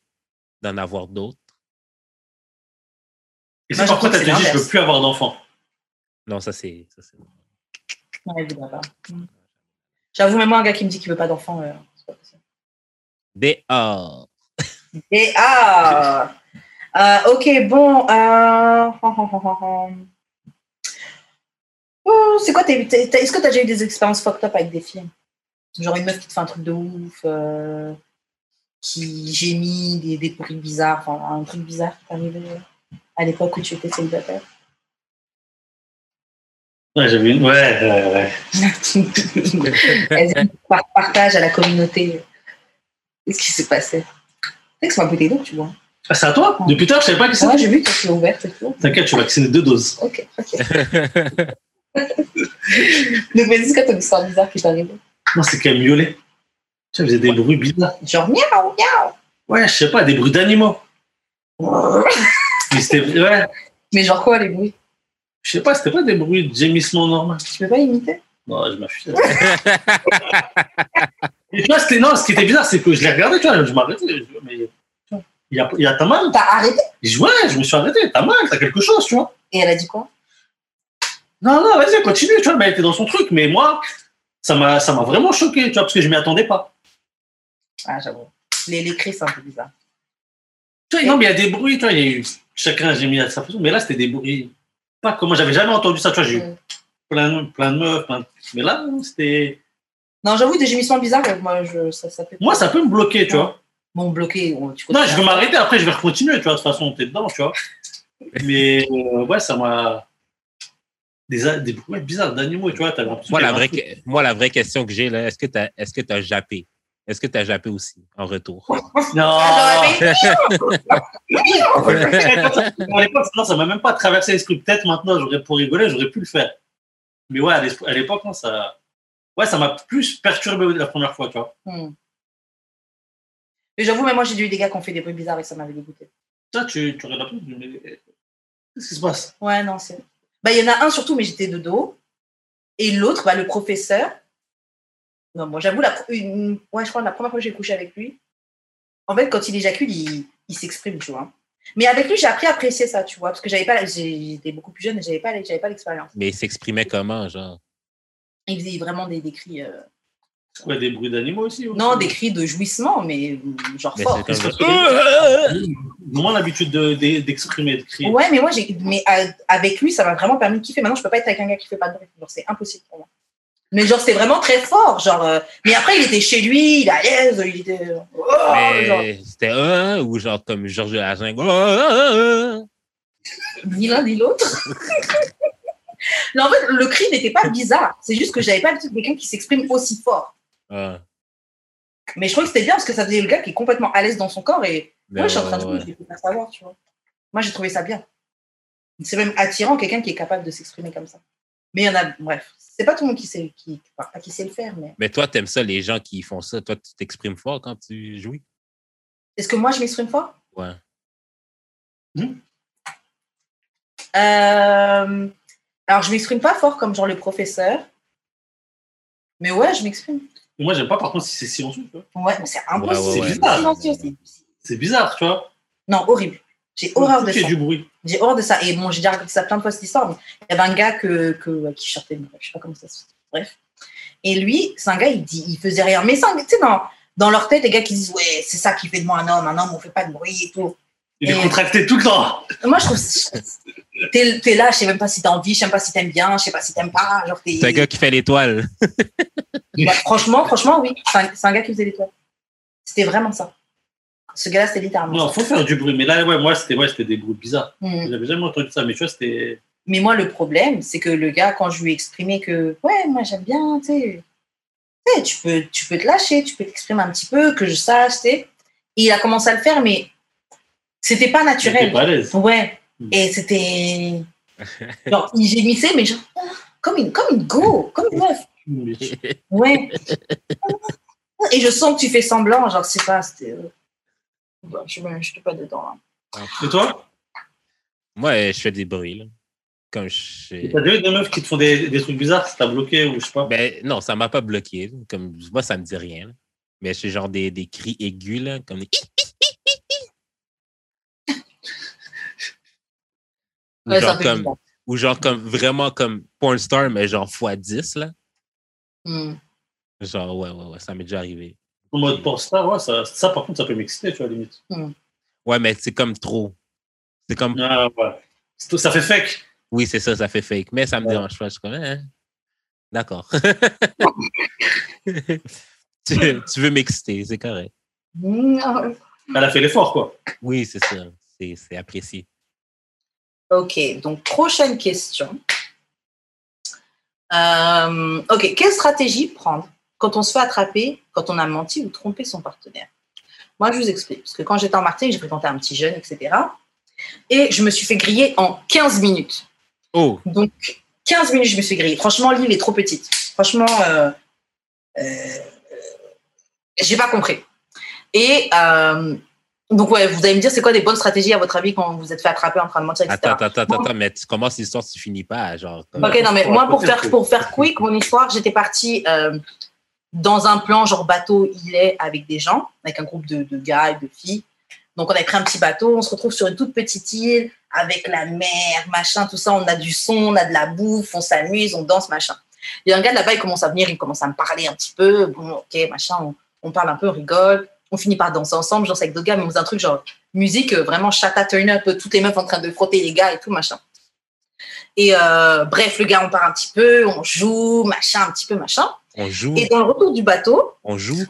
d'en avoir d'autres. Et c'est pourquoi trouve tu que as c'est dit je veux plus avoir d'enfants. Non, ça c'est. ça, c'est- Ouais. J'avoue, même moi, un gars qui me dit qu'il veut pas d'enfant, euh, c'est pas possible. Euh, Ok, bon. euh, c'est quoi Est-ce que tu as déjà eu des expériences fucked up avec des filles? Genre une meuf qui te fait un truc de ouf, euh, qui gémit, des, des bruits bizarres, enfin un truc bizarre qui t'est arrivé à l'époque où tu étais célibataire. Ouais, j'avais une. Ouais, ouais, ouais. [laughs] Partage à la communauté. Qu'est-ce qui s'est passé? C'est que c'est ma bouteille d'eau, tu vois. Ah, c'est à toi? Depuis tard, je savais pas que Moi, c'était. j'ai vu que tu l'as ouverte et tout. T'inquiète, je suis vacciné deux doses. Ok, ok. [laughs] Donc, vas-y, c'est quoi ton histoire bizarre qui t'est arrivée? Non, c'est qu'elle miaulait. Tu sais, faisait des bruits bizarres. Genre, miaou, miaou. Ouais, je sais pas, des bruits d'animaux. [laughs] Mais c'était. Ouais, Mais genre quoi, les bruits? Je sais pas, c'était pas des bruits de gémissement normal. Tu peux pas imiter? Non, je m'affichais. Et tu vois, c'était. Non, ce qui était bizarre, c'est que je l'ai regardé, tu vois, je m'arrêtais. Mais. Il y a, il y a ta mal. T'as arrêté? Je ouais, je me suis arrêté. T'as mal, t'as quelque chose, tu vois. Et elle a dit quoi? Non, non, vas-y, continue, tu vois, mais elle était dans son truc. Mais moi, ça m'a ça m'a vraiment choqué, tu vois, parce que je m'y attendais pas. Ah, j'avoue. Les, les cris, c'est un peu bizarre. Non, mais il y a des bruits, tu vois, il y a eu. Chacun, j'ai mis à sa façon. Mais là, c'était des bruits. Pas comme moi, j'avais jamais entendu ça, tu vois, j'ai eu Mm. plein, de- plein de meufs, plein de- Mais là, c'était. Non, j'avoue, des gémissements bizarres, moi, je, ça, ça fait. Moi, ça peut me bloquer, tu Ouais. vois. Bon, tu Non, je vais m'arrêter, après, je vais continuer, tu vois, de toute façon, t'es dedans, tu vois. [laughs] Mais, euh, ouais, ça m'a. Des, des bruits bizarres d'animaux, tu vois, l'impression moi, la vraie, moi, la vraie question que j'ai, là, est-ce que tu as, est-ce que t'as jappé? Est-ce que tu as jappé aussi en retour? Non! [laughs] À l'époque, non, ça m'a même pas traversé l'esprit. Peut-être maintenant, j'aurais pour rigoler, j'aurais pu le faire. Mais ouais, à l'époque, non, ça. Ouais, ça m'a plus perturbé la première fois, tu vois. Hmm. Mais j'avoue, même moi, j'ai eu des gars qui ont fait des bruits bizarres et ça m'avait dégoûté. Toi, tu, tu regardes dis, mais qu'est-ce qui se passe? Ouais, non, c'est. Bah, il y en a un surtout, mais j'étais de dos. Et l'autre, bah, le professeur. Non, bon, j'avoue, la... une... ouais, je crois la première fois que j'ai couché avec lui, en fait, quand il éjacule, il, il s'exprime, tu vois. Mais avec lui, j'ai appris à apprécier ça, tu vois, parce que j'avais pas, j'étais beaucoup plus jeune et j'avais pas, j'avais pas l'expérience. Mais il s'exprimait comment, genre? Il faisait vraiment des, des cris, euh, des bruits d'animaux aussi non, des cris de jouissement, mais euh, genre Mais fort. c'est comme Parce ça. que- Moi, l'habitude de- de- d'exprimer, de crier. Ouais, mais moi, j'ai, mais euh, avec lui, ça m'a vraiment permis de kiffer. Maintenant, je peux pas être avec un gars qui fait pas de bruit. C'est impossible pour moi. Mais genre, c'est vraiment très fort. Genre, euh, mais après, il était chez lui, il est à l'aise, il était. oh, c'était un ou genre comme Georges de la Jungle? Oh, ni l'un ni l'autre. [laughs] non, en fait, le cri n'était pas bizarre. C'est juste que j'avais pas l'habitude de quelqu'un qui s'exprime aussi fort. Ah, Mais je trouvais que c'était bien parce que ça faisait le gars qui est complètement à l'aise dans son corps et ben moi, je suis en train de ouais, je faire savoir, tu vois. Moi, j'ai trouvé ça bien. C'est même attirant quelqu'un qui est capable de s'exprimer comme ça. Mais il y en a, bref, c'est pas tout le monde qui sait, qui, pas qui sait le faire, mais Mais toi, t'aimes ça, les gens qui font ça. Toi, tu t'exprimes fort quand tu jouis? est-ce que moi je m'exprime fort? Ouais. Euh, Alors, je m'exprime pas fort comme genre le professeur, mais ouais, je m'exprime. Moi, j'aime pas, par contre, si c'est silencieux, tu vois. Ouais, mais c'est impossible. Ouais, ouais, ouais. C'est silencieux, c'est- C'est bizarre, tu vois. Non, horrible. J'ai horreur de Qu'il y ait ça. du bruit. J'ai horreur de ça. Et bon, j'ai déjà raconté ça plein de fois cette histoire, mais il y avait un gars que, que, qui chantait, je sais pas comment ça se Bref. Et lui, c'est un gars, il, dit, il faisait rien. Mais ça, tu sais, dans, dans leur tête, les gars qui disent ouais, c'est ça qui fait de moi un homme, un homme, on fait pas de bruit et tout. Il est Et- contracté tout le temps. Moi, je trouve t'es es là, je sais même pas si t'as envie, je sais même pas si t'aimes bien, je sais pas si t'aimes pas, genre t'es. C'est un gars qui fait l'étoile. Franchement, franchement, oui, c'est un, c'est un gars qui faisait les toiles. C'était vraiment ça. Ce gars-là, c'était littéralement. Non, ça. faut faire du bruit. Mais là, ouais, moi, c'était ouais, c'était des bruits bizarres. Hmm. J'avais jamais entendu ça, mais tu vois, c'était. Mais moi, le problème, c'est que le gars, quand je lui ai exprimé que, ouais, moi, j'aime bien, tu sais, tu peux, tu peux te lâcher, tu peux t'exprimer un petit peu, que je sache, tu sais. Et il a commencé à le faire, mais c'était pas naturel. pas à l'aise. Ouais. Mm. Et c'était. Genre, il gémissait, mais genre, ah, comme une, comme une go, comme une meuf. Ouais. Et je sens que tu fais semblant, genre, c'est pas, c'était. Bon, je ne suis pas dedans. hein. Et toi? Moi, euh, je fais des bruits, là. Comme je. T'as déjà eu des meufs qui te font des, des trucs bizarres, ça t'a bloqué ou je sais pas? Ben, non, ça m'a pas bloqué. Comme, moi, ça me dit rien. là. Mais c'est genre des, des cris aigus, là, comme des... [laughs] Ou Ouais, genre, comme, ou genre comme vraiment comme porn star, mais genre x10, là. Hmm. Genre, ouais, ouais, ouais, ça m'est déjà arrivé. En mode pornstar, ouais, ça, ça par contre, ça peut m'exciter, tu vois, limite. Ouais, mais c'est comme trop. C'est comme, Ah, ouais. Tout- Ça fait fake. oui, c'est ça, ça fait fake. Mais ça me Ouais. dérange pas. Je suis comme, hein, d'accord. [laughs] tu, tu veux m'exciter, c'est correct. Non. Elle a fait l'effort, quoi. Oui, c'est ça. C'est c'est apprécié. Ok, donc prochaine question. Euh, ok, quelle stratégie prendre quand on se fait attraper, quand on a menti ou trompé son partenaire Moi, je vous explique. Parce que quand j'étais en Martinique, j'ai fréquenté un petit jeune, etc. Et je me suis fait griller en 15 minutes. Oh, Donc, 15 minutes, je me suis grillée. Franchement, l'île est trop petite. Franchement, euh, euh, j'ai pas compris. Et euh, donc, ouais, vous allez me dire, c'est quoi des bonnes stratégies à votre avis quand vous êtes fait attraper en train de mentir, etc. attends, attends, attends, attends, mais tu commences l'histoire, tu finis pas, genre? Ok, non, mais moi, pour faire, pour faire quick, mon histoire, j'étais partie euh, dans un plan genre bateau îlet avec des gens, avec un groupe de, de gars et de filles. Donc, on avait pris un petit bateau, on se retrouve sur une toute petite île avec la mer, machin, tout ça. On a du son, on a de la bouffe, on s'amuse, on danse, machin. Il y a un gars là-bas, il commence à venir, il commence à me parler un petit peu. Bon, ok, machin, on, on parle un peu, on rigole. On finit par danser ensemble, genre avec d'autres gars, mais on faisait un truc genre musique, euh, vraiment chata turn up, toutes les meufs en train de frotter les gars et tout, machin. Et euh, bref, le gars, on part un petit peu, on joue, machin, un petit peu, machin. On joue, Et dans le retour du bateau, on joue.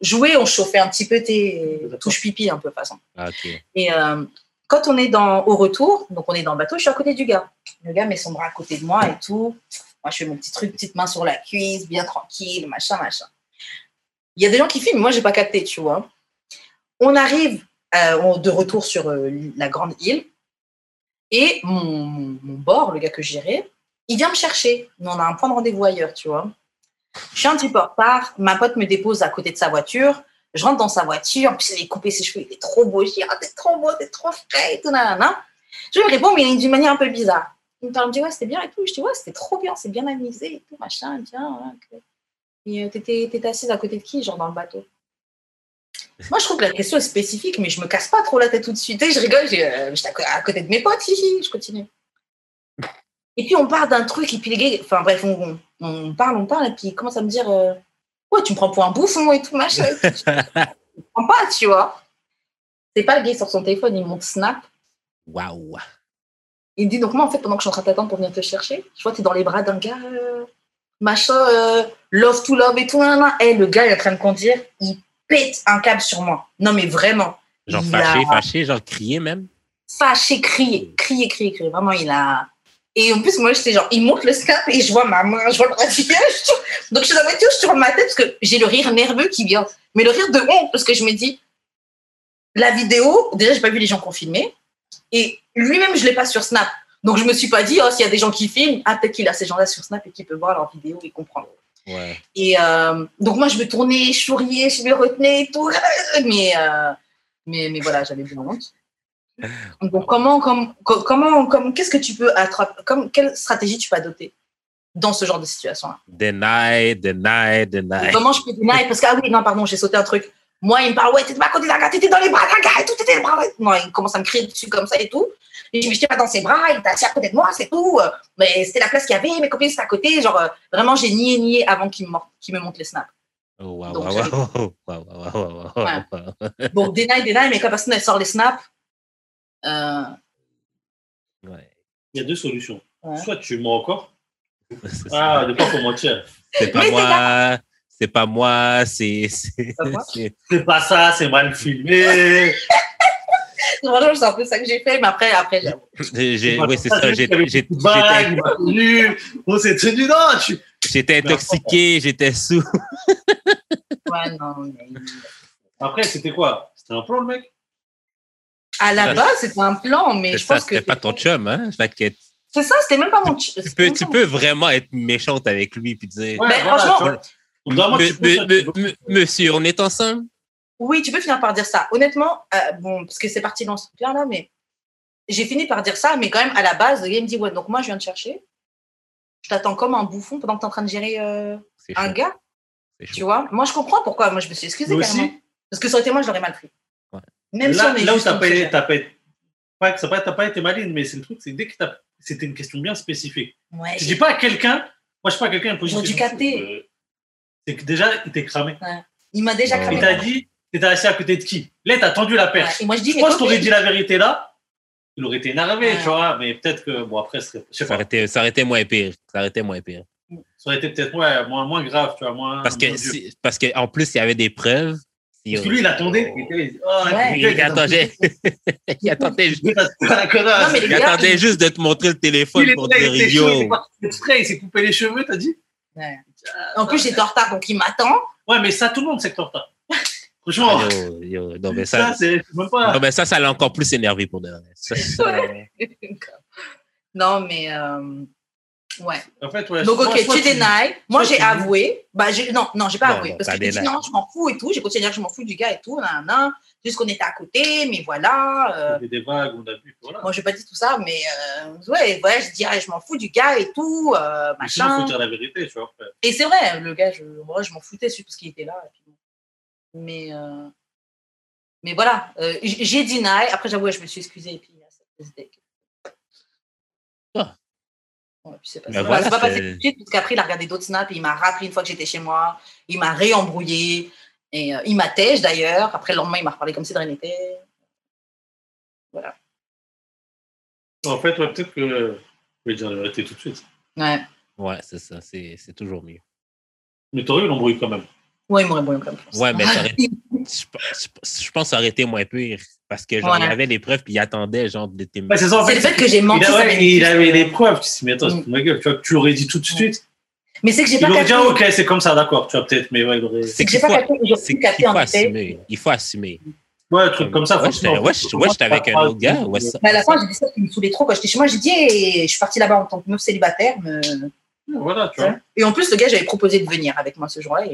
jouer, on chauffait un petit peu tes touches pipi, un peu, façon. Ah. Et euh, quand on est dans, au retour, donc on est dans le bateau, je suis à côté du gars. Le gars met son bras à côté de moi et tout. Moi, je fais mon petit truc, petite main sur la cuisse, bien tranquille, machin, machin. Il y a des gens qui filment, moi, j'ai pas capté, tu vois. On arrive euh, de retour sur euh, la grande île et mon, mon, mon bord, le gars que je gérais, il vient me chercher. Nous, on a un point de rendez-vous ailleurs, tu vois. Je suis un petit peu en. Ma pote me dépose à côté de sa voiture. Je rentre dans sa voiture. En plus, il avait coupé ses cheveux. Il était trop beau. Je dis, ah, t'es trop beau, t'es trop frais et tout, nanana. Je lui réponds, mais d'une manière un peu bizarre. Il me dit, ouais, c'était bien et tout. Je dis, ouais, c'était trop bien, c'est bien amusé et tout, machin, bien. Et euh, t'étais, assise à côté de qui, genre dans le bateau? Moi, je trouve que la question est spécifique, mais je me casse pas trop la tête tout de suite. Et je rigole, euh, j'étais à côté de mes potes, je continue. Et puis, on part d'un truc, et puis les gars, enfin bref, on- on parle, on parle, et puis il commence à me dire, euh, ouais, tu me prends pour un bouffon et tout, machin. et. Je [laughs] comprends pas, tu vois. C'est pas le gars sur son téléphone, il monte Snap. Waouh. Il me dit, donc moi, en fait, pendant que je suis en train d'attendre pour venir te chercher, je vois, tu es dans les bras d'un gars, euh, machin, euh, love to love et tout, nan, nan. Eh, le gars, il est en train de conduire, il pète un câble sur moi. Non, mais vraiment. Genre fâché, a- fâché, genre crier même. Fâché, crier, crier, crier, crier. Vraiment, il a. Et en plus, moi, j'étais genre, il monte le snap et je vois ma main, je vois le je- Donc, je suis dans la voiture, je tourne ma tête parce que j'ai le rire nerveux qui vient. Mais le rire de honte, parce que je me dis, la vidéo, déjà, j'ai pas vu les gens qui ont filmé. Et lui-même, je l'ai pas sur Snap. Donc, je me suis pas dit, oh, s'il y a des gens qui filment, ah, peut-être qu'il a ces gens-là sur Snap et qu'il peut voir leur vidéo et comprendre. Ouais. Et euh, donc, moi, je me tournais, je souriais, je me retenais et tout. [laughs] Mais, euh, mais, mais voilà, j'avais bien honte. Donc, comment, comme, co- comment, comme, qu'est-ce que tu peux attraper, comme, quelle stratégie tu peux adopter dans ce genre de situation-là? Deny, deny, deny. Comment je peux deny? Parce que, ah oui, non, pardon, j'ai sauté un truc. Moi, il me parle, ouais, t'étais pas côté d'un gars, t'étais dans les bras d'un gars et tout, t'étais les bras. Non, il commence à me crier dessus comme ça et tout. Et je me j'étais pas dans ses bras, il était assis à côté de moi, c'est tout. Mais c'était la place qu'il y avait, mes copines, c'était à côté. Genre, euh, vraiment, j'ai nié, nié avant qu'il me, me montre les snaps. Oh, wow, Donc, [laughs] wow, wow, wow, wow, wow, wow, wow, Ouais. wow. Bon, deny, deny, mais quand personne elle sort les snaps, euh, Ouais. Il y a deux solutions. Ouais. Soit tu mens encore. [laughs] Ah, des fois, il faut mentir? c'est pas moi, c'est pas moi, c'est. c'est- Pas moi? [laughs] c'est- C'est pas ça, c'est mal filmé. [laughs] franchement, c'est un peu ça que j'ai fait, mais après, après, j'ai- Oui, c'est ça. J'étais. On s'est tenu. Non, tu. j'étais intoxiqué, j'étais sous. Ouais, non, mais... Après, c'était quoi? C'était un plan, le mec? À la base, c'était un plan, mais je ça, pense que. c'était pas ton chum, hein? Fait que C'est ça, c'était même pas mon. ch- tu peux, tu vraiment être méchante avec lui puis dire. Ouais, Ben, voilà, franchement- Me- monsieur, on est ensemble? Oui, tu peux finir par dire ça. Honnêtement, euh, bon, parce que c'est parti dans ce truc-là, là, mais j'ai fini par dire ça, mais quand même, à la base, le gars il me dit Ouais, donc moi, je viens te chercher. Je t'attends comme un bouffon pendant que tu es en train de gérer euh, un chaud, gars, chaud. tu vois? Moi, je comprends pourquoi. Moi, je me suis excusée Moi carrément. aussi. Parce que ça aurait été moi, je l'aurais mal pris. Même si Là, on est là où t'as entre pas, été- pas, pas, pas- maline, mais c'est le truc, c'est dès que t'as- c'était une question bien spécifique. Ouais, Je dis pas à quelqu'un, moi je dis pas à quelqu'un dû position. capter. C'est que déjà, il t'est cramé. il m'a déjà cramé. Il t'a dit, t'étais assis à côté de qui? Là, t'as tendu la Ouais. perche. Et moi, je dis Je mais pense t'aurais dit la vérité là, il aurait été énervé, Ouais. tu vois, mais peut-être que, bon, après, ce serait, je sais Ça pas, aurait, été, ça aurait été moins pire. Ça aurait été moins pire. ça aurait été peut-être ouais, moins, moins grave, tu vois, moins. Parce que, moins dur. si- parce que en plus, il y avait des preuves. Parce que lui, il attendait. Il était, oh, Ouais. Il, [laughs] il attendait, [laughs] il attendait, juste- La connasse. Non, mais les il gars, attendait il- juste de te montrer le téléphone Il est pour prêt, dire il s'est coupé les cheveux, t'as dit Ouais. En plus, j'étais en retard, donc il m'attend. Ouais, mais ça, tout le monde sait que t'es en retard. [laughs] Franchement, Ah, yo, yo. Non, mais ça, ça, c'est même pas. non, mais ça, ça l'a encore plus énervé pour de vrai. Ça, ça- non, mais euh, ouais. En fait, ouais. Donc, soit- ok, soit tu deny. Moi, j'ai avoué. Bah, j'ai- non, non, j'ai pas Non, avoué. non, parce que j'ai dit non, je m'en fous et tout. J'ai continué à dire que je m'en fous du gars et tout. Nan, nan. Juste qu'on était à côté, mais voilà. euh, Il y a des vagues, on a vu, voilà. moi, je n'ai pas dit tout ça, mais euh, ouais, ouais, je dirais, je m'en fous du gars et tout. euh, Mais sinon, machin. faut dire la vérité, tu vois. après. Et c'est vrai, le gars, je, moi, je m'en foutais parce qu'il était là. et puis bon. Mais, euh, mais voilà, euh, j'ai deny. Après, j'avoue, je me suis excusée et puis il y a cette prise deck. Ah. Ouais, puis c'est pas, Mais voilà, voilà, c'est pas passé tout de suite parce qu'après, il a regardé d'autres snaps et il m'a rappelé une fois que j'étais chez moi. Il m'a réembrouillé et euh, il m'a tèche d'ailleurs. Après, le lendemain, il m'a reparlé comme si de rien n'était. En fait, ouais, peut-être que. Je vais dire la vérité tout de suite. Ouais, Ouais, c'est ça. C'est c'est toujours mieux. Mais t'aurais eu l'embrouille quand même. ouais, il m'aurait embrouillé comme ça. Ouais, mais ça [laughs] je, pense- je pense ça été moins pire. Parce que Ouais. y avait des preuves, puis il attendait genre de tes Ouais, c'est le fait que j'ai menti. Il, a- ça ouais, m'énerve il plus. avait les preuves. Tu dis, mais attends, Mm. c'est pour ma gueule. Tu vois, que tu l'aurais dit tout de suite. Mais c'est que j'ai Il pas capté. ah, ok, c'est comme ça, d'accord, tu vois, peut-être, mais ouais, il aurait. C'est que j'ai pas faut- capté. J'aurais C'est pu qu'il faut assumer. Il faut assumer. Ouais, un truc comme ça. Ouais, j'étais- avec un autre gars. Ouais, ça- Mais à la fin, j'ai dit ça qui me saoulait trop. Quand j'étais chez moi, j'ai dit, je suis partie là-bas en tant que meuf célibataire. Voilà, tu vois. Et en plus, le gars, j'avais proposé de venir avec moi ce jour-là.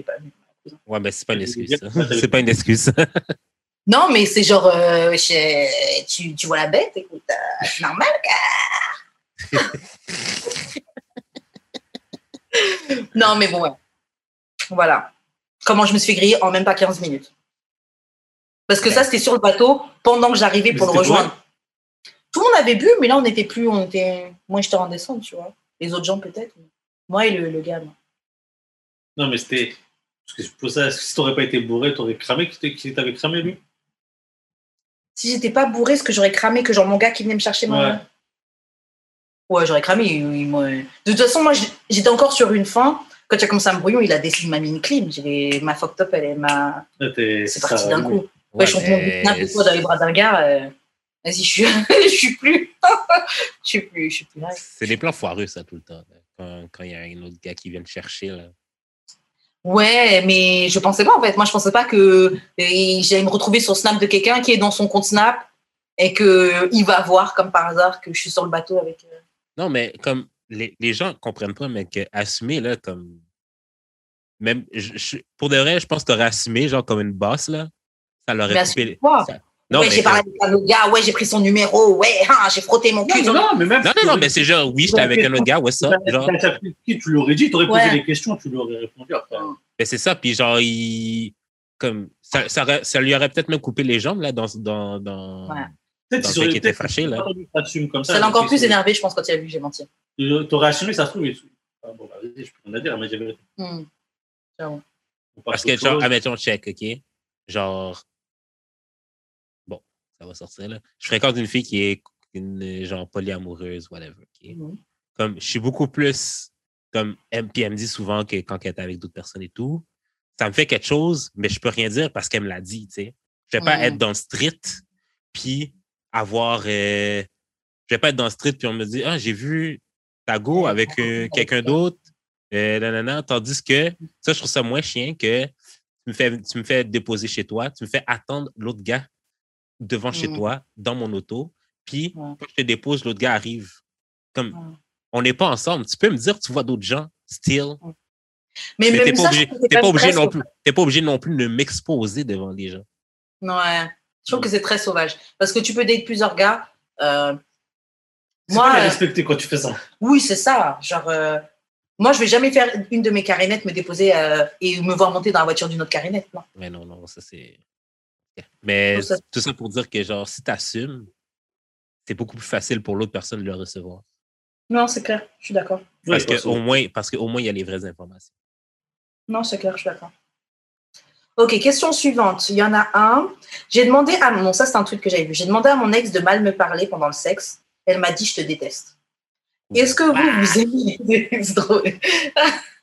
Ouais, mais c'est pas une excuse. [laughs] C'est pas une excuse. [laughs] Non, mais c'est genre, euh, je- tu, tu vois la bête, écoute, euh, c'est normal. [laughs] non, mais bon, ouais. Voilà. Comment je me suis fait griller en même pas 15 minutes. Parce que ça, c'était sur le bateau pendant que j'arrivais pour le rejoindre. Tout le monde avait bu, mais là, on n'était plus. On était... Moi, j'étais en descente, tu vois. Les autres gens, peut-être. Moi et le, le gars. non. Non, mais c'était. Parce que pour ça, si t'aurais pas été bourré, t'aurais cramé. Qui t'avait cramé, lui? Si j'étais pas bourré, est-ce que j'aurais cramé que genre mon gars qui venait me chercher moi Ouais. Ouais, j'aurais cramé. il- il m'a- de toute façon, moi, j'étais encore sur une fin. Quand il a commencé à me brouillon, il a décidé, il m'a mis une clim. J'ai- Ma fucked up, elle est ma. T'es- C'est parti d'un coup. Ouais, je suis en train de n'importe quoi dans les bras d'un gars. euh, Vas-y, je suis, [laughs] je suis plus. je suis plus, je suis plus là. C'est des plans foireux, ça, tout le temps. Quand quand il y a un autre gars qui vient te chercher, là. Ouais, mais je pensais pas en fait. Moi, je pensais pas que et j'allais me retrouver sur Snap de quelqu'un qui est dans son compte Snap et que il va voir comme par hasard que je suis sur le bateau avec. euh, Non, mais comme les, les gens comprennent pas, mais que assumer, là, comme. Même, je- je- pour de vrai, je pense que t'aurais assumé, genre, comme une bosse, là. Ça l'aurait coupé. ça- Non, ouais, j'ai parlé avec un autre gars. Ouais, j'ai pris son numéro. Ouais, hein, j'ai frotté mon cul. Non, non, mais même. non, non, non, mais c'est genre, oui, j'étais avec un autre gars, ouais, ça. Genre, tu lui aurais dit, tu aurais posé Ouais. des questions, tu lui aurais répondu après. mais c'est ça, puis genre, il. Comme, ça, ça, ça lui aurait peut-être même coupé les jambes, là, dans. dans, dans... Ouais. Peut-être qu'il était fâché, là. comme ça. Ça l'a encore plus énervé, je pense, quand il a vu que j'ai menti. Tu- T'aurais assumé, ça se trouve. il- Ah, bon, bah, vas-y, je peux rien dire, mais. Hmm. On passe Parce que, genre, admettons, check, OK? Genre, ça va sortir, là. Je fréquente une fille qui est une, genre, polyamoureuse, whatever? Mhm. Comme, je suis beaucoup plus, comme, elle, puis elle me dit souvent que quand elle est avec d'autres personnes et tout, ça me fait quelque chose, mais je peux rien dire parce qu'elle me l'a dit, tu sais. Je vais pas être dans le street, puis avoir, euh, je vais pas être dans le street, puis on me dit, ah, j'ai vu ta go avec [laughs] euh, quelqu'un d'autre, euh, nanana, tandis que, ça, je trouve ça moins chien que tu me fais, tu me fais déposer chez toi, tu me fais attendre l'autre gars devant chez Mhm. toi, dans mon auto, puis quand je te dépose, l'autre gars arrive. Comme, on n'est pas ensemble. Tu peux me dire, tu vois d'autres gens, still? Mais, Mais même t'es pas ça, obligé, je trouve que c'est t'es pas obligé non plus, t'es pas obligé non plus de m'exposer devant les gens. Ouais. Je trouve que c'est très sauvage. Parce que tu peux date plusieurs gars. euh, moi, pas euh, respecter quand tu fais ça. oui, c'est ça. Genre, euh, moi, je vais jamais faire une de mes carinettes me déposer euh, et me voir monter dans la voiture d'une autre carinette. Non. Mais non, non, ça c'est. Mais Tout ça- tout ça pour dire que, genre, si tu assumes, c'est beaucoup plus facile pour l'autre personne de le recevoir. Non, c'est clair. Je suis d'accord. Parce Ouais, que parce au moins, parce qu'au moins, il y a les vraies informations. Non, c'est clair, je suis d'accord. Ok, question suivante. Il y en a un. J'ai demandé à mon, ça c'est un truc que j'avais vu. J'ai demandé à mon ex de mal me parler pendant le sexe. Elle m'a dit je te déteste. Est-ce que vous vous aimez C'est [laughs] drôle.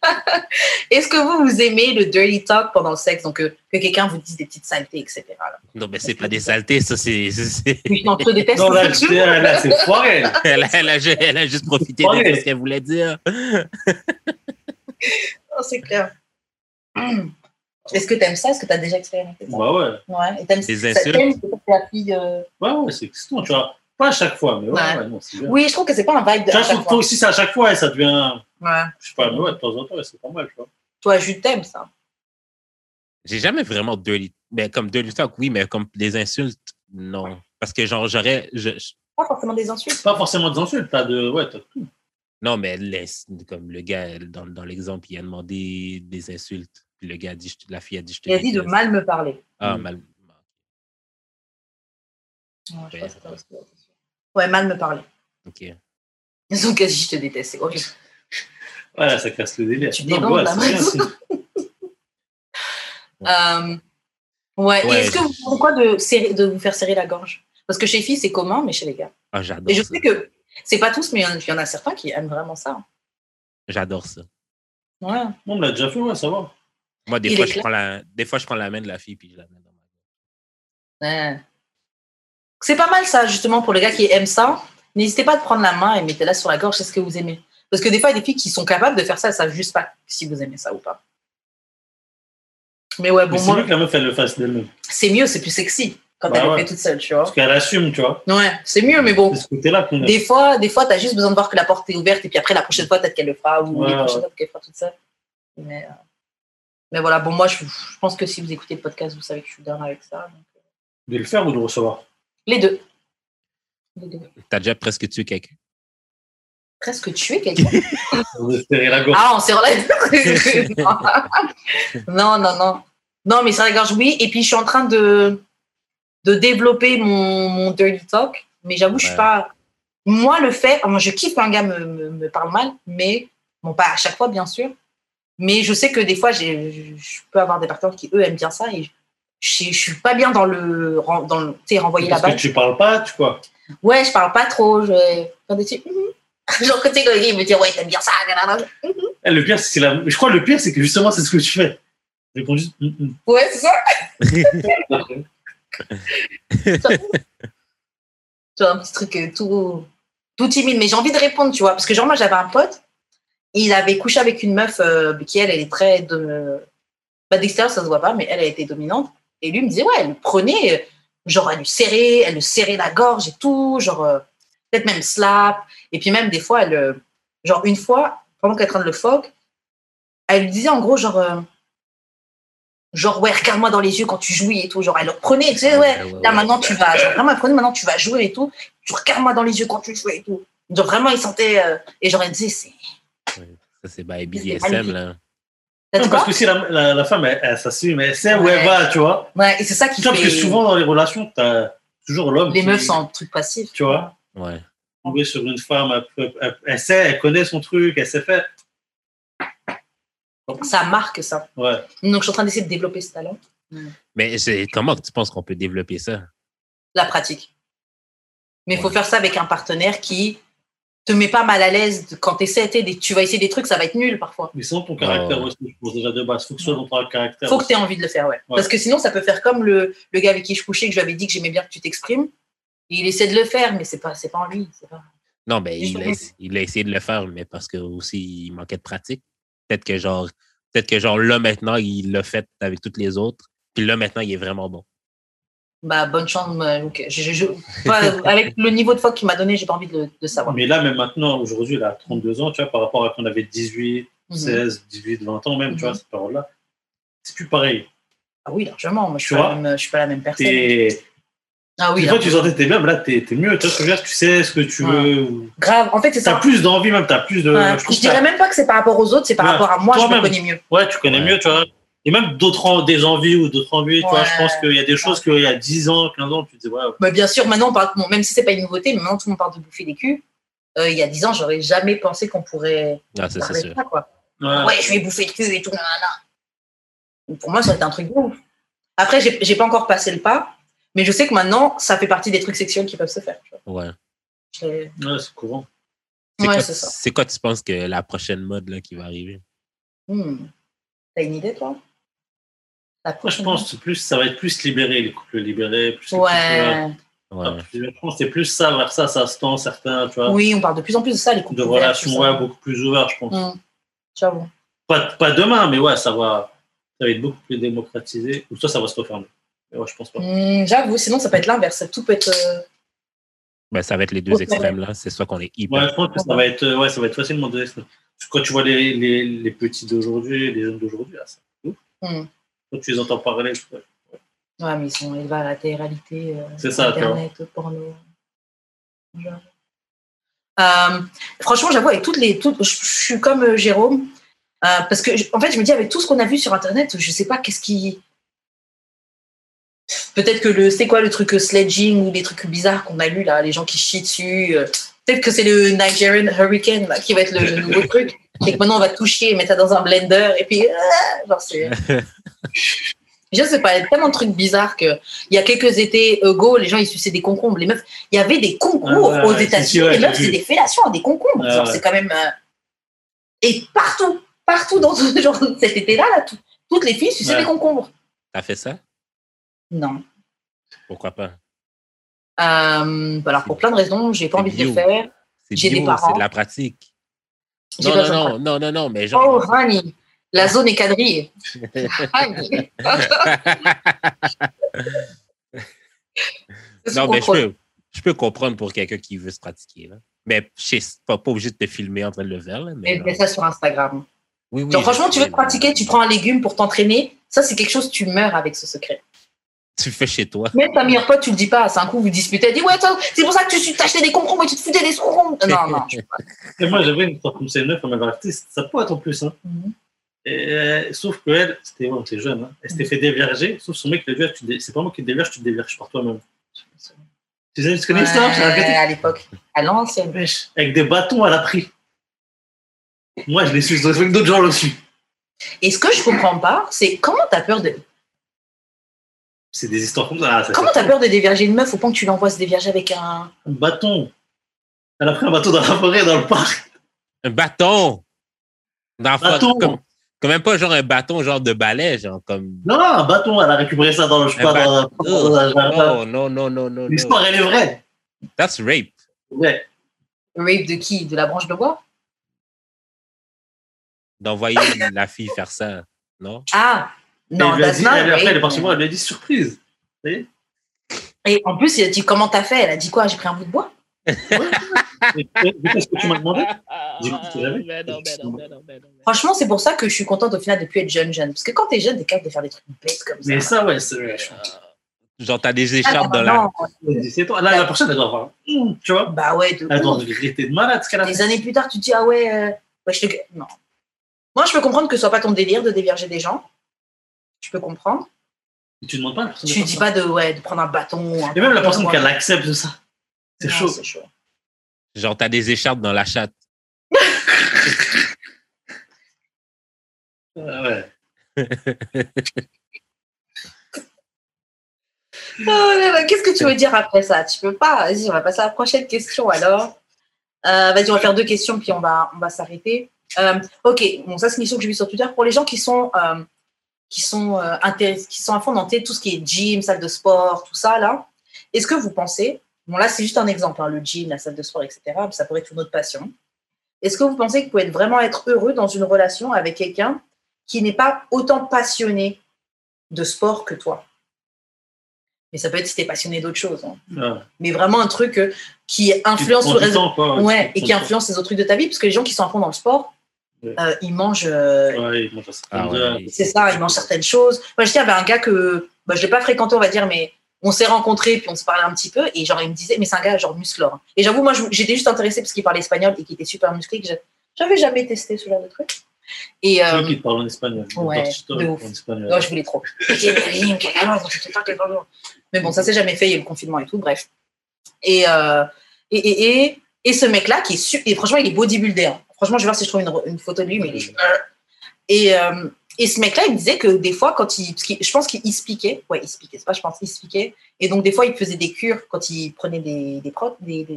[laughs] Est-ce que vous vous aimez le dirty talk pendant le sexe, donc euh, que quelqu'un vous dise des petites saletés, etc. là? Non, mais c'est pas des saletés, ça, c'est. non, je te déteste. Non, là, là, c'est foiré. Elle, a- elle a, ju- elle a juste profité de ce qu'elle voulait dire. [laughs] Oh, c'est clair. [clears throat] Est-ce que tu aimes ça? Est-ce que tu as déjà expérimenté ça? Bah ouais. Ouais. Et t'aimes Des ça- insultes? que la fille. euh, Ouais, ouais, c'est excitant, tu vois. Pas à chaque fois, mais ouais, Ouais. ouais, non, c'est bien. Oui, je trouve que c'est pas un vibe de. À je chaque trouve fois. que aussi, c'est à chaque fois, et ça devient. Ouais. Je sais pas, mais ouais, de temps en temps, c'est pas mal, tu vois. Toi, Jules, t'aimes ça? J'ai jamais vraiment dirty. Mais comme dirty talk, oui, mais comme des insultes, non. Parce que, genre, j'aurais. je- je- Pas forcément des insultes. Pas forcément des insultes, t'as de. Ouais, t'as tout. non, mais l'ins- comme le gars, dans, dans l'exemple, il a demandé des insultes. Puis le gars a dit, je la fille a dit, je te Il a dit de mal me parler. Ah, Mm. mal. Ouais, je Ouais, pense que. Ouais, mal me parler. OK. Ils ont quasi je te déteste. c'est horrible. Ouais, là, ça casse le délire. Tu Non, débandes, ouais, Euh, ouais. Ouais, Et Est-ce que vous pensez quoi de, serrer- de vous faire serrer la gorge? Parce que chez les filles, c'est commun, mais chez les gars. Ah, j'adore Et je ça. sais que c'est pas tous, mais il y en- il y en a certains qui aiment vraiment ça. J'adore ça. Ouais. On l'a déjà fait, ouais, ça va. Moi, des fois, je prends la, des fois, je prends la main de la fille puis je la mets dans ma Ouais. C'est pas mal ça, justement, pour les gars qui aiment ça. N'hésitez pas à prendre la main et mettez-la sur la gorge, c'est ce que vous aimez. Parce que des fois, il y a des filles qui sont capables de faire ça, elles savent juste pas si vous aimez ça ou pas. Mais ouais, bon, c'est mieux que la meuf, elle le fasse d'elle-même. c'est mieux, c'est plus sexy quand Bah elle le ouais. fait toute seule, tu vois. Parce qu'elle assume, tu vois. Ouais, c'est mieux, mais bon, C'est ce côté-là qu'on des fois, des fois, t'as juste besoin de voir que la porte est ouverte et puis après, la prochaine fois, peut-être qu'elle le fera ou Ouais, les prochaines ouais. fois qu'elle fera toute seule. Mais, euh, mais voilà, bon, moi, je, je pense que si vous écoutez le podcast, vous savez que je suis down avec ça. donc, euh, De le faire ou de le recevoir? Les deux. Les deux. T'as déjà presque tué quelqu'un. Presque tué quelqu'un. [laughs] Ah, on s'est relaté. [laughs] non, non, non. Non, mais ça la gorge, oui. Et puis, je suis en train de, de développer mon, mon dirty talk. Mais j'avoue, je suis Ouais. pas. Moi, le fait. Moi, je kiffe quand un gars me, me, me parle mal, mais. Bon, pas à chaque fois, bien sûr. Mais je sais que des fois, je peux avoir des partenaires qui, eux, aiment bien ça. Et je, je suis pas bien dans le. Dans le renvoyer la Parce que balle. tu parles pas, tu vois. Ouais, je parle pas trop. Je faire des trucs. mhm. [laughs] Genre, quand il me dit, ouais, t'aimes bien ça. nanana. Eh, le pire, c'est la... Je crois que le pire, c'est que justement, c'est ce que tu fais. Je réponds juste. Ouais, c'est ça. [laughs] tu vois, un petit truc euh, tout, tout timide. Mais j'ai envie de répondre, tu vois. Parce que, genre, moi, j'avais un pote, il avait couché avec une meuf euh, qui, elle, elle est très. De... Bah, d'extérieur, ça se voit pas, mais elle, elle était dominante. Et lui me disait, ouais, elle le prenait, euh, genre, elle lui serrait, elle lui serrait la gorge et tout, genre, euh, peut-être même slap. Et puis, même des fois, elle. euh, Genre, une fois, pendant qu'elle est en train de le fuck, elle lui disait, en gros, genre. euh, Genre, ouais, regarde-moi dans les yeux quand tu jouis et tout. Genre, elle le reprenait, tu sais, ouais, là maintenant tu vas, genre, vraiment, elle prenait, maintenant tu vas jouer et tout. Tu regardes-moi dans les yeux quand tu joues et tout. Genre, vraiment, il sentait. et genre, elle disait, c'est. Ça, c'est BDSM, là. Non, parce que si la, la, la femme, elle, elle s'assume, elle sait où elle va, tu vois. Ouais, et c'est ça qui Tu vois, parce fait. que souvent, dans les relations, t'as toujours l'homme. les qui- meufs sont en truc passif. Tu vois Ouais. Tomber sur une femme, elle, peut- elle- elle sait, elle connaît son truc, elle sait faire. Ça marque ça. Ouais. Donc, je suis en train d'essayer de développer ce talent. Mais comment tu penses qu'on peut développer ça? La pratique. Mais il faut faire ça avec un partenaire qui te met pas mal à l'aise quand essaies, des- tu vas essayer des trucs, ça va être nul parfois. Mais sinon, ton caractère aussi, je pense déjà de base. Faut que ce soit dans ton caractère. Faut que tu aies envie de le faire, ouais. Ouais. Parce que sinon, ça peut faire comme le, le gars avec qui je couchais, que je lui avais dit que j'aimais bien que tu t'exprimes. Il essaie de le faire, mais c'est pas, c'est pas en lui. c'est Pas... Non, ben, il a, Justement. il a essayé de le faire, mais parce que aussi il manquait de pratique. Peut-être que genre, peut-être que genre là maintenant, il l'a fait avec toutes les autres. Puis là maintenant, il est vraiment bon. Bah, bonne chance. mais, ok. Je- je- je- pas- avec le niveau de fois qu'il m'a donné, j'ai pas envie de, le- de savoir. Mais là, même maintenant, aujourd'hui, il a 32 ans, tu vois, par rapport à quand on avait 18, Mhm. 16, 18, 20 ans même, tu Mhm. vois, cette parole-là. C'est plus pareil. Ah oui, largement. Moi, je suis pas, même- je suis pas la même personne. Ah oui, Des fois, tu sentais t'es bien, mais là, t'es t'es mieux. Tu vois ce que je veux dire Tu sais ce que tu Ouais. veux. grave. En fait, c'est T'as ça. plus d'envie, même, t'as plus de. Ouais, je je t'as- dirais même pas que c'est par rapport aux autres, c'est par Ouais. rapport à moi, je me connais mieux. Ouais, tu connais Ouais. mieux, tu vois. Et même d'autres en- des envies ou d'autres envies, tu vois. Je pense qu'il y a des choses qu'il y a 10 ans, 15 ans, tu te dis, ouais, Bah, bien sûr, maintenant, on parle, bon, même si c'est pas une nouveauté, mais maintenant tout le monde parle de bouffer des culs. Euh, il y a 10 ans, j'aurais jamais pensé qu'on pourrait Ah, ça, c'est de sûr. ça, quoi. ouais. Ouais, je vais bouffer le cul et tout, Pour moi, ça été un truc de ouf. Après, j'ai pas encore passé le pas, mais je sais que maintenant, ça fait partie des trucs sexuels qui peuvent se faire. tu vois. Ouais. C'est courant. C'est Ouais, quoi, ça. tu penses que la prochaine mode là, qui va arriver? Hmm. T'as une idée, toi? Moi, je pense que plus, ça va être plus libéré, les couples libérés. Plus Ouais. Ouais. Je pense que c'est plus ça, vers ça, ça se tend, certains, tu vois. Oui, on parle de plus en plus de ça, les couples de relations, ouais, beaucoup plus ouvertes, je pense. J'avoue. Pas, pas demain, mais ouais, ça va, ça va être beaucoup plus démocratisé. Ou soit ça va se refermer. Mais ouais, je pense pas. Hmm, J'avoue, sinon ça peut être l'inverse. Tout peut être. euh, Ben, ça va être les deux extrêmes là. C'est soit qu'on est hyper. Ouais, je pense que ça va être, ouais, ça va être facilement de Quand tu vois les, les, les petits d'aujourd'hui, les jeunes d'aujourd'hui, là, c'est ouf. Hmm. Quand tu les entends parler, je. Ouais, mais ils sont élevés à la télé-réalité, euh, C'est ça. Internet, porno. Euh, franchement, j'avoue, avec toutes les. Toutes, je, je suis comme euh, Jérôme. euh, parce que, en fait, je me dis, avec tout ce qu'on a vu sur Internet, je sais pas qu'est-ce qui. Peut-être que le. C'est quoi le truc sledging ou des trucs bizarres qu'on a lu, là, les gens qui chient dessus. Peut-être que c'est le Nigerian Hurricane là, qui va être le, le nouveau [laughs] truc. [laughs] Et que maintenant, on va toucher et mettre ça dans un blender. Et puis, ah, genre, c'est. [laughs] Je sais pas, il y a tellement de trucs bizarres que il y a quelques étés ago, les gens ils suçaient des concombres. Les meufs, il y avait des concours Ah ouais, aux États-Unis. les meufs vu. des fellations à des concombres. Ah c'est quand même. euh, Et partout, partout dans ce [laughs] genre cet été-là, là, tout- toutes les filles suçaient Ouais. des concombres. T'as fait ça? Non. Pourquoi pas? Euh, alors pour plein de raisons, j'ai pas C'est envie de le faire. C'est J'ai des parents. c'est de la pratique. Non, non, non, non, non, non, mais genre. Oh, honey, la zone est quadrillée. [laughs] Honey. [laughs] Non, mais je peux, je peux comprendre pour quelqu'un qui veut se pratiquer. Là. Mais je sais, pas, pas obligé de te filmer en train de le faire. Là, mais Mais genre- mets ça sur Instagram. oui, oui, Genre, franchement, tu veux te pratiquer, tu prends un légume pour t'entraîner. Ça, c'est quelque chose, tu meurs avec ce secret. Tu le fais chez toi. Même ta meilleure pote, tu le dis pas. C'est un coup, vous disputez. Elle dit, ouais, toi, c'est pour ça que tu t'achetais des concombres et tu te foutais des concombres. Non, non. je peux pas. Et moi, j'avais une c'est neuf, on m'avait raconté, ça peut être en plus. Hein. Mhm. Et, euh, sauf qu'elle, c'était t'es jeune, hein. elle s'était fait dévierger, sauf son mec, tu dé- c'est pas moi qui te dévierge, tu te dévierges par toi-même. Tu, sais, tu connais ça J'ai à l'époque. À l'ancienne. Avec des bâtons, elle a pris. Moi, je l'ai su, avec d'autres gens là-dessus. Et ce que je comprends pas, c'est comment t'as peur de. C'est des histoires comme ça. Ah, ça Comment t'as peur de dévierger une meuf au point que tu l'envoies se dévierger avec un. Un bâton. Elle a pris un bâton dans la forêt, dans le parc. Un bâton! Dans la forêt, Bâton. Comme, comme même pas genre un bâton genre de balai, genre comme. Non, non, un bâton, elle a récupéré ça dans le, je sais pas, dans, dans. Oh, non, non, non, non, non. L'histoire, elle est vraie. That's rape. Ouais. Rape de qui? De la branche de bois? D'envoyer la fille faire ça, non? Ah Non, elle lui a dit, elle, après, elle est partie voir, elle lui a dit surprise. Et en plus, il a dit comment t'as fait? Elle a dit quoi? J'ai pris un bout de bois Qu'est-ce que tu m'as demandé? Franchement, c'est pour ça que je suis contente au final de plus être jeune, jeune. Parce que quand t'es jeune, t'es capable de faire des trucs bêtes comme ça. Mais ça, ouais, c'est. Genre, t'as des Ah, écharpes dans la. non. C'est toi. Là, la prochaine, elle doit avoir. Tu vois Bah ouais, de Elle doit regretter de malade ce qu'elle a Des années plus tard, tu te dis, ah ouais, euh, ouais, je te... Non. Moi, je peux comprendre que ce soit pas ton délire de dévierger des gens. Je peux comprendre. Tu demandes pas à la personne. de Tu faire dis ça. pas de, ouais, de prendre un bâton. un Et même la personne Ouais. qui accepte de ça. C'est chaud. C'est chaud. Genre, t'as des écharpes dans la chatte. [laughs] Oh là là, Qu'est-ce que tu veux dire après ça? Tu peux pas. Vas-y, on va passer à la prochaine question alors. Euh, Vas-y, on va faire deux questions puis on va, on va s'arrêter. Euh, ok, bon, ça c'est une question que j'ai vue sur Twitter. Pour les gens qui sont, euh, qui sont, euh, qui sont à fond dans tout ce qui est gym, salle de sport, tout ça là, est-ce que vous pensez, bon là c'est juste un exemple, hein, le gym, la salle de sport, etc., ça pourrait être une autre passion. Est-ce que vous pensez que vous pouvez vraiment être heureux dans une relation avec quelqu'un qui n'est pas autant passionné de sport que toi? Mais ça peut être si tu es passionné d'autre chose. hein. Ouais. Mais vraiment un truc euh, qui influence tout le reste. temps, quoi, Ouais, et qui influence les autres trucs de ta vie, parce que les gens qui sont à fond dans le sport. Euh, ils mangent. euh, Ouais, à certaines Ah ouais, c'est ça, ils mangent certaines choses. Moi, je dis, il y avait un gars que bah, je l'ai pas fréquenté, on va dire, mais on s'est rencontrés, puis on se parlait un petit peu, et genre, il me disait, mais c'est un gars genre musclore. Et j'avoue, moi, j'étais juste intéressée parce qu'il parlait espagnol et qu'il était super musclé, que je- j'avais jamais testé ce genre de truc. Et euh, qui te parlent en espagnol? ouais, de ouf. En espagnol. non, je voulais trop. Mais bon, ça s'est jamais fait, il y a eu le confinement et tout, bref. Et, euh, et, et, et, et ce mec-là, qui est et franchement, il est bodybuilder. Franchement, je vais voir si je trouve une, une photo de lui, mais il est. Et, euh, et ce mec-là, il me disait que des fois, quand il. parce je pense qu'il se piquait. Ouais, il se piquait, c'est pas, je pense, il se piquait. Et donc, des fois, il faisait des cures quand il prenait des, des protes, des, des-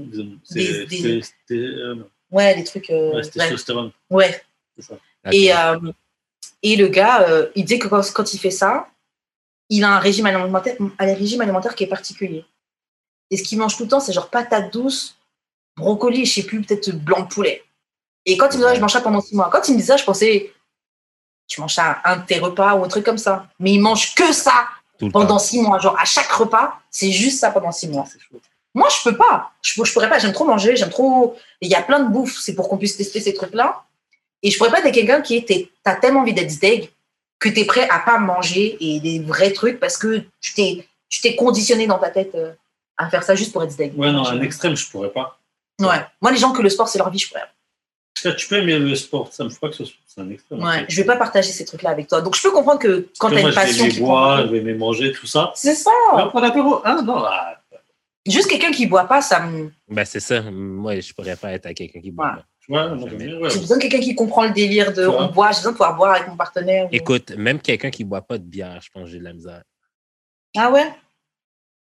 Des- euh, ouais, des trucs. euh, ouais, testostérone. ouais. c'est ça. Et, euh, et le gars, euh, il disait que quand, quand il fait ça, il a un régime alimentaire, un régime alimentaire qui est particulier. Et ce qu'il mange tout le temps, c'est genre patates douces, brocoli, je sais plus, peut-être blanc de poulet. Et quand il me disait, Ouais. je mange ça pendant six mois, quand il me disait ça, je pensais, tu manges ça à un de tes repas ou un truc comme ça. Mais il mange que ça Tout pendant six mois. Genre, à chaque repas, c'est juste ça pendant six mois. Moi, je peux pas. Je, je pourrais pas. J'aime trop manger. J'aime trop. Il y a plein de bouffe. C'est pour qu'on puisse tester ces trucs-là. Et je pourrais pas être quelqu'un qui était. T'as tellement envie d'être deg que t'es prêt à pas manger et des vrais trucs parce que tu t'es, tu t'es conditionné dans ta tête euh, à faire ça juste pour être deg. Ouais, non, un extrême, je pourrais pas. Ouais. Moi, les gens que le sport c'est leur vie, je pourrais. Tu peux aimer le sport, ça me pas que ce soit c'est un extrême. Ouais. Je vais pas partager ces trucs-là avec toi. Donc, je peux comprendre que quand Tu t'as vois, une passion je vais boire, je vais aimer manger, tout ça. C'est ça. Alors, pour l'apéro, ah non, ah, Juste quelqu'un qui boit pas, ça me. Ben, c'est ça. Moi, je pourrais pas être à quelqu'un qui boit. Ouais. pas. ouais. J'ai besoin de quelqu'un qui comprend le délire de on boit. J'ai besoin de pouvoir boire avec mon partenaire. ou- Écoute, même quelqu'un qui boit pas de bière, je pense que j'ai de la misère. Ah ouais?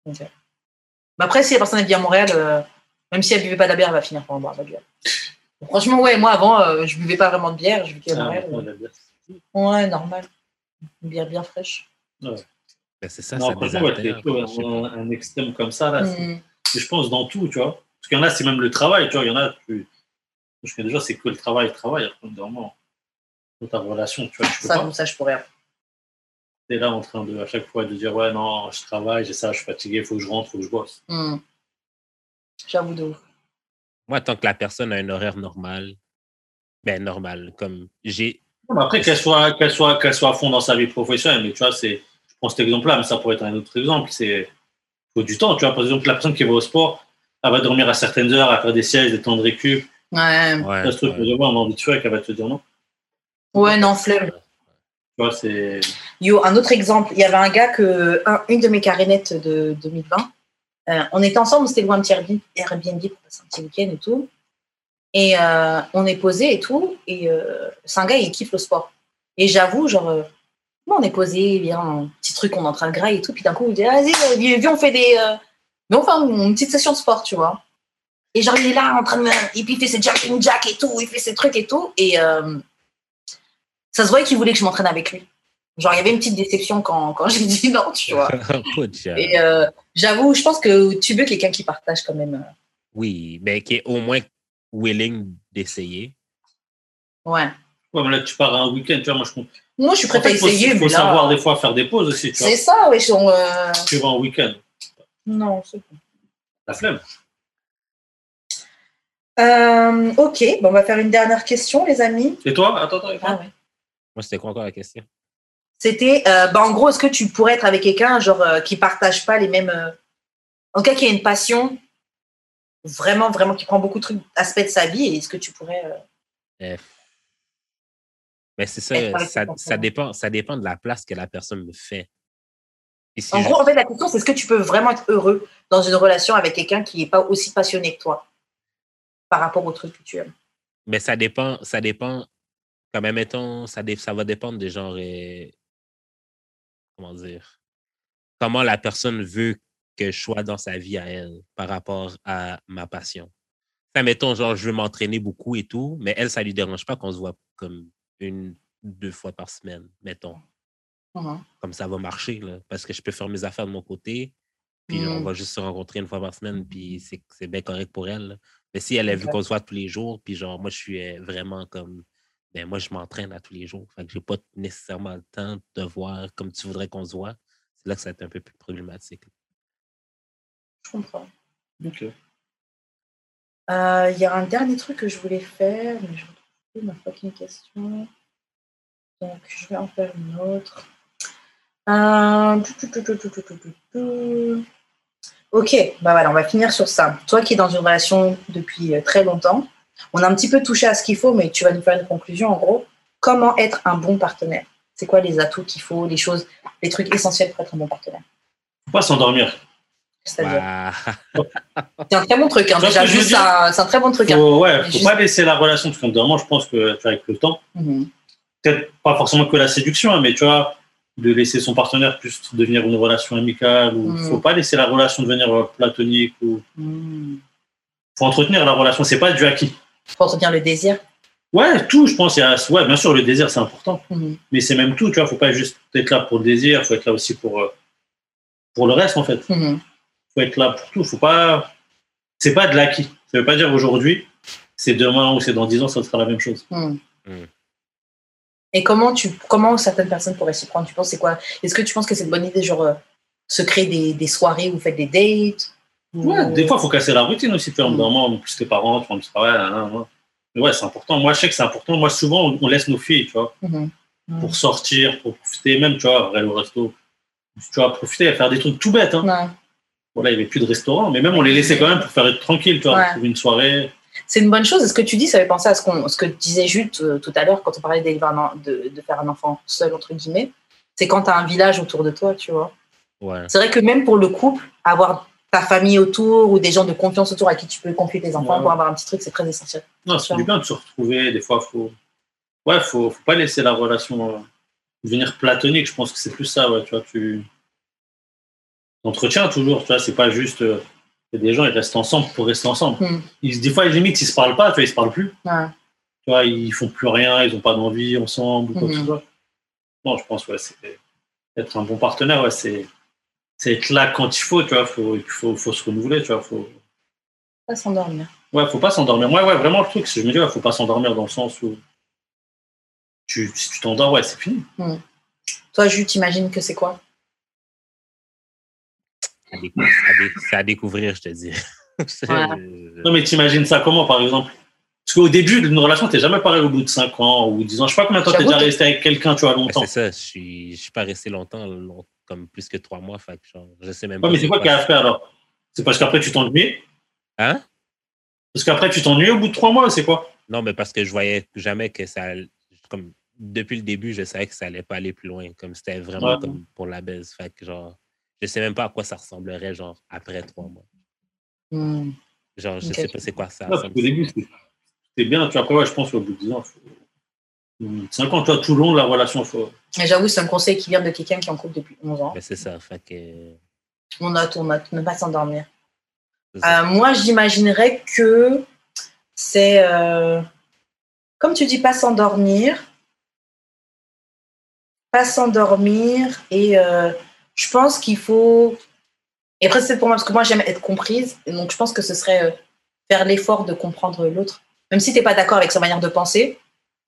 Ok. Mais après, si la personne est bien à Montréal, euh, même si elle buvait pas de la bière, elle va finir par en boire de la bière. Franchement, ouais, moi avant, euh, je buvais pas vraiment de bière. Je buvais à Ah, ouais, la bière. Ouais, normal. Une bière bien fraîche. Ben, c'est ça, Non, ça ouais, je un, un extrême comme ça, là, c'est- Mm. Je pense dans tout, tu vois. Parce qu'il y en a, c'est même le travail, tu vois. Il y en a, tu... je connais déjà, c'est que le travail, le travail. Après, vraiment, dans ta relation, tu vois, tu peux Ça, pas. ça, je pourrais. T'es là en train de, à chaque fois, de dire, ouais, non, je travaille, j'ai ça, je suis fatigué, il faut que je rentre, il faut que je bosse. Mm. J'avoue de ouf. Moi, tant que la personne a un horaire normal, ben normal, comme j'ai. Non, mais après, qu'elle soit, qu'elle soit, qu'elle soit à fond dans sa vie professionnelle, mais tu vois, c'est, je prends cet exemple-là, mais ça pourrait être un autre exemple. C'est, faut du temps, tu vois. Par exemple, la personne qui va au sport, elle va dormir à certaines heures, à faire des sièges, des temps de récup. Ouais. Ouais, ce truc, ouais. de voir, on a envie de faire, qu'elle va te dire non. Ouais, non, flemme. Tu vois, c'est, Yo, un autre exemple, il y avait un gars que, un- une de mes carénettes de 2020, euh, on était ensemble, on s'était loué un petit Airbnb, pour passer un petit week-end et tout. Et euh, on est posé et tout. Et euh, c'est un gars, il kiffe le sport. Et j'avoue, genre, euh, on est posé, bien, un petit truc, on est en train de grailler et tout. Puis d'un coup, il dit, vas-y, viens, on fait des. On fait une, petite session de sport, tu vois. Et genre, il est là en train de. Et puis il fait ses jumping jacks et tout, il fait ses trucs et tout. Et ça se voyait qu'il voulait que je m'entraîne avec lui. Genre, il y avait une petite déception quand, quand j'ai dit non, tu vois. [laughs] Pas chance. Et euh, j'avoue, je pense que tu veux quelqu'un qui partage quand même. euh, Oui, mais qui est au moins willing d'essayer. Ouais. ouais, mais là, tu pars un week-end, tu vois, moi, je comprends. Moi, je suis prête à faut, essayer, faut mais là. savoir des fois faire des pauses aussi, tu vois. C'est ça, on, euh, Tu vas en week-end, Non, c'est bon. la flemme. Euh, ok, bon, on va faire une dernière question, les amis. Et toi? Attends, attends, attends. Ah ouais. Moi, c'était quoi encore la question? C'était, euh, bah, en gros, est-ce que tu pourrais être avec quelqu'un genre euh, qui partage pas les mêmes, euh, en tout cas qui a une passion vraiment, vraiment qui prend beaucoup de trucs, aspects de sa vie, et est-ce que tu pourrais euh, Euh, Mais c'est ça, ça, dépend, ça dépend de la place que la personne me fait. Si En je- gros, en fait, la question, c'est est-ce que tu peux vraiment être heureux dans une relation avec quelqu'un qui n'est pas aussi passionné que toi par rapport au truc que tu aimes? Mais ça dépend, ça dépend Quand même, mettons, ça, dé- ça va dépendre des genres. Comment dire? Comment la personne veut que je sois dans sa vie à elle par rapport à ma passion. Ça, mettons, genre, je veux m'entraîner beaucoup et tout, mais elle, ça lui dérange pas qu'on se voit comme une, deux fois par semaine, mettons. Mhm. Comme ça va marcher, là, parce que je peux faire mes affaires de mon côté, puis on Mhm. va juste se rencontrer une fois par semaine, puis c'est c'est bien correct pour elle. là. Mais si elle a vu qu'on se voit tous les jours, puis genre, moi, je suis euh, vraiment comme, mais moi, je m'entraîne à tous les jours. Fait que j'ai pas nécessairement le temps de voir comme tu voudrais qu'on se voit. C'est là que ça va être un peu plus problématique. Je comprends. OK. Euh, il y a un dernier truc que je voulais faire, mais je retrouve plus ma fucking question. Donc, je vais en faire une autre. Ok, bah voilà, on va finir sur ça. Toi qui es dans une relation depuis euh, très longtemps, on a un petit peu touché à ce qu'il faut, mais tu vas nous faire une conclusion en gros. Comment être un bon partenaire? C'est quoi les atouts qu'il faut, les choses, les trucs essentiels pour être un bon partenaire? Faut pas s'endormir. C'est-à-dire, Bah, c'est un très bon truc. Hein. Déjà, juste, un- c'est un très bon truc. hein. Faut, ouais, faut Juste- pas laisser la relation, parce qu'en je pense que avec le temps, Mhm. peut-être pas forcément que la séduction, hein, mais tu vois, de laisser son partenaire plus devenir une relation amicale, ou Mm. faut pas laisser la relation devenir euh, platonique, ou Mhm. faut entretenir la relation, c'est pas du acquis. Faut entretenir le désir. Ouais, tout, je pense, il y a, ouais, bien sûr, le désir, c'est important, Mhm. mais c'est même tout, tu vois, faut pas juste être là pour le désir, faut être là aussi pour, euh, pour le reste, en fait. Mhm. faut être là pour tout, faut pas, c'est pas de l'acquis. Ça veut pas dire aujourd'hui, c'est demain ou c'est dans 10 ans, ça sera la même chose. Mhm. Mhm. Et comment, tu, comment certaines personnes pourraient s'y prendre? Tu penses c'est quoi? Est-ce que tu penses que c'est une bonne idée, genre, euh, se créer des, des soirées où vous faites des dates? Ouais, des fois, il faut casser la routine aussi. Tu vois, Mm. normalement, en plus tes parents, tu au travail, nan, nan, nan. Mais ouais, c'est important. Moi, je sais que c'est important. Moi, souvent, on- on laisse nos filles, tu vois, Mhm. Pour sortir, pour profiter, même, tu vois, aller au resto. Tu vois, profiter, faire des trucs tout bêtes. Hein. Ouais. Voilà, il n'y avait plus de restaurant, mais même on les laissait quand même pour faire être tranquille, tu vois, Ouais. trouver une soirée. C'est une bonne chose. Ce que tu dis, ça fait penser à ce, qu'on, ce que disait Jules euh, tout à l'heure quand on parlait de, de faire un enfant seul, entre guillemets? C'est quand tu as un village autour de toi, tu vois? ouais. C'est vrai que même pour le couple, avoir ta famille autour ou des gens de confiance autour à qui tu peux confier tes enfants Ouais. pour avoir un petit truc, c'est très essentiel. Non, c'est du bien de se retrouver. Des fois, faut. Ouais, faut, faut pas laisser la relation euh, devenir platonique. Je pense que c'est plus ça, ouais, tu vois. Tu entretiens toujours, tu vois. C'est pas juste. euh, il y a des gens, ils restent ensemble pour rester ensemble. Hmm. Ils, des fois, limite, ils se parlent pas, tu vois, ils se parlent plus. Ouais. Tu vois, ils font plus rien, ils ont pas d'envie ensemble ou quoi que ce soit. Non, je pense, ouais, c'est être un bon partenaire, ouais, c'est c'est être là quand il faut, tu vois. Faut, il faut, faut se renouveler, tu vois. Faut, Pas s'endormir. Ouais, faut pas s'endormir. Ouais, ouais, vraiment le truc, c'est je me dis, ouais, faut pas s'endormir dans le sens où tu, si tu t'endors, ouais, c'est fini. Toi, Jules, t'imagines que c'est quoi? À, décou- à dé- c'est à découvrir, je te dis. [laughs] C'est- Non, mais t'imagines ça comment, par exemple? Parce qu'au début d'une relation, t'es jamais pareil au bout de 5 ans ou 10 ans. Je sais pas combien de temps t'es déjà resté avec quelqu'un, tu vois, Ben, longtemps. c'est ça, je suis, je suis pas resté longtemps, long- comme plus que trois mois. Fait genre, je sais même Ouais, pas. mais c'est quoi qu'il y a à faire alors? C'est parce qu'après tu t'ennuies? Hein? Parce qu'après tu t'ennuies au bout de 3 mois, c'est quoi? Non, mais parce que je voyais jamais que ça. Comme, depuis le début, je savais que ça allait pas aller plus loin. Comme c'était vraiment Ouais. comme pour la baise. Fait que genre, je sais même pas à quoi ça ressemblerait, genre, après trois mois. Hmm. Genre, je Ok. sais pas c'est quoi ça. Parce qu'au début, c'est- bien. Tu vois, après, ouais, je pense qu'au bout de 10 ans, faut... 5 ans, toi, tout le long de la relation, faut. Mais j'avoue, c'est un conseil qui vient de quelqu'un qui est en couple depuis 11 ans. Mais c'est ça. Fait que. On note, on note, ne pas s'endormir. Euh, moi, j'imaginerais que c'est, euh, comme tu dis, pas s'endormir. Pas s'endormir. Et euh, je pense qu'il faut. Et après, c'est pour moi, parce que moi, j'aime être comprise. Et donc, je pense que ce serait euh, faire l'effort de comprendre l'autre. Même si tu n'es pas d'accord avec sa manière de penser.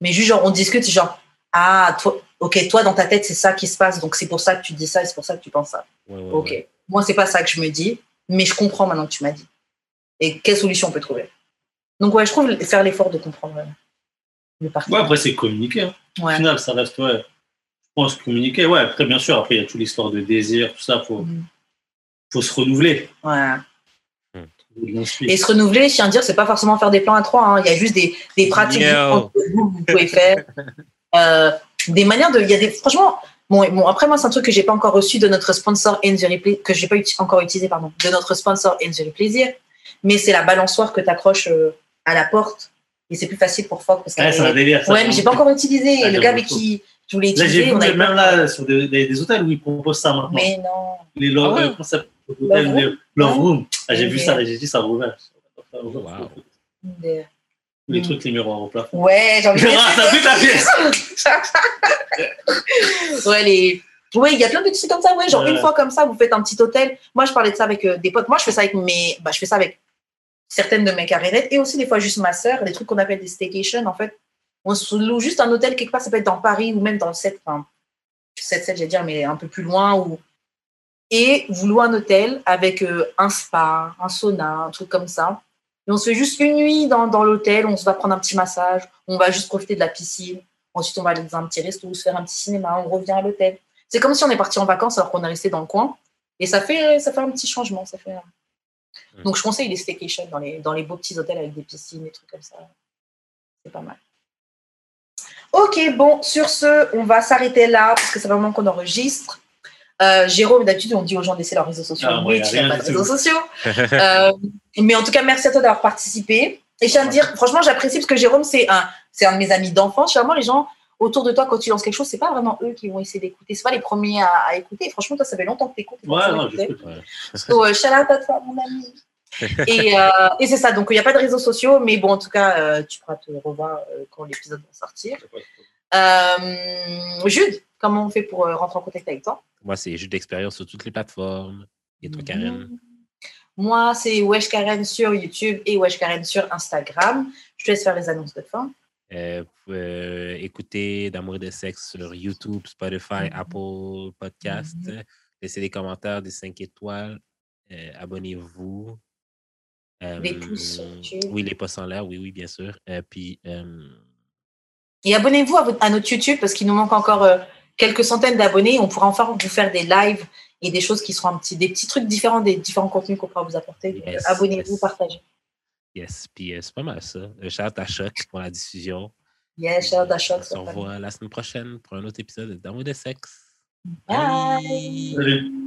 Mais juste, genre, on discute, genre, ah, toi, ok, toi, dans ta tête, c'est ça qui se passe. Donc, c'est pour ça que tu dis ça et c'est pour ça que tu penses ça. Ouais, ouais, Ok. ouais. Moi, c'est pas ça que je me dis, mais je comprends maintenant que tu m'as dit. Et quelle solution on peut trouver? Donc, ouais, je trouve faire l'effort de comprendre le Ouais, partenaire. après, c'est communiquer. hein. Au Ouais. final, ça reste, ouais. Je pense communiquer. Ouais, après, bien sûr, après, il y a toute l'histoire de désir, tout ça. Faut, Mhm. faut se renouveler. Ouais. Et se renouveler, je tiens à dire, c'est pas forcément faire des plans à trois. hein. Il y a juste des, des pratiques que vous, vous pouvez faire. Euh, des manières de. Il y a des. Franchement, bon, bon après, moi, c'est un truc que j'ai pas encore reçu de notre sponsor Enjoy Play, que j'ai pas uti- encore utilisé, pardon, de notre sponsor Enjoy Plaisir. Mais c'est la balançoire que tu accroches à la porte Et c'est plus facile pour Fogg. Parce Ouais, c'est un délire. ça. ouais, mais j'ai pas encore utilisé. Le gars avec qui je voulais Là, utiliser. j'ai vu on même pas- là, sur des, des- des hôtels où ils proposent ça maintenant. Mais non. Les Ah ouais? euh, Love. Room. Ah, j'ai vu ça et j'ai dit ça rouvert. Wow. [laughs] Les trucs, les miroirs au plafond. Ouais, j'ai envie de Ah, t'as vu ta pièce [laughs] Ouais, les. Oui, il y a plein de petits trucs comme ça. Ouais, genre Ouais. une fois comme ça, vous faites un petit hôtel. Moi, je parlais de ça avec euh, des potes. Moi, je fais ça avec mes. Bah, je fais ça avec certaines de mes carrières et aussi des fois juste ma sœur. Des trucs qu'on appelle des staycations. En fait, on se loue juste un hôtel quelque part. Ça peut être dans Paris ou même dans le 7. Enfin, 7, 7, j'allais dire, mais un peu plus loin. Ou... Et vous louez un hôtel avec euh, un spa, un sauna, un truc comme ça. Et on se fait juste une nuit dans, dans l'hôtel. On se va prendre un petit massage. On va juste profiter de la piscine. Ensuite, on va aller dans un petit resto ou se faire un petit cinéma. On revient à l'hôtel. C'est comme si on est parti en vacances alors qu'on est resté dans le coin. Et ça fait, ça fait un petit changement. Ça fait... Mm. Donc, je conseille les staycations dans les, dans les beaux petits hôtels avec des piscines et trucs comme ça. C'est pas mal. Ok, bon, sur ce, on va s'arrêter là parce que c'est vraiment qu'on enregistre. Euh, Jérôme, d'habitude, on dit aux gens de laisser leurs réseaux sociaux. Ah, a tu n'as pas de réseaux sociaux. [laughs] Euh, mais en tout cas, merci à toi d'avoir participé. Et je tiens à te dire, franchement, j'apprécie parce que Jérôme, c'est un, c'est un de mes amis d'enfance. Vraiment, les gens autour de toi, quand tu lances quelque chose, c'est pas vraiment eux qui vont essayer d'écouter. C'est pas les premiers à, à écouter. Franchement, toi, ça fait longtemps que tu écoutes. [laughs] Ouais, non, j'écoute. So, euh, shout out à toi, mon ami. [laughs] et euh, et c'est ça. Donc, il n'y a pas de réseaux sociaux, mais bon, en tout cas, euh, tu pourras te revoir quand l'épisode va sortir. Jude, comment on fait pour euh, rentrer en contact avec toi? Moi, c'est juste d'expérience sur toutes les plateformes. Et toi, Karen? Moi, c'est Wesh Karen sur YouTube et Wesh Karen sur Instagram. Je te laisse faire les annonces de fin. Euh, vous pouvez, euh, écouter D'amour et de sexe sur YouTube, Spotify, Mhm. Apple Podcast. Mhm. Laissez des commentaires, des 5 étoiles. Euh, Abonnez-vous. Euh, pouces sur YouTube. Oui, les pouces en l'air, oui, oui, bien sûr. Puis, Et abonnez-vous à, à notre YouTube parce qu'il nous manque encore quelques centaines d'abonnés. On pourra enfin vous faire des lives et des choses qui seront un petit, des petits trucs différents des différents contenus qu'on pourra vous apporter. Yes, euh, abonnez-vous, yes. partagez. yes, puis euh, c'est pas mal ça. Euh, shout out à Choc pour la diffusion. Yes, shout out à Choc, On se revoit la semaine prochaine pour un autre épisode d'Amour et de sexe. Bye. Salut.